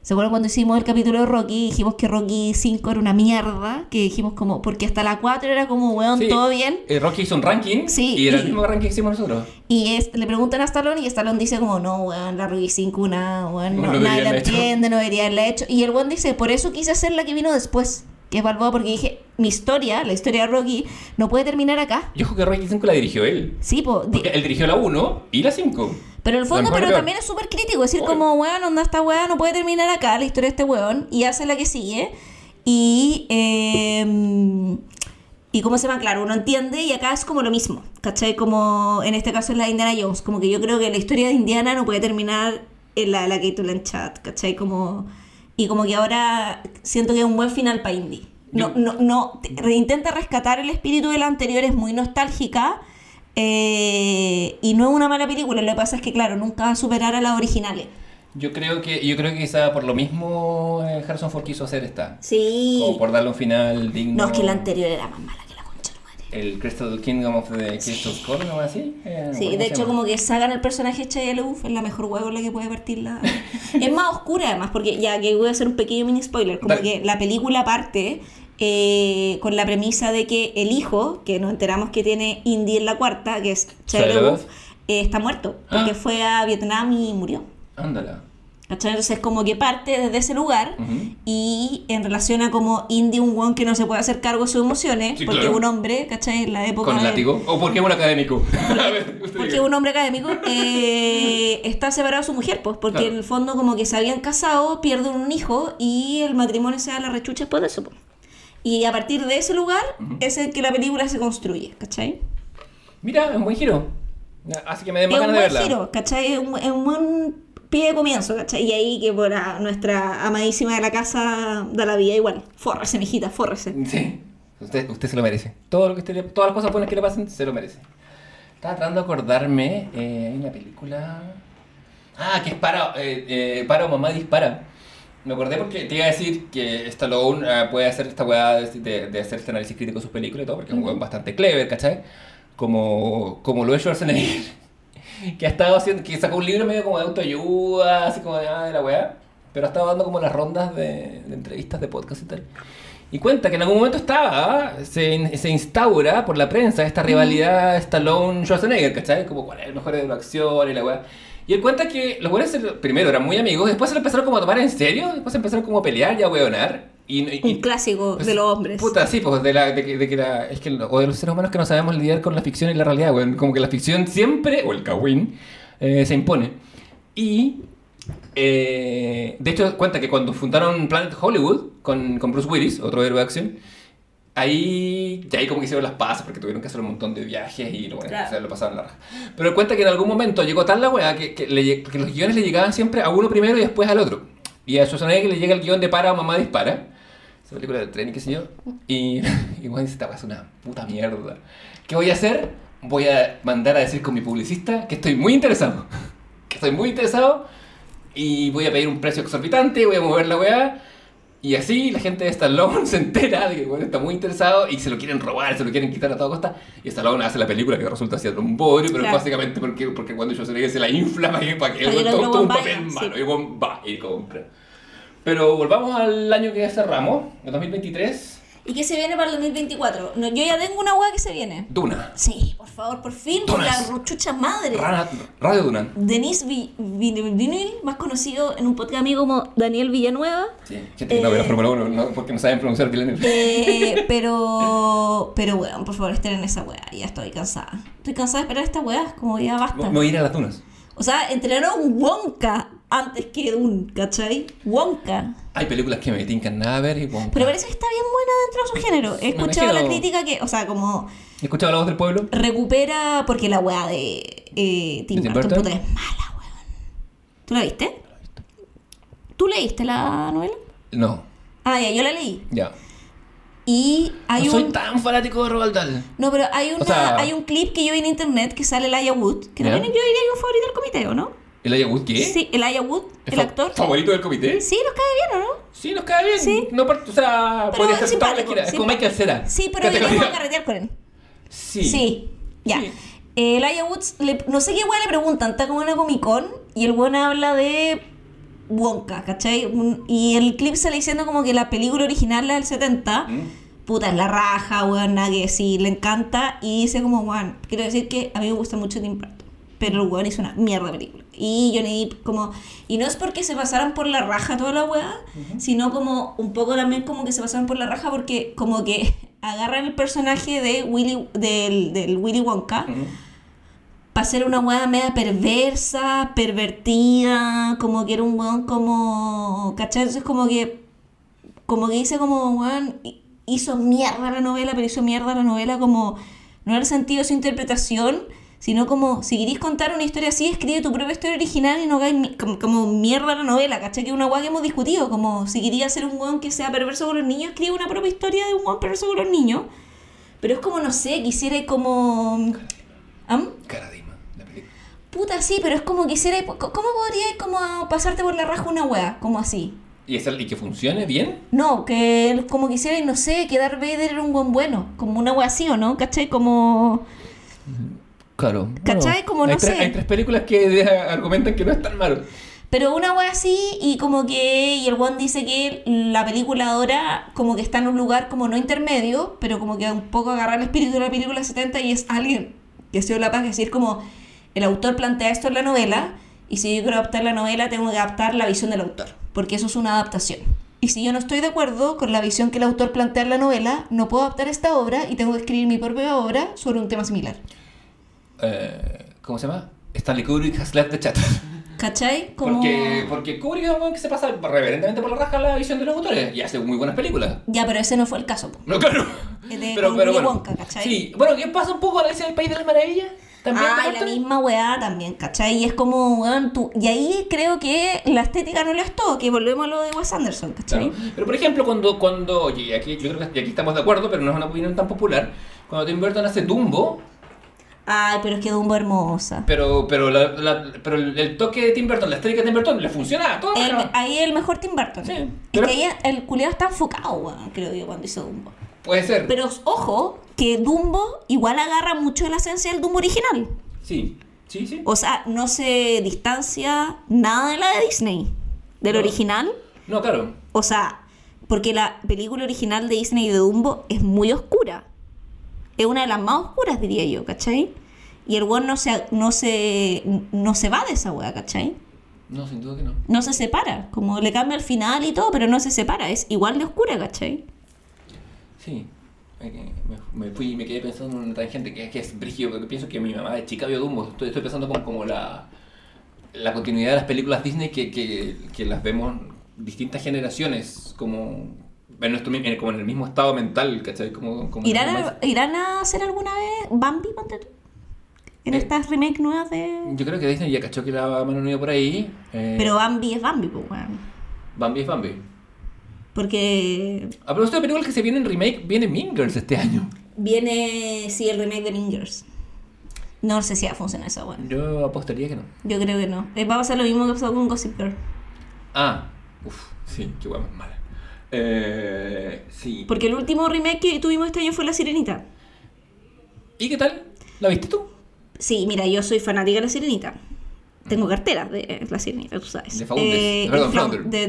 ¿Se acuerdan cuando hicimos el capítulo de Rocky? Dijimos que Rocky 5 era una mierda. Que dijimos como, porque hasta la 4 era como, weón, Sí. todo bien. Eh, Rocky hizo un ranking Sí, y era el y- mismo ranking que hicimos nosotros. Y es, le preguntan a Stallone y Stallone dice como, no, weón, la Rocky 5, una, weón, No no, nadie la haberla hecho". entiende, no debería haberla hecho. Y el weón dice, por eso quise hacer la que vino después, que es Balboa, porque dije, mi historia, la historia de Rocky, no puede terminar acá. Yo creo que Rocky 5 la dirigió él. Sí, po, Porque él dirigió la 1 y la 5. Pero en el fondo, pero también es súper crítico, decir Obvio. como, weón, onda esta weá no puede terminar acá, la historia de este weón, y hace la que sigue. Y, eh, y cómo se llama, claro, uno entiende y acá es como lo mismo, ¿cachai? Como en este caso es la de Indiana Jones, como que yo creo que la historia de Indiana no puede terminar en la de la Kate Blanchett, ¿cachai? Como, y como que ahora siento que es un buen final para Indy. No, no, no, intenta rescatar el espíritu de la anterior, es muy nostálgica. Eh, y no es una mala película, lo que pasa es que, claro, nunca va a superar a las originales. Yo creo que yo creo que quizá por lo mismo eh, Harrison Ford quiso hacer esta. Sí. Como por darle un final digno. No, es que la anterior era más mala que la concha madre. el Crystal Kingdom of the Crystal Skull, ¿no? Así. Eh, no Sí, de hecho, como que sacan el personaje de LaBeouf es la mejor huevo en la que puede partir la... es más oscura, además, porque ya que voy a hacer un pequeño mini spoiler, como Dale. que la película parte eh, con la premisa de que el hijo, que nos enteramos que tiene Indy en la cuarta, que es Shia eh, está muerto, porque Ah. fue a Vietnam y murió. Ándala. ¿Cachai? Entonces como que parte desde ese lugar y en relación a como Indy un one que no se puede hacer cargo de sus emociones, Sí, porque claro. un hombre, ¿cachai? En la época ¿Con de- látigo? ¿O porque es un académico? Porque diga. un hombre académico eh, está separado de su mujer, pues, porque Claro. en el fondo como que se habían casado, pierden un hijo y el matrimonio se da la rechucha después de eso. pues. Y a partir de ese lugar es el que la película se construye, ¿cachai? Mira, es un buen giro. Así que me den Es más un ganas de buen verla. giro, ¿cachai? Es un, es un buen pie de comienzo, ¿cachai? Y ahí que por la- nuestra amadísima de la casa da la vida igual. Fórrese, mijita, fórrese. Sí. Usted, usted se lo merece. Todo lo que usted le- todas las cosas buenas que le pasen, se lo merece. Estaba tratando de acordarme. eh, hay una película. Ah, que es para. Eh, eh, para o mamá dispara. Me acordé porque te iba a decir que Stallone eh, puede hacer esta weá de, de, de hacer este análisis crítico de sus películas y todo, porque es un weón bastante clever, ¿cachai? Como, como lo es Schwarzenegger. que ha estado haciendo. que sacó un libro medio como de autoayuda, así como de, ah, de la weá. Pero ha estado dando como las rondas de, de entrevistas de podcast y tal. Y cuenta que en algún momento estaba, ¿ah? se, se instaura por la prensa esta rivalidad Stallone-Schwarzenegger, ¿cachai? Como cuál es el mejor de la acción y la weá. Y él cuenta que los buenos primero eran muy amigos, después se lo empezaron como a tomar en serio, después empezaron como a pelear y a weonar. Y, y- Un clásico pues, de los hombres. Puta, sí, pues de, la, de, que, de que la, es que, o de los seres humanos que no sabemos lidiar con la ficción y la realidad. Como que la ficción siempre, o el kawin, eh, se impone. Y, eh, de hecho, cuenta que cuando fundaron Planet Hollywood con, con Bruce Willis, otro héroe de acción, ahí, ya ahí como que hicieron las pasas porque tuvieron que hacer un montón de viajes y lo, bueno, Claro. o sea, lo pasaron la raja. Pero cuenta que en algún momento llegó tal la weá que, que, le que los guiones le llegaban siempre a uno primero y después al otro. Y a Schwarzenegger le llega el guion de Para o Mamá Dispara esa película del tren y qué sé yo. Y, y bueno, dice, esta weá es una puta mierda. ¿Qué voy a hacer? Voy a mandar a decir con mi publicista que estoy muy interesado. Que estoy muy interesado y voy a pedir un precio exorbitante, voy a mover la weá. Y así la gente de Stallone se entera de que weón está muy interesado y se lo quieren robar, se lo quieren quitar a toda costa. Y Stallone hace la película que resulta siendo un bodrio, pero Claro. básicamente porque, porque cuando Schwarzenegger se la infla para que, para que el tome un papel malo y va y compra. Pero volvamos al año que cerramos, el 2023. ¿Y qué se viene para el 2024? No, yo ya tengo una hueá que se viene. Duna. Sí, por favor, por fin, por la ruchucha madre. Rana- Radio Dunan. Denise Vi- Vi- Vinil, más conocido en un podcast amigo como Daniel Villanueva. Sí, gente que no ve la Eh, Fórmula 1 no, porque no saben pronunciar el Eh, pero, pero weón, por favor, estén en esa weá. Ya estoy cansada. Estoy cansada de esperar esta weá, como ya basta. Me voy a ir a las dunas. O sea, entrenaron Wonka antes que Dune, ¿cachai? Wonka. Hay películas que me tincan nada a ver y bueno, Pero parece que está bien buena dentro de su género. He escuchado la crítica que, o sea, como ¿He escuchado la voz del pueblo? recupera, porque la weá de eh, Tim ¿De Tim Burton puta, es mala, weón. ¿Tú la viste? ¿Tú leíste la novela? No, Ah, ya, yo la leí. ya. Y hay no soy un... tan fanático de Roald Dahl. No, pero hay, una, sea- hay un clip que yo vi en internet que sale Elijah Wood, que también yo diría que es un favorito del comité, ¿o no? ¿El Ayahuasca qué? Sí, Elijah Wood, ¿Es el fa- actor. ¿Favorito del comité? Sí, nos cae bien, ¿o no? Sí, nos cae bien. Sí. No, o sea, Pero podría es ser simpático, simpático. Es como Michael Cera. Sí, pero deberíamos carretear con él. Sí. Sí, ya. Sí. Eh, Elijah Woods, le- no sé qué weá le preguntan, está como en una Comic Con y el weón habla de Wonka, ¿cachai? Un- Y el clip sale diciendo como que la película original, la del 70, Mm. puta, es la raja, weón, nada que decir, le encanta. Y dice como, weón, quiero decir que a mí me gusta mucho Tim Burton, pero el weón hizo una mierda película. Y Johnny Depp como... Y no es porque se pasaran por la raja toda la weá, sino como un poco también como que se pasaron por la raja porque como que agarran el personaje de Willy, del, del Willy Wonka para ser una weá media perversa, pervertida, como que era un weón como... ¿Cachai? Entonces como que... Como que dice como, weón, hi- hizo mierda la novela, pero hizo mierda la novela como... No en el sentido de su interpretación, sino como, si querís contar una historia así, escribe tu propia historia original y no hagáis como, como mierda la novela, ¿cachai? Que es una weá que hemos discutido, como si quería hacer un weón que sea perverso con los niños, escribe una propia historia de un weón perverso con los niños. Pero es como, no sé, quisiera como... ¿Am? Caradima, la película. Puta, sí, pero es como quisiera. ¿Cómo podría como pasarte por la raja una wea? Como así. ¿Y, esa- y que funcione bien? No, que como quisiera, no sé, que Darth Vader era un buen bueno, como una wea así, ¿o no? ¿Cachai? Como... Claro. ¿Cachai? Como no hay tres- sé. Hay tres películas que argumentan que no es tan malo. Pero una wea así, y como que, y el one dice que la película ahora como que está en un lugar como no intermedio, pero como que un poco agarrar el espíritu de la película 70 y es alguien que ha sido la paz de decir como, el autor plantea esto en la novela, y si yo quiero adaptar la novela tengo que adaptar la visión del autor, porque eso es una adaptación. Y si yo no estoy de acuerdo con la visión que el autor plantea en la novela, no puedo adaptar esta obra y tengo que escribir mi propia obra sobre un tema similar. Eh, ¿Cómo se llama? Stanley Kubrick has left the chat. ¿Cachai? Como... Porque, porque Kubrick es un weón que se pasa reverentemente por la raja la visión de los autores y hace muy buenas películas. Ya, pero ese no fue el caso. po. No, claro. Es de Pero, pero Willy bueno. Wonka, ¿cachai? Sí, bueno, ¿qué pasa un poco a Alicia en el País de las Maravillas? También Ah, y la misma weá también, ¿cachai? Y es como, weón, tú... Y ahí creo que la estética no lo es todo, que volvemos a lo de Wes Anderson, ¿cachai? Claro. Pero por ejemplo, cuando, cuando oye, y aquí, yo creo que aquí estamos de acuerdo, pero no es una opinión tan popular, cuando Tim Burton hace Dumbo, Ay, pero es que Dumbo hermosa. pero, pero, la, la- pero el, toque de Tim Burton, la estética de Tim Burton, le funciona a todos. El- ahí el mejor Tim Burton. Sí, es pero- que ahí el culiado está enfocado, creo yo, cuando hizo Dumbo. Puede ser. Pero ojo, que Dumbo igual agarra mucho de la esencia del Dumbo original. Sí, sí, sí. O sea, no se distancia nada de la de Disney. Del No. original. No, claro. O sea, porque la película original de Disney de Dumbo es muy oscura. Es una de las más oscuras, diría yo, ¿cachai? Y el weón no se, no se, no se va de esa weá, ¿cachai? No, sin duda que no. No se separa. Como le cambia el final y todo, pero no se separa. Es igual de oscura, ¿cachai? Sí. Me, me fui y me quedé pensando en una tangente que, que es brígido, porque pienso que mi mamá de chica vio Dumbo. Estoy, estoy pensando como, como la, la continuidad de las películas Disney que, que, que las vemos distintas generaciones, como en, nuestro, en- como en el mismo estado mental, ¿cachai? Como, como ¿Irán a, ¿Irán a hacer alguna vez Bambi, ponte tú? En Eh, estas remake nuevas de... Yo creo que Disney ya cachó que la mano no iba por ahí. eh, Pero Bambi es Bambi, pues, weón. Bambi es Bambi. Porque A propósito de películas que se vienen remake, viene Mean Girls este año. viene, sí, el remake de Mean Girls. No sé si va a funcionar esa weón. Yo apostaría que no. Yo creo que no. Eh, Va a pasar lo mismo que pasó con Gossip Girl. Ah, uff, sí, qué guay más mala. Eh, sí. Porque el último remake que tuvimos este año fue La Sirenita. ¿Y qué tal? ¿La viste tú? Sí, mira, yo soy fanática de La Sirenita. Tengo cartera de La Sirenita, tú sabes. De Faundes. Perdón, Fra- Flounder. de,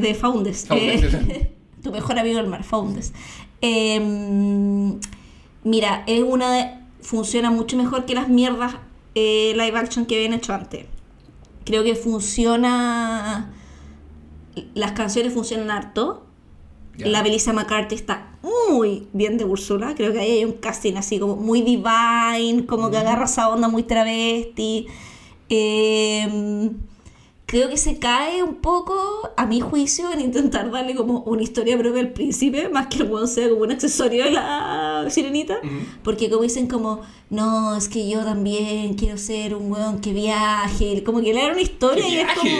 Eh, tu mejor amigo del mar, Faundes. Eh, mira, es una de- funciona mucho mejor que las mierdas eh, live action que habían hecho antes. Creo que funciona... Las canciones funcionan harto. La Melissa McCarthy está muy bien de Úrsula. Creo que ahí hay un casting así como muy divine, como que agarra esa onda muy travesti. Eh, creo que se cae un poco, a mi juicio, en intentar darle como una historia propia al príncipe, más que el weón sea como un accesorio de la sirenita. Porque como dicen como, no, es que yo también quiero ser un weón que viaje. Como que le dan una historia ¡Que y es como...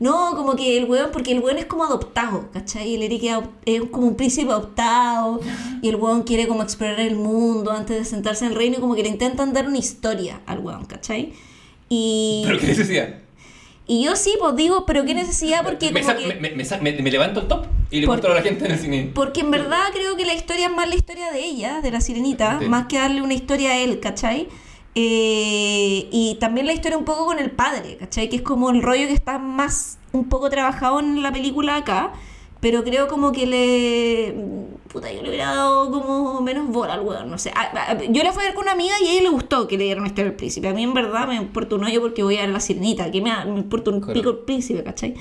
No, como que el weón, porque el weón es como adoptado, ¿cachai? El Eric es como un príncipe adoptado y el weón quiere como explorar el mundo antes de sentarse en el reino y como que le intentan dar una historia al weón, ¿cachai? Y, ¿Pero qué necesidad? Y yo sí, pues digo, pero qué necesidad porque me, como sa- que... me, me sa- me- me levanto el top y le muestro a la gente en el cine. Porque en verdad creo que la historia es más la historia de ella, de la sirenita, Sí. más que darle una historia a él, ¿cachai? Eh, y también la historia un poco con el padre, ¿cachai? Que es como el rollo que está más un poco trabajado en la película acá, pero creo como que le... Puta, yo le hubiera dado como menos bola al weón, no sé. Ah, ah, Yo la fui a ver con una amiga y a ella le gustó que le dieran historia al príncipe. A mí en verdad me importa un hoyo porque voy a ver la sirenita, que me, me importa un Claro. pico el príncipe, ¿cachai?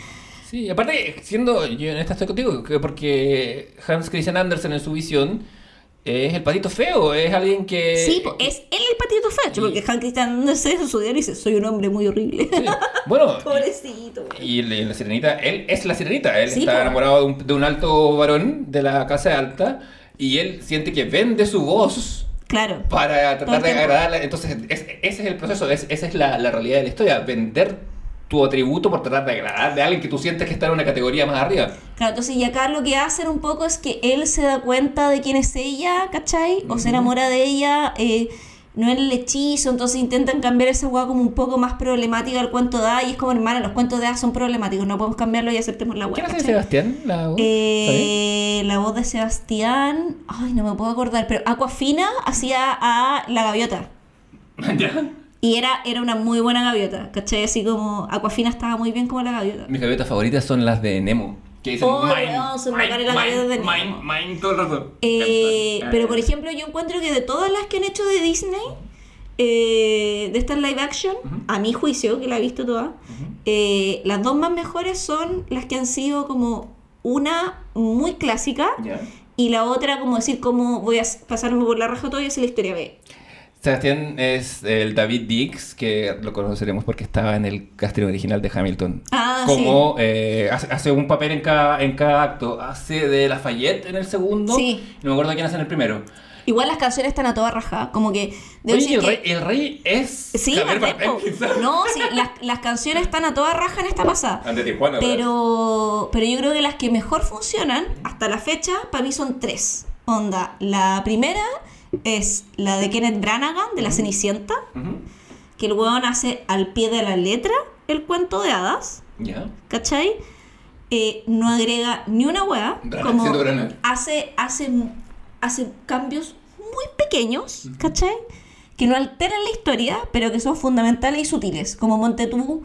Sí, aparte, siendo, yo en esta estoy contigo, que porque Hans Christian Andersen en su visión es el patito feo, es alguien que... Sí, es él el patito feo, porque Han Christian Andersen en su diario dice, soy un hombre muy horrible. Sí. Bueno, Pobrecito. y en la sirenita, él es la sirenita, él Sí, está enamorado de un, de un alto varón de la casa alta y él siente que vende su voz Claro. para tratar de agradarla. Entonces, es- ese es el proceso, es- esa es la, la realidad de la historia, vender tu atributo por tratar de agradar a alguien que tú sientes que está en una categoría más arriba. Claro, entonces y acá lo que hacen un poco es que él se da cuenta de quién es ella, ¿cachai? O se enamora de ella, eh, no es el hechizo, entonces intentan cambiar esa weá como un poco más problemática al cuento de hadas y es como, hermana, los cuentos de hadas son problemáticos, no podemos cambiarlo y aceptemos la weá. ¿Quién hace. Sebastián? La voz? Eh, la voz de Sebastián, ay, no me puedo acordar, pero Aquafina hacía a la gaviota. ¿Ya? Y era, era una muy buena gaviota, ¿cachai? Así como Aquafina estaba muy bien como la gaviota. Mis gaviotas favoritas son las de Nemo. Que dicen Oh, mine, weón, son mine, las gaviotas de Nemo. mine, mine, todo el rato. Eh, pero por ejemplo, yo encuentro que de todas las que han hecho de Disney, eh, de estas live action, a mi juicio, que la he visto toda, eh, las dos más mejores son las que han sido como una muy clásica y la otra como decir como voy a pasarme por la raja todo y hacer la historia B. Sebastián es el David Dix, que lo conoceremos porque estaba en el casting original de Hamilton. Ah, Como eh, hace, hace un papel en cada, en cada acto. Hace de Lafayette en el segundo. Sí. No me acuerdo quién hace en el primero. Igual las canciones están a toda raja, como que... Oye, decir el, que- rey, el rey es Sí, Javier Marteco. Bardem, quizás. No, sí, las, las canciones están a toda raja en esta pasada. Ante Tijuana, ¿verdad? Pero, pero yo creo que las que mejor funcionan hasta la fecha, para mí son tres. Onda, la primera es la de Kenneth Branagh, de La Cenicienta, que el weón hace al pie de la letra el cuento de hadas, Ya. ¿cachai? Eh, no agrega ni una Branagh como hace, hace, hace cambios muy pequeños, ¿cachai? Que no alteran la historia, pero que son fundamentales y sutiles. Como Montetú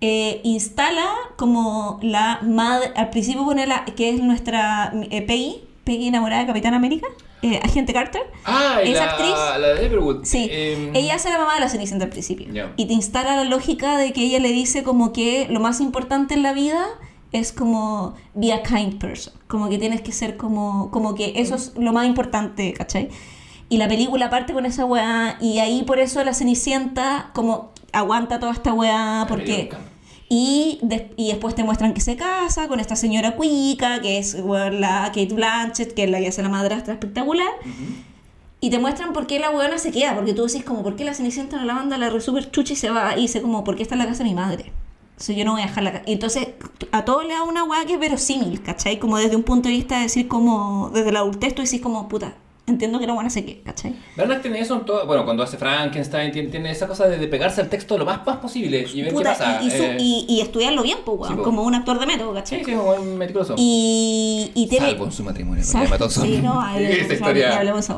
eh, instala como la madre, al principio pone la, que es nuestra eh, Peggy, Peggy enamorada de Capitán América, eh, Agente Carter. Ah, y Esa la, actriz- la de Everwood. Sí, Em, ella hace la mamá de la Cenicienta al principio. Y te instala la lógica de que ella le dice como que lo más importante en la vida es como be a kind person. Como que tienes que ser como, como que eso es lo más importante, ¿cachai? Y la película parte con esa weá y ahí por eso la Cenicienta como aguanta toda esta weá porque... American. Y, des- y después te muestran que se casa con esta señora cuica, que es la Kate Blanchett, que es la que hace la madrastra espectacular. Y te muestran por qué la weona se queda, porque tú decís como, ¿por qué la Cenicienta no la manda la re super chucha y se va? Y dice como, ¿por qué está en la casa de mi madre? Entonces yo no voy a dejar la casa. Entonces a todo le da una weá que es verosímil, ¿cachai? Como desde un punto de vista de decir como, desde la adultez tú decís como, puta, entiendo que la buena se quede, ¿cachai? Branagh tiene eso en todo. Bueno, cuando hace Frankenstein, tiene, tiene esa cosa de, de pegarse al texto lo más, más posible y ver Puta, qué pasa. y, y su- Eh, y- y estudiarlo bien, pues, weón, Sí, como un actor de método, ¿cachai? sí, sí, es un meticuloso. Y, y tiene... Salvo en su matrimonio con Emma Thompson. Sí, no, ya historia. hablemos.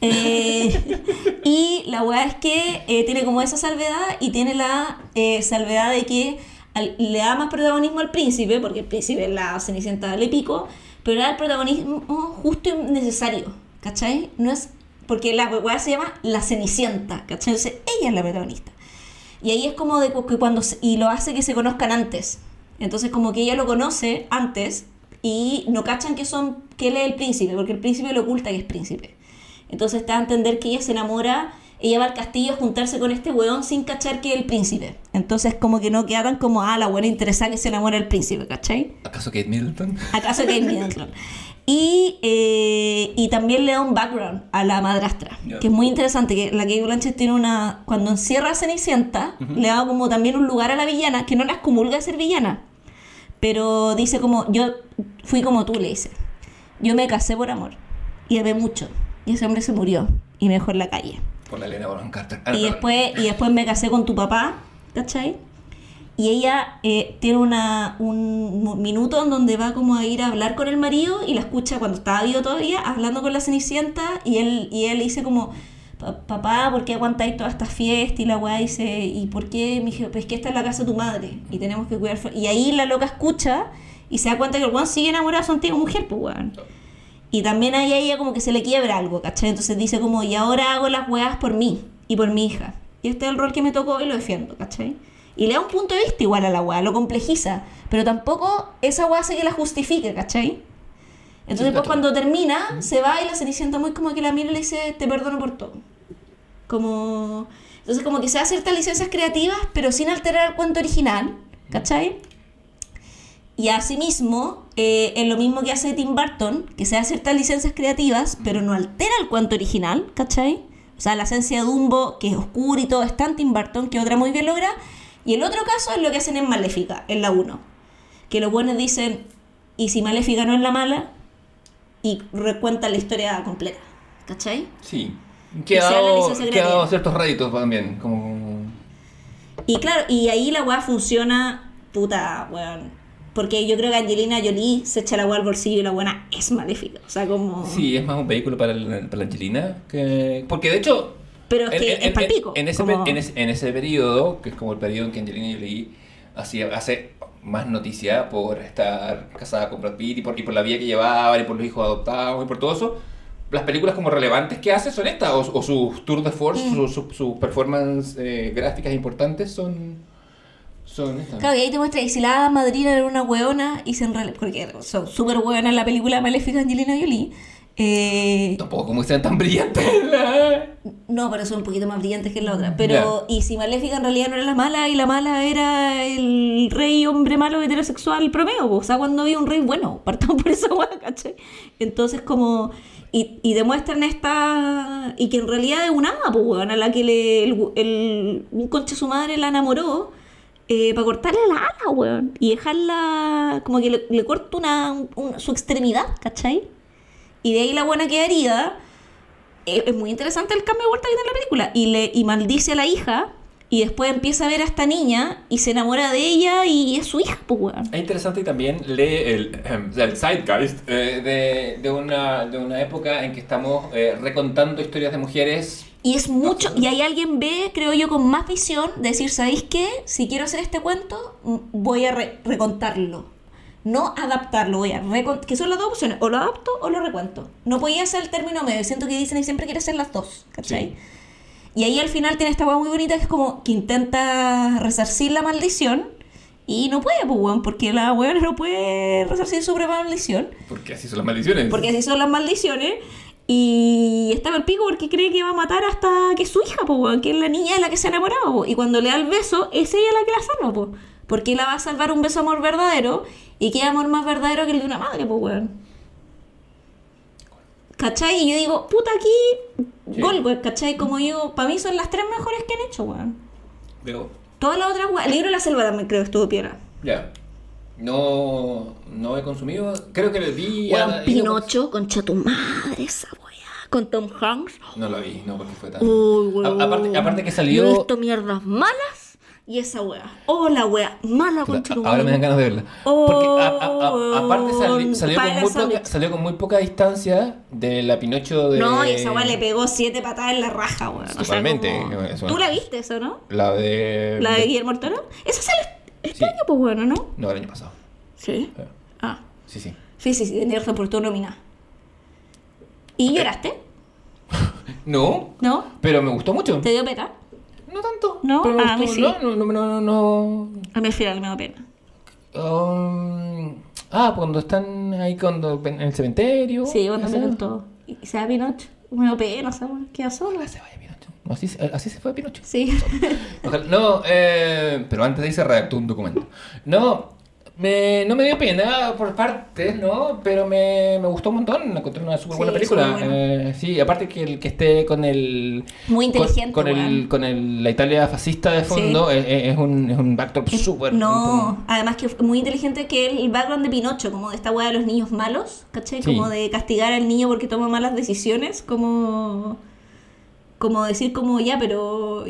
Eh, y la weá es que eh, tiene como esa salvedad y tiene la eh, salvedad de que al- le da más protagonismo al príncipe, porque el príncipe es la cenicienta le pico, pero le da el protagonismo justo y necesario, ¿cachai? No es. Porque la weá se llama la cenicienta, ¿cachai? Entonces ella es la protagonista. Y ahí es como de que cuando y lo hace que se conozcan antes. Entonces como que ella lo conoce antes y no cachan que son que él es el príncipe, porque el príncipe lo oculta que es príncipe. Entonces da a entender que ella se enamora, ella va al castillo a juntarse con este weón sin cachar que es el príncipe. Entonces como que no queda tan como, ah, la buena interesada que se enamora del príncipe, ¿cachai? ¿Acaso Kate Middleton? ¿Acaso Kate Middleton? Y, eh, y también le da un background a la madrastra, Ya. que es muy interesante, que la Kate Blanchett tiene una... Cuando encierra a Cenicienta, le da como también un lugar a la villana, que no la excomulga de ser villana, pero dice como, yo fui como tú, le dice. Yo me casé por amor, y amé mucho, y ese hombre se murió, y me dejó en la calle. Por la Elena Bonham Carter. Ah, Y no, después, y después me casé con tu papá, ¿cachai? Y ella eh, tiene una, un minuto en donde va como a ir a hablar con el marido y la escucha cuando estaba vivo todavía, hablando con la Cenicienta, y él, y él dice como, "Pa- papá, ¿por qué aguantáis toda esta fiesta? Y la weá dice, ¿y por qué? Me dijo, pues que esta es la casa de tu madre, y tenemos que cuidar... Y ahí la loca escucha y se da cuenta que el weón sigue enamorado de su antigua mujer, pues weón. Y también ahí a ella como que se le quiebra algo, ¿cachai? Entonces dice como, y ahora hago las weas por mí y por mi hija. Y este es el rol que me tocó y lo defiendo, ¿cachai? Y le da un punto de vista igual a la wea, lo complejiza. Pero tampoco esa wea hace que la justifique, ¿cachai? Entonces claro. cuando termina, se va y la Cenicienta muy como que la mira y le dice, te perdono por todo. Como... Entonces como que se da ciertas licencias creativas, pero sin alterar el cuento original, ¿cachai? Y asimismo, eh, es lo mismo que hace Tim Burton, que se da ciertas licencias creativas, pero no altera el cuento original, ¿cachai? O sea, la esencia de Dumbo, que es oscura y todo, está en Tim Burton, que otra muy bien logra. Y el otro caso es lo que hacen en Maléfica, en la 1. Que los buenos dicen, ¿y si Maléfica no es la mala? Y recuentan la historia completa, ¿cachai? Sí. Que ha dado, ciertos réditos también. Como... Y claro, y ahí la weá funciona, puta, weón. Porque yo creo que Angelina Jolie se echa la weá al bolsillo y la buena es maléfica. O sea, como. Sí, es más un vehículo para, la- para Angelina. Que... Porque de hecho. Pero es que es palpico, En, ese como- pe- en, ese, en ese periodo, que es como el periodo en que Angelina Jolie hacía, hace más noticia por estar casada con Brad Pitt y por, y por la vida que llevaba y por los hijos adoptados y por todo eso. Las películas como relevantes que hace son estas, o, o sus tours de force, Mm. sus su, sus performances eh, gráficas importantes son, son estas. Claro, y ahí te muestra que si la madrina era una weona y se enrela. Porque son súper weonas en la película Maléfica de Angelina Jolie. Eh, Tampoco como sean tan brillantes. la- no, pero son un poquito más brillantes que la otra. Pero, y si Maléfica en realidad no era la mala y la mala era el rey hombre malo heterosexual promedio, po. o sea, cuando había un rey bueno, partamos por esa weá, ¿cachai? Entonces, como. Y, y demuestran esta. Y que en realidad es una hada, pues, a la que le, el, el- un conche su madre la enamoró. Eh, para cortarle la ala, weón. Y dejarla. Como que le, le corta una, un- su extremidad, ¿cachai? Y de ahí la buena quedaría. Eh, es muy interesante el cambio de vuelta que tiene la película. Y, le, y maldice a la hija. Y después empieza a ver a esta niña y se enamora de ella y es su hija, pues, weón. Es interesante y también lee el, sea, el zeitgeist eh, de, de, una, de una época en que estamos eh, recontando historias de mujeres. Y es mucho, y hay alguien ve, creo yo, con más visión, de decir, ¿sabéis qué? Si quiero hacer este cuento, voy a re- recontarlo. No adaptarlo, voy a recontar, que son las dos opciones, o lo adapto o lo recuento. No podía ser el término medio, siento que dicen y siempre quiere ser las dos, ¿cachai? Sí. Y ahí al final tiene esta hueá muy bonita que es como que intenta resarcir la maldición y no puede, pues, weón, porque la weona no puede resarcir su propia maldición. Porque así son las maldiciones. Porque así son las maldiciones. Y está el pico porque cree que va a matar hasta que es su hija, po, weón, que es la niña de la que se ha enamorado. po. Y cuando le da el beso, es ella la que la salva, po. porque la va a salvar un beso amor verdadero. Y qué amor más verdadero que el de una madre, pues, weón. ¿Cachai? Y yo digo, puta, aquí, Sí. gol, weón, ¿cachai? Como digo, para mí son las tres mejores que han hecho, weón. Pero, Todas las otras, weón. El libro de la selva también creo que estuvo piedra. ya. No, no he consumido. Creo que le vi. Weón, a- Pinocho, concha tu madre, esa. Con Tom Hanks. No la vi, no, porque fue tan. Uy, weón. A- aparte, aparte que Yo he salió. visto mierdas malas y esa wea. Oh, la wea. Mala concha tu Ahora me dan ganas de verla. Oh, Porque a- a- a- aparte sali- salió, para con muy poca, salió con muy poca distancia de la Pinocho de. No, y esa wea le pegó siete patadas en la raja, weón. O sea, Totalmente, como- eso- ¿Tú la viste eso, no? La de. La de Guillermo del Toro. Esa sale este Sí. año, pues bueno, ¿no? No, el año pasado. Sí. Eh, Ah. Sí, sí. Sí, sí, sí, tenía razón por tu nominada. ¿Y lloraste? No, ¿No? pero me gustó mucho. ¿Te dio pena? No tanto. ¿No? pero me Ah, a mí gustó. sí. No, no, no, no, no. A mí al final me dio pena. Um, ah, cuando están ahí cuando, en el cementerio. Sí, cuando Esa- contó. Y se da Pinocho. Me dio pena, ¿sabes? Queda solo. Se vaya Pinocho. Así, se- así se fue Pinocho. Sí. Ojalá- no, eh, pero antes de ahí se redactó un documento. No, me, no me dio pena por partes, ¿no? Pero me, me gustó un montón. Encontré una súper buena película. Eh, sí, aparte que el que esté con el. Muy inteligente, Con, con el, con el, la Italia fascista de fondo, es, es un, es un backdrop súper. No, además que muy inteligente que el background de Pinocho, como de esta weá de los niños malos, ¿cachai? Sí. Como de castigar al niño porque toma malas decisiones, como como decir como ya, pero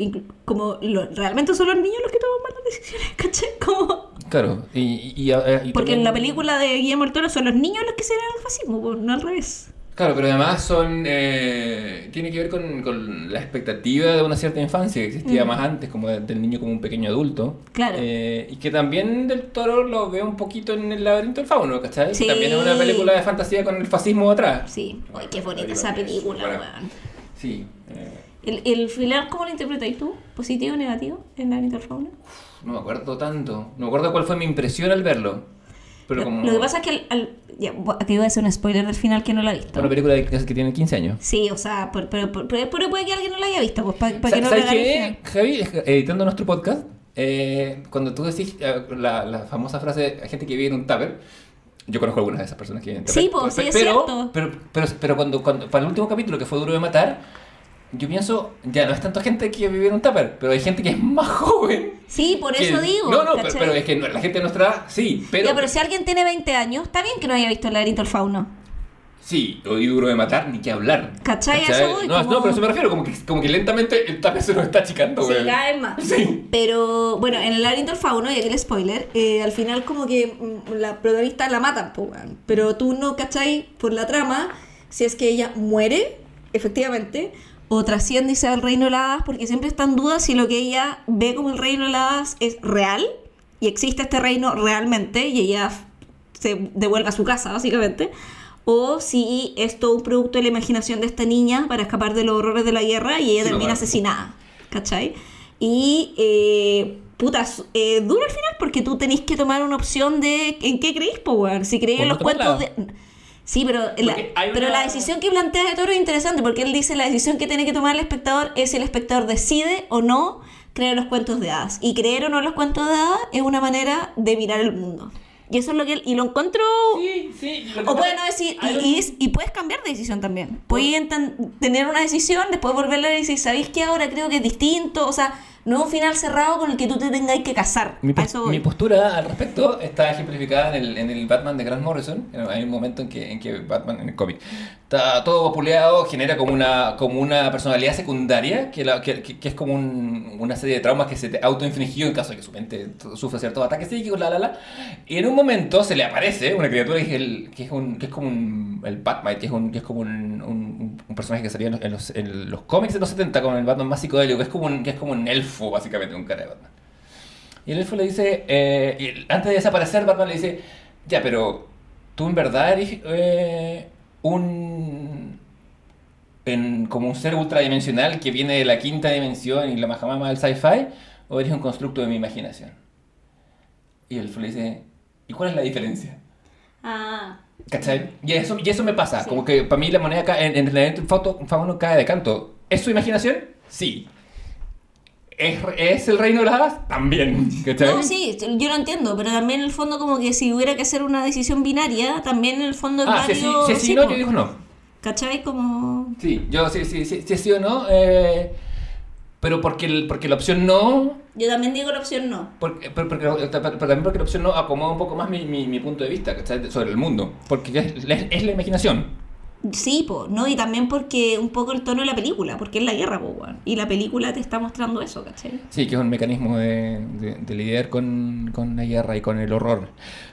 como lo- realmente son los niños los que toman malas decisiones, ¿cachai? Como Claro, y, y- y- eh, porque en la película de Guillermo del Toro son los niños los que se al fascismo, pues, no al revés. Claro, pero además son eh, tiene que ver con, con la expectativa de una cierta infancia que existía Mm. más antes, como de- del niño como un pequeño adulto. Claro. Eh, y que también del toro lo veo un poquito en el laberinto del fauno, ¿cachai? Sí. También es una película de fantasía con el fascismo atrás. Sí, ay, qué bonita esa película, weón. Sí. eh, El, el final, ¿cómo lo interpretáis tú? ¿Positivo o negativo en la Fauna? No me acuerdo tanto. No me acuerdo cuál fue mi impresión al verlo. Pero Lo, como lo que pasa es que al, al- ya, aquí voy a hacer un spoiler del final que no lo ha visto. una película de- que tiene 15 años. Sí, o sea, por- pero, pero, pero- pero puede que alguien no lo haya visto, pues para que no ¿Sabes qué. Javi? Editando nuestro podcast, eh, cuando tú decís eh, la, la famosa frase gente que vive en un tupper, yo conozco algunas de esas personas que viven en tupper. Sí, po, sí, es pero, cierto. Pero, pero, pero cuando, cuando, para el último capítulo que fue Duro de Matar, yo pienso, ya no es tanto gente que vive en un tupper, pero hay gente que es más joven. Sí, por que- eso digo. No, no, pero, ¿cachai? pero es que la gente de nuestra edad, sí, pero... ya, pero si alguien tiene 20 años, está bien que no haya visto el laberinto del fauno. Sí, y duro de matar, ni que hablar. ¿Cachai? A eso voy, no, como- no, pero eso me refiero, como que, como que lentamente el tape se nos está achicando, Sí, güey. cada vez más. Sí. Pero bueno, en el laberinto del fauno, y aquí el spoiler, eh, al final como que mm, la protagonista la matan, pero tú no cachai por la trama si es que ella muere, efectivamente, o trasciende y se va al reino de las hadas, porque siempre está en duda si lo que ella ve como el reino de las hadas es real, y existe este reino realmente, y ella se devuelve a su casa, básicamente, o si es todo un producto de la imaginación de esta niña para escapar de los horrores de la guerra y ella Sí, termina asesinada, ¿cachai? Y, eh, putas, eh, duro al final porque tú tenés que tomar una opción de en qué creís, po, weón. Si creís en los cuentos de... Sí, pero, la, pero la decisión que plantea de Toro es interesante porque él dice la decisión que tiene que tomar el espectador es si el espectador decide o no creer los cuentos de hadas. Y creer o no los cuentos de hadas es una manera de mirar el mundo. Y eso es lo que él, y lo encuentro Sí, sí. lo o pueden no decir, y, un- y es- y puedes cambiar de decisión también. Puedes tener una decisión, después volverla a decir, ¿sabéis que ahora creo que es distinto? O sea, no un final cerrado con el que tú te tengáis que casar. Mi, eso mi postura al respecto está ejemplificada en el, en el Batman de Grant Morrison. Hay un momento en que, en que Batman, en el cómic, está todo vapuleado, genera como una, como una personalidad secundaria, que, la- que, que- es como un- una serie de traumas que se te autoinfligió en caso de que su mente sufra ciertos ataques psíquicos, la, la, la. Y en un momento se le aparece una criatura que es, el, que es, un, que es como un, el Batmite, que es, un, que es como un, un- un personaje que salía en los, en los, en los cómics de los 70 con el Batman más psicodélico, que es como un, que es como un elfo, básicamente, un cara de Batman. Y el elfo le dice, eh, y el- antes de desaparecer, Batman le dice, ya, pero tú en verdad eres eh, un... En, como un ser ultradimensional que viene de la quinta dimensión y la majamama del sci-fi, o eres un constructo de mi imaginación. Y el elfo le dice, ¿y cuál es la diferencia? Ah, ¿Cachai? Y eso, y eso me pasa, Sí. como que para mí la moneda cae, en, en el foto, fauno cae de canto. ¿Es su imaginación? Sí. ¿Es, es el reino de las hadas? También. ¿Cachai? no, sí, yo lo entiendo, pero también en el fondo como que si hubiera que hacer una decisión binaria, también en el fondo Ah, si sí, si sí, no, yo digo no. ¿Cachai? Como... Sí, yo sí, sí, sí, sí, sí o no. eh, pero porque, el- porque la opción no. Yo también digo la opción no. Porque, pero, porque- pero también porque la opción no acomoda un poco más mi, mi, mi punto de vista ¿cachai? sobre el mundo. Porque es- es la imaginación. Sí, po, ¿no? Y también porque un poco el tono de la película, porque es la guerra, po. Y la película te está mostrando eso, ¿cachai? Sí, que es un mecanismo de, de- de lidiar con, con la guerra y con el horror.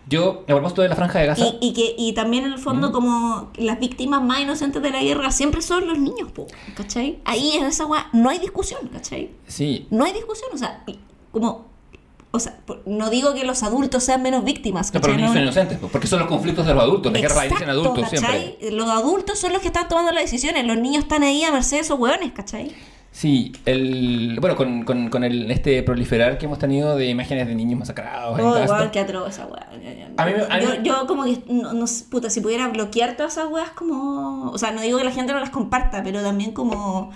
Yo, a propósito de la franja de Gaza. Y, y que y también en el fondo como las víctimas más inocentes de la guerra siempre son los niños, po, ¿cachai? Ahí en esa weá no hay discusión, ¿cachai? Sí, No hay discusión, o sea, como... O sea, no digo que los adultos sean menos víctimas, No, pero los niños son No- inocentes, porque son los conflictos de los adultos. La guerra dicen adultos ¿cachai? siempre. Los adultos son los que están tomando las decisiones, los niños están ahí a merced de esos hueones, ¿cachai? Sí, el, bueno, con, con, con el, este proliferar que hemos tenido de imágenes de niños masacrados Oh, igual que atroz esa weá. A mí a mí yo, me- yo como que, no, no puta, si pudiera bloquear todas esas weas como... O sea, no digo que la gente no las comparta, pero también como...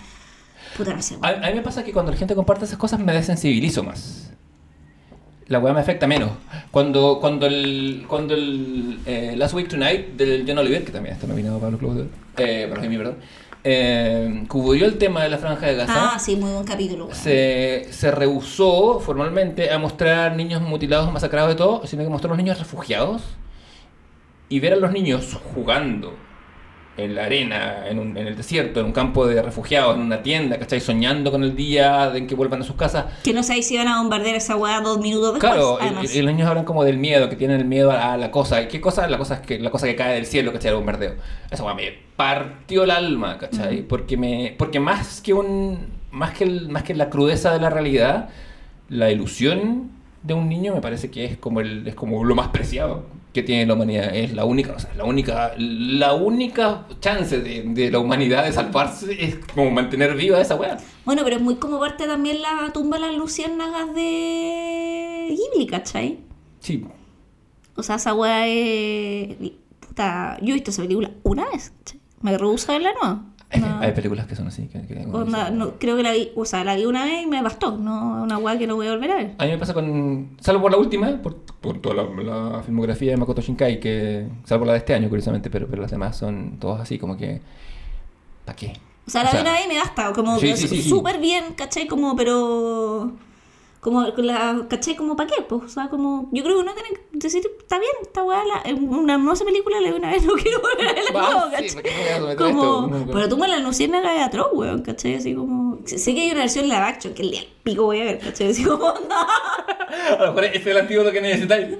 Puta, no sé, A, a mí me pasa que cuando la gente comparte esas cosas me desensibilizo más. La weá me afecta menos. Cuando, cuando el, cuando el eh, Last Week Tonight del John Oliver, que también está nominado Pablo Claudio, eh, Pablo Jaime, perdón, eh, cubrió el tema de la franja de Gaza. Ah, sí, muy buen capítulo, se, se rehusó formalmente a mostrar niños mutilados, masacrados de todo, sino que mostró a los niños refugiados y ver a los niños jugando en la arena, en, un- en el desierto, en un campo de refugiados, en una tienda, ¿cachai? Soñando con el día en que vuelvan a sus casas. Que no sé si van a bombardear esa weá dos minutos después, Claro, y- además. y, y los niños hablan como del miedo, que tienen el miedo a, a la cosa. ¿Y qué cosa? La cosa es que la cosa que cae del cielo, ¿cachai? El bombardeo. Esa weá me partió el alma, ¿cachai? Porque me. Porque más que un. Más que el, más que la crudeza de la realidad, la ilusión de un niño me parece que es como el, es como lo más preciado que tiene la humanidad. Es la única, o sea, la única, la única chance de, de la humanidad de salvarse es como mantener viva esa weá. Bueno, pero es muy como parte también la tumba de las luciérnagas de Ghibli, ¿cachai? Sí. O sea, esa weá es... Puta, yo he visto esa película una vez, ¿cachai? Me rehúso a verla nueva. Hay, No. hay películas que son así. Que, que- Onda, no, creo que la vi, o sea, la vi una vez y me bastó. No una weá que no voy a volver a ver. A mí me pasa con. Salvo por la última, por, por toda la, la filmografía de Makoto Shinkai, que. Salvo la de este año, curiosamente, pero, pero las demás son todas así, como que. ¿Para qué? O sea, la O vi una vez y me basta. Como que sí, sí, sí. súper bien, ¿cachai? Como, pero. Como, la, ¿cachai? Como para qué, pues, o sea, como, yo creo que uno tiene que decir, está bien, esta weá, la- una hermosa película, la de una vez, no quiero volver a verla sí, ¿cachai? ¿para qué me voy a someter a Como, esto? pero tú me la luciérnaga de atroz, weón, ¿cachai? Así como, sé que hay una versión live action que el día pico voy a ver, ¿cachai? Así como, no. A lo mejor ese es el antídoto que necesitáis.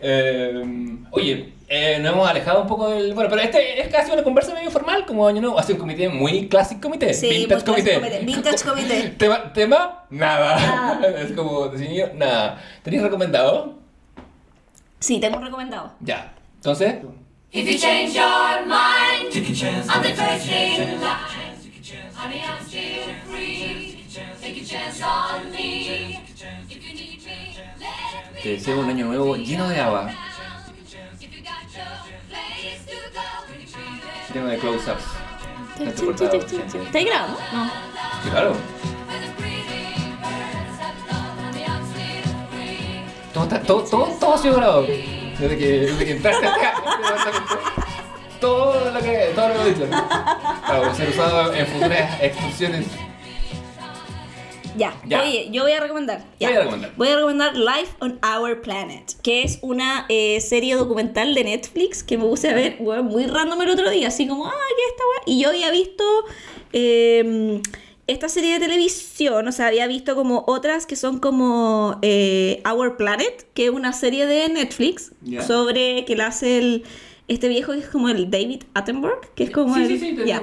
Eh, oye, eh, nos hemos alejado un poco del. Bueno, pero este es casi una conversa medio formal, como año nuevo. Hace un comité muy clásico comité. Sí, vintage comité. comité, vintage comité. tema, tema, nada. Nada. es como decidido, nada. ¿Tenéis recomendado? Sí, tengo un recomendado. Ya. Entonces, If you change your mind on the first line, honey, I'm still free. Take a chance on me. Let me te deseo un año nuevo lleno de go, Lleno de close-ups. ¿Estáis grabando? No. Claro. Todo, está- todo, todo, todo ha sido grabado. Desde que, desde que entraste acá. Todo lo que, todo lo que he dicho. Para ser usado en futuras excursiones. Ya. Ya. oye, yo voy a recomendar. ¿Qué Ya. voy a recomendar? Voy a recomendar Life on Our Planet, que es una eh, serie documental de Netflix que me puse a ver weón, muy random el otro día, así como, ah, ¿qué es esta weá? Y yo había visto eh, esta serie de televisión, o sea, había visto como otras que son como eh, Our Planet, que es una serie de Netflix sobre que la hace el. Este viejo que es como el David Attenborough, que es como Sí, el. sí, sí, te ya.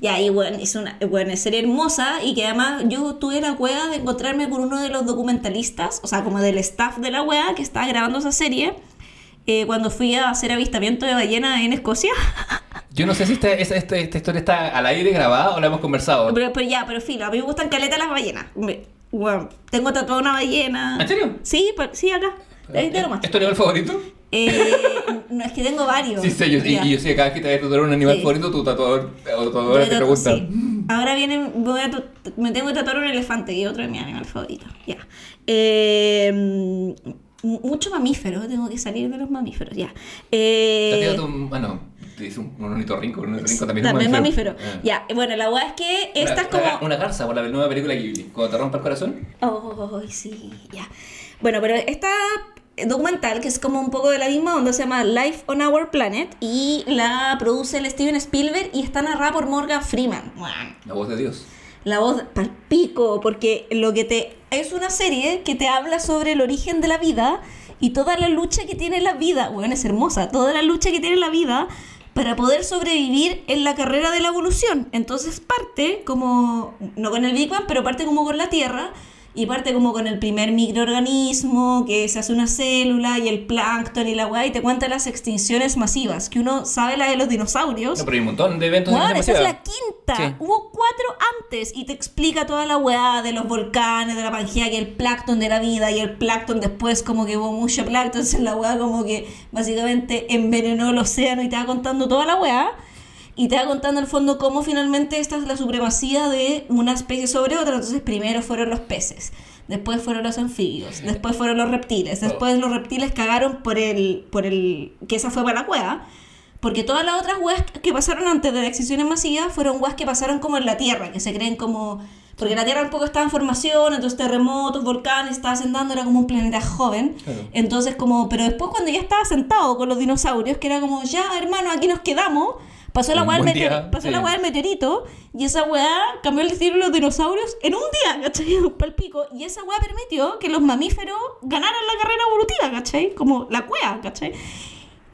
Ya, y bueno, es una buena serie hermosa y que además yo tuve la cueva de encontrarme con uno de los documentalistas, o sea, como del staff de la wea que estaba grabando esa serie, eh, cuando fui a hacer avistamiento de ballena en Escocia. Yo no sé si esta, esta, esta- esta historia está al aire grabada o la hemos conversado. pero, pero ya, pero filo, a mí me gustan caleta las ballenas. Me- bueno, tengo tatuada una ballena. ¿En serio? Sí, pero- sí, acá. Ahí te lo muestro. ¿Es tu animal favorito? Eh, no, es que tengo varios. Sí, sé, yo, y, yo sé que cada vez que te vas a tatuar un animal Sí. favorito, tu tatuador o tatuadora te pregunta. sí. Ahora viene, voy a me tengo que tatuar un elefante, que es otro de mis animales favoritos. Ya. Eh, m- mucho mamífero, tengo que salir de los mamíferos, ya. Eh, ¿Te tirado tu- Ah. Te dice un, un ornitorrinco. Un ornitorrinco también, también es un mamífero. Ah. Ya, bueno, la weá es que esta Una- es como. Una, garza por la nueva película Ghibli. Cuando te rompa el corazón. Oh, sí, ya. Bueno, pero esta documental, que es como un poco de la misma onda, se llama Life on Our Planet y la produce el Steven Spielberg y está narrada por Morgan Freeman. La voz de Dios. La voz palpico, porque lo que te. Es una serie que te habla sobre el origen de la vida y toda la lucha que tiene la vida. Bueno, es hermosa. Toda la lucha que tiene la vida para poder sobrevivir en la carrera de la evolución. Entonces parte como. No con el Big Bang, pero parte como con la Tierra. Y parte como con el primer microorganismo, que se hace una célula, y el plancton y la weá, y te cuenta las extinciones masivas. Que uno sabe la de los dinosaurios. No, pero hay un montón de eventos de Bueno, esa es la quinta. Sí. Hubo cuatro antes y te explica toda la weá de los volcanes, de la Pangea, que el plancton de la vida y el plancton después como que hubo mucho plancton, entonces la weá como que básicamente envenenó el océano y te va contando toda la weá. Y te va contando el fondo cómo finalmente esta es la supremacía de una especie sobre otra. Entonces primero fueron los peces, después fueron los anfibios, después fueron los reptiles, después los reptiles cagaron por el, por el, que esa fue para la cueva. Porque todas las otras weas que pasaron antes de las extinciones masivas fueron weas que pasaron como en la Tierra, que se creen como... Porque la Tierra un poco estaba en formación, entonces terremotos, volcanes, estaba asentando, era como un planeta joven. Claro. Entonces como... Pero después cuando ya estaba sentado con los dinosaurios, que era como, ya hermano, aquí nos quedamos, pasó la wea del pasó sí. la meteorito, y esa wea cambió el destino de los dinosaurios en un día, ¿cachai? Palpico. Y esa wea permitió que los mamíferos ganaran la carrera evolutiva, ¿cachai? Como la cueva, ¿cachai?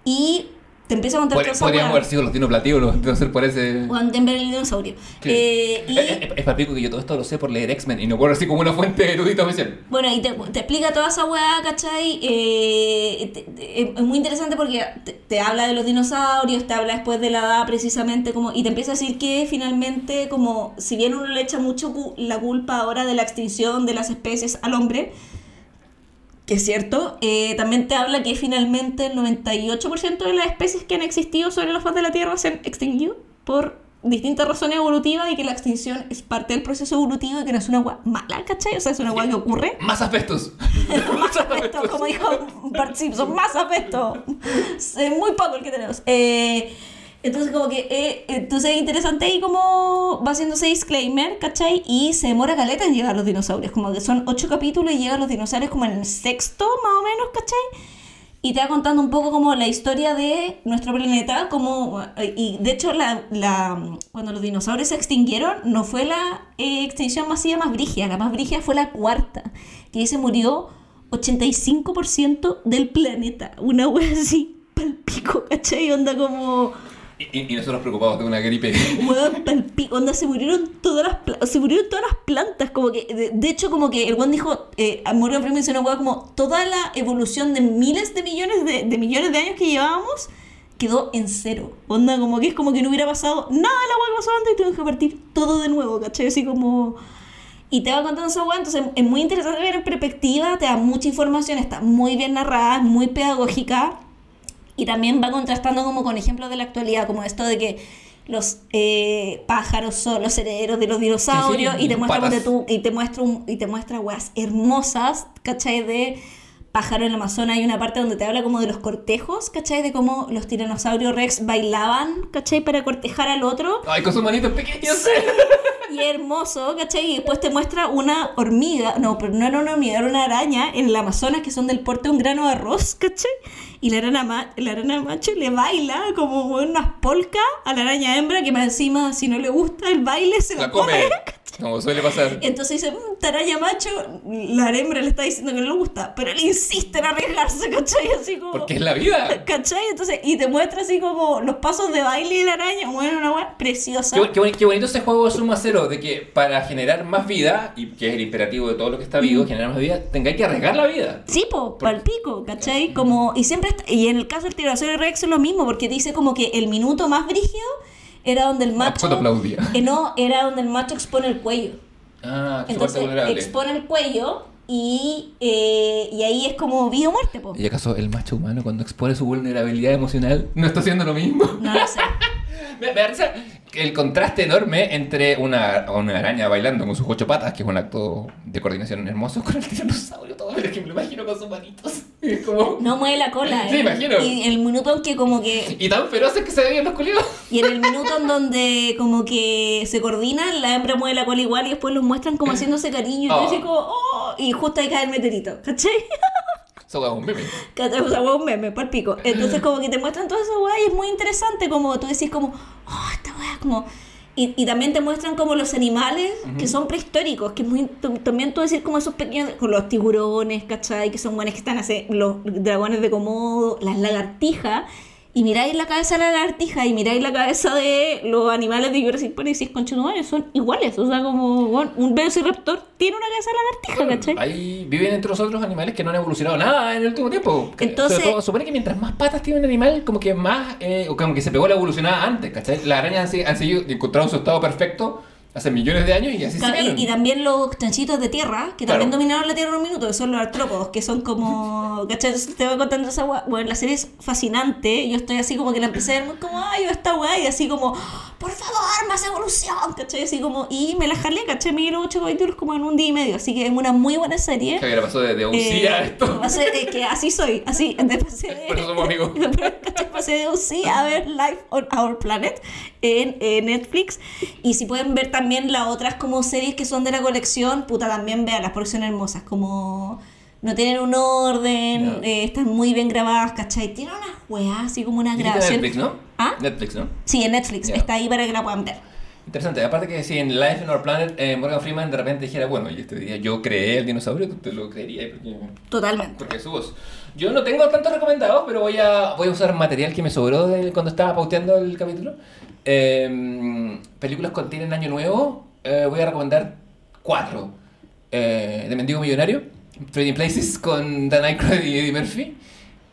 Y te empieza a contar Pod- toda esa Podríamos haber sido los dinoplativos, no ser por ese. Juan Denver el dinosaurio. Sí. Eh, y, Es, es, es papico que yo todo esto lo sé por leer X-Men y no por así como una fuente erudita oficial. bueno, y te, te explica toda esa weá, ¿cachai? Eh, te- te- es muy interesante porque te, te habla de los dinosaurios, te habla después de la edad precisamente, como y te empieza a decir que finalmente, como si bien uno le echa mucho cu- la culpa ahora de la extinción de las especies al hombre, que es cierto, eh, también te habla que finalmente el 98% de las especies que han existido sobre la faz de la Tierra se han extinguido por distintas razones evolutivas y que la extinción es parte del proceso evolutivo y que no es una agua mala, ¿cachai? O sea, es una agua que ocurre. Más aspectos. más afecto, como dijo Bart Simpson, más afecto. Es muy poco el que tenemos. Eh, Entonces, como que, eh, entonces es interesante ahí como va haciendo ese disclaimer, ¿cachai? Y se demora caleta en llegar los dinosaurios, como que son ocho capítulos y llegan los dinosaurios como en el sexto, más o menos, ¿cachai? Y te va contando un poco como la historia de nuestro planeta, como, y de hecho la, la- cuando los dinosaurios se extinguieron, no fue la eh, extinción masiva más brígida, la más brígida fue la cuarta, que ahí se murió 85% del planeta, una wea así, palpico, ¿cachai? Onda como... Y, y- nosotros preocupados de una gripe. Weón, palpico, onda, se murieron todas las se murieron todas las plantas, como que, de, de hecho, como que el weón dijo, eh, Morgan Freeman mencionó, weón, como toda la evolución de miles de millones de, de millones de años que llevábamos quedó en cero. Onda, como que es como que no hubiera pasado nada de la weá que pasó antes y tuvimos que partir todo de nuevo, ¿cachai? Así como... Y te va contando esa weá, entonces es muy interesante ver en perspectiva, te da mucha información, está muy bien narrada, muy pedagógica. Y también va contrastando como con ejemplos de la actualidad, como esto de que los eh, pájaros son los herederos de los dinosaurios Sí, sí, y te muestra tú, y te muestra un- y te muestra weas hermosas, ¿cachai? De pájaro en el Amazonas hay una parte donde te habla como de los cortejos, ¿cachai? De cómo los tiranosaurios rex bailaban, ¿cachai? Para cortejar al otro. Ay, con sus manitos pequeños. Y hermoso, ¿cachai? Y después te muestra una hormiga, no, pero no era una hormiga, era una araña en el Amazonas que son del porte de un grano de arroz, ¿cachai? Y la arana, ma- la macho le baila como unas polcas a la araña hembra que más encima, si no le gusta el baile, se la, La come. Como suele pasar. Entonces dice, "Mm, esta araña macho, la hembra le está diciendo que no le gusta, pero él insiste en arriesgarse, ¿cachai? Así como... Porque es la vida. ¿Cachai? Entonces, y te muestra así como los pasos de baile de la araña, bueno, una weá preciosa. Qué, qué qué bonito ese juego suma cero, de que para generar más vida, y que es el imperativo de todo lo que está vivo, generar más vida, tengáis que arriesgar la vida. Sí, po, pal pico, ¿cachai? Como, y siempre está- y en el caso del Tiranosaurio Rex es lo mismo, porque dice como que el minuto más brígido era donde el macho. cuando aplaudía. Eh, no, era donde el macho expone el cuello. Ah, Entonces vulnerable. expone el cuello y, eh, y ahí es como vida o muerte, po. ¿Y acaso el macho humano cuando expone su vulnerabilidad emocional no está haciendo lo mismo? No lo sé. Me, me da risa el contraste enorme entre una, una araña bailando con sus ocho patas, que es un acto de coordinación hermoso, con el tiranosaurio todo, pero es que me lo imagino con sus manitos. Como... No mueve la cola, Sí, ¿eh? imagino. Y el minuto en que como que Y tan feroces que se veían los culiados. Y en el minuto en donde como que se coordinan, la hembra mueve la cola igual y después los muestran como haciéndose cariño y Oh. como, oh, y justo ahí cae el meteorito, ¿cachai? Eso es un meme. Sea, hueá, un meme, pal pico. Entonces como que te muestran todo eso, weá, y es muy interesante como tú decís como, oh, esta weá, como... Y, y también te muestran como los animales que son prehistóricos, que es muy, también tú decir como esos pequeños, con los tiburones, ¿cachai? Que son buenos que están así, los dragones de Komodo, las lagartijas, y miráis la cabeza de la lagartija y miráis la cabeza de los animales de Jurassic Park y decís, conchetumares, son iguales, o sea, como, bueno, un velociraptor tiene una cabeza de lagartija, ¿cachai? Ahí viven entre nosotros animales que no han evolucionado nada en el último tiempo. Entonces- sobre todo, supone que mientras más patas tiene un animal, como que más, eh, o como que se pegó la evolucionada antes, ¿cachai? Las arañas han, han seguido encontrado su estado perfecto hace millones de años y así Claro, se y, y también los chanchitos de tierra, que Claro. también dominaron la tierra en un minuto, que son los artrópodos, que son como. ¿Cachai? Te voy contando esa weá. Bueno, la serie es fascinante. Yo estoy así como que la empecé a ver muy como, ay, esta weá, y así como, por favor, más evolución, ¿cachai? Así como, y me la jalé, ¿cachai? Me dieron ocho capítulos como en un día y medio, así que es una muy buena serie. Que pasó de, de a Eh, esto. pasé- que así soy, así, de- pasé de, Por eso somos amigos. UCI a ver Life on Our Planet en, Netflix. Y si pueden ver también las otras como series que son de la colección, puta, también veanlas porque son hermosas, como no tienen un orden, No. eh, están muy bien grabadas, ¿cachai? Tienen unas weas, así como una grabación. Netflix, ¿no? ¿Ah? Netflix, ¿no? Sí, en Netflix, está ahí para que la puedan ver. Interesante. Aparte que si en Life in Our Planet eh, Morgan Freeman de repente dijera, bueno, y este día yo creé el dinosaurio, tú te lo creerías porque, Totalmente. porque es su voz. Yo no tengo tantos recomendados, pero voy a, voy a usar material que me sobró de cuando estaba pauteando el capítulo. Eh, películas tienen año nuevo. eh, voy a recomendar cuatro. Eh, de Mendigo Millonario, Trading Places con Dan Aykroyd y Eddie Murphy.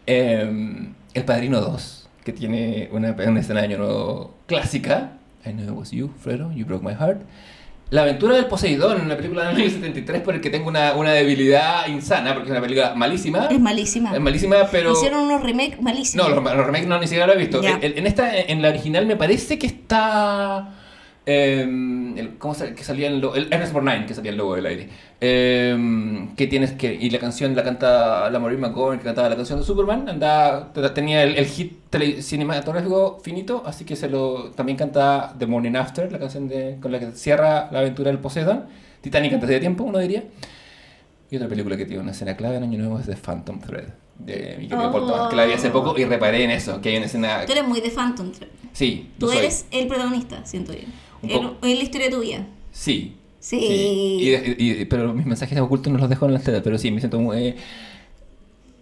Eh, el Padrino 2, que tiene una, una escena de año nuevo clásica. I know it was you, Fredo, you broke my heart. La aventura del Poseidón, una película del año 73 por el que tengo una, una debilidad insana, porque es una película malísima. Es malísima. Es malísima, pero... Hicieron unos remakes malísimos. No, los, los remakes no, ni siquiera lo he visto. En, en esta, en la original me parece que está Eh, el, ¿Cómo se, que salía el, el Ernest Borgnine, que salía el logo del aire. Eh, que tienes que. Y la canción la canta la Maureen McGovern, que cantaba la canción de Superman. Andaba, tenía el, el hit tele- cinematográfico finito, así que se lo. También canta The Morning After, la canción de, con la que cierra la aventura del Poseidon. Titanic antes de tiempo, uno diría. Y otra película que tiene una escena clave en Año Nuevo es The Phantom Thread. De mi querido Oh. Que la vi hace poco y reparé en eso, que hay una escena. Tú eres muy de Phantom. Sí, Tú soy. eres el protagonista, siento yo. En, en la historia de tu vida. Sí. Sí. Y- y- pero mis mensajes ocultos no los dejo en las tetas, pero sí, me siento muy... eh,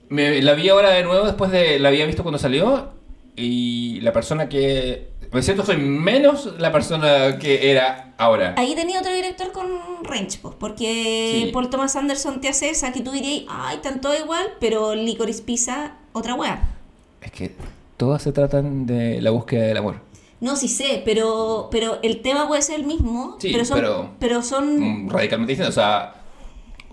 me, la vi ahora de nuevo después de... La había visto cuando salió y la persona que... Me siento soy menos la persona que era ahora. Ahí tenía otro director con range, pues, porque Sí. Paul Thomas Anderson te hace esa que tú dirías, ay, están todo igual, pero Licorice Pizza, otra wea. Es que todas se tratan de la búsqueda del amor. No, sí sé, pero, pero el tema puede ser el mismo, Sí, pero son, pero- pero son Mm, Radicalmente distinto. O sea,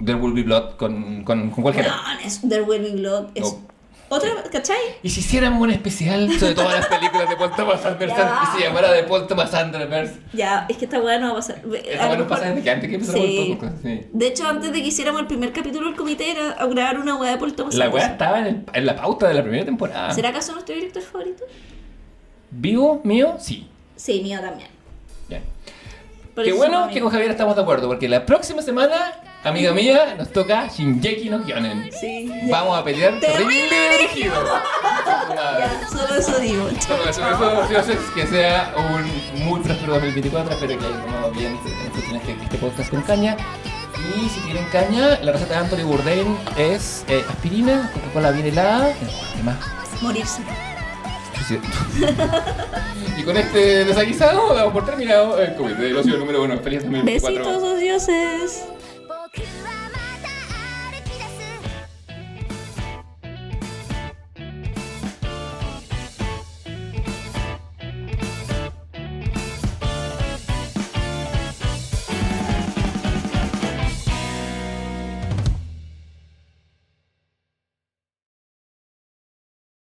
There Will Be Blood con, con, con cualquiera. Weones, There Will Be Blood. Es No. otra, ¿cachai? ¿Y si hiciéramos un especial sobre todas las películas de Paul Thomas Anderson y se llamara de Paul Thomas Anderson? Ya, es que esta weá no va a pasar. Esta weá no pasa desde que antes que empezáramos Sí. podcast, sí. De hecho, antes de que hiciéramos el primer capítulo del comité, era a grabar una weá de Paul Thomas La weá Anderson. estaba en, el- en la pauta de la primera temporada. ¿Será acaso nuestro director favorito? ¿Vivo? ¿Mío? Sí. Sí, mío también. Ya. Por Qué eso bueno que con Javier estamos de acuerdo, porque la próxima semana, amiga mía, nos toca Shinjeki no Kyonen. Sí. Vamos a pelear terrible dirigido. Ya, solo eso digo. Solo eso, eso, dioses, que sea un muy próspero 2024. Espero que hayan tomado bien este, este, este podcast con caña. Y si tienen caña, la receta de Anthony Bourdain es eh, aspirina, Coca-Cola bien helada, y más. Morirse suficiente. y con este desaguisado damos por terminado el COVID del ocio número 1. Feliz 2024. Besitos, odioses.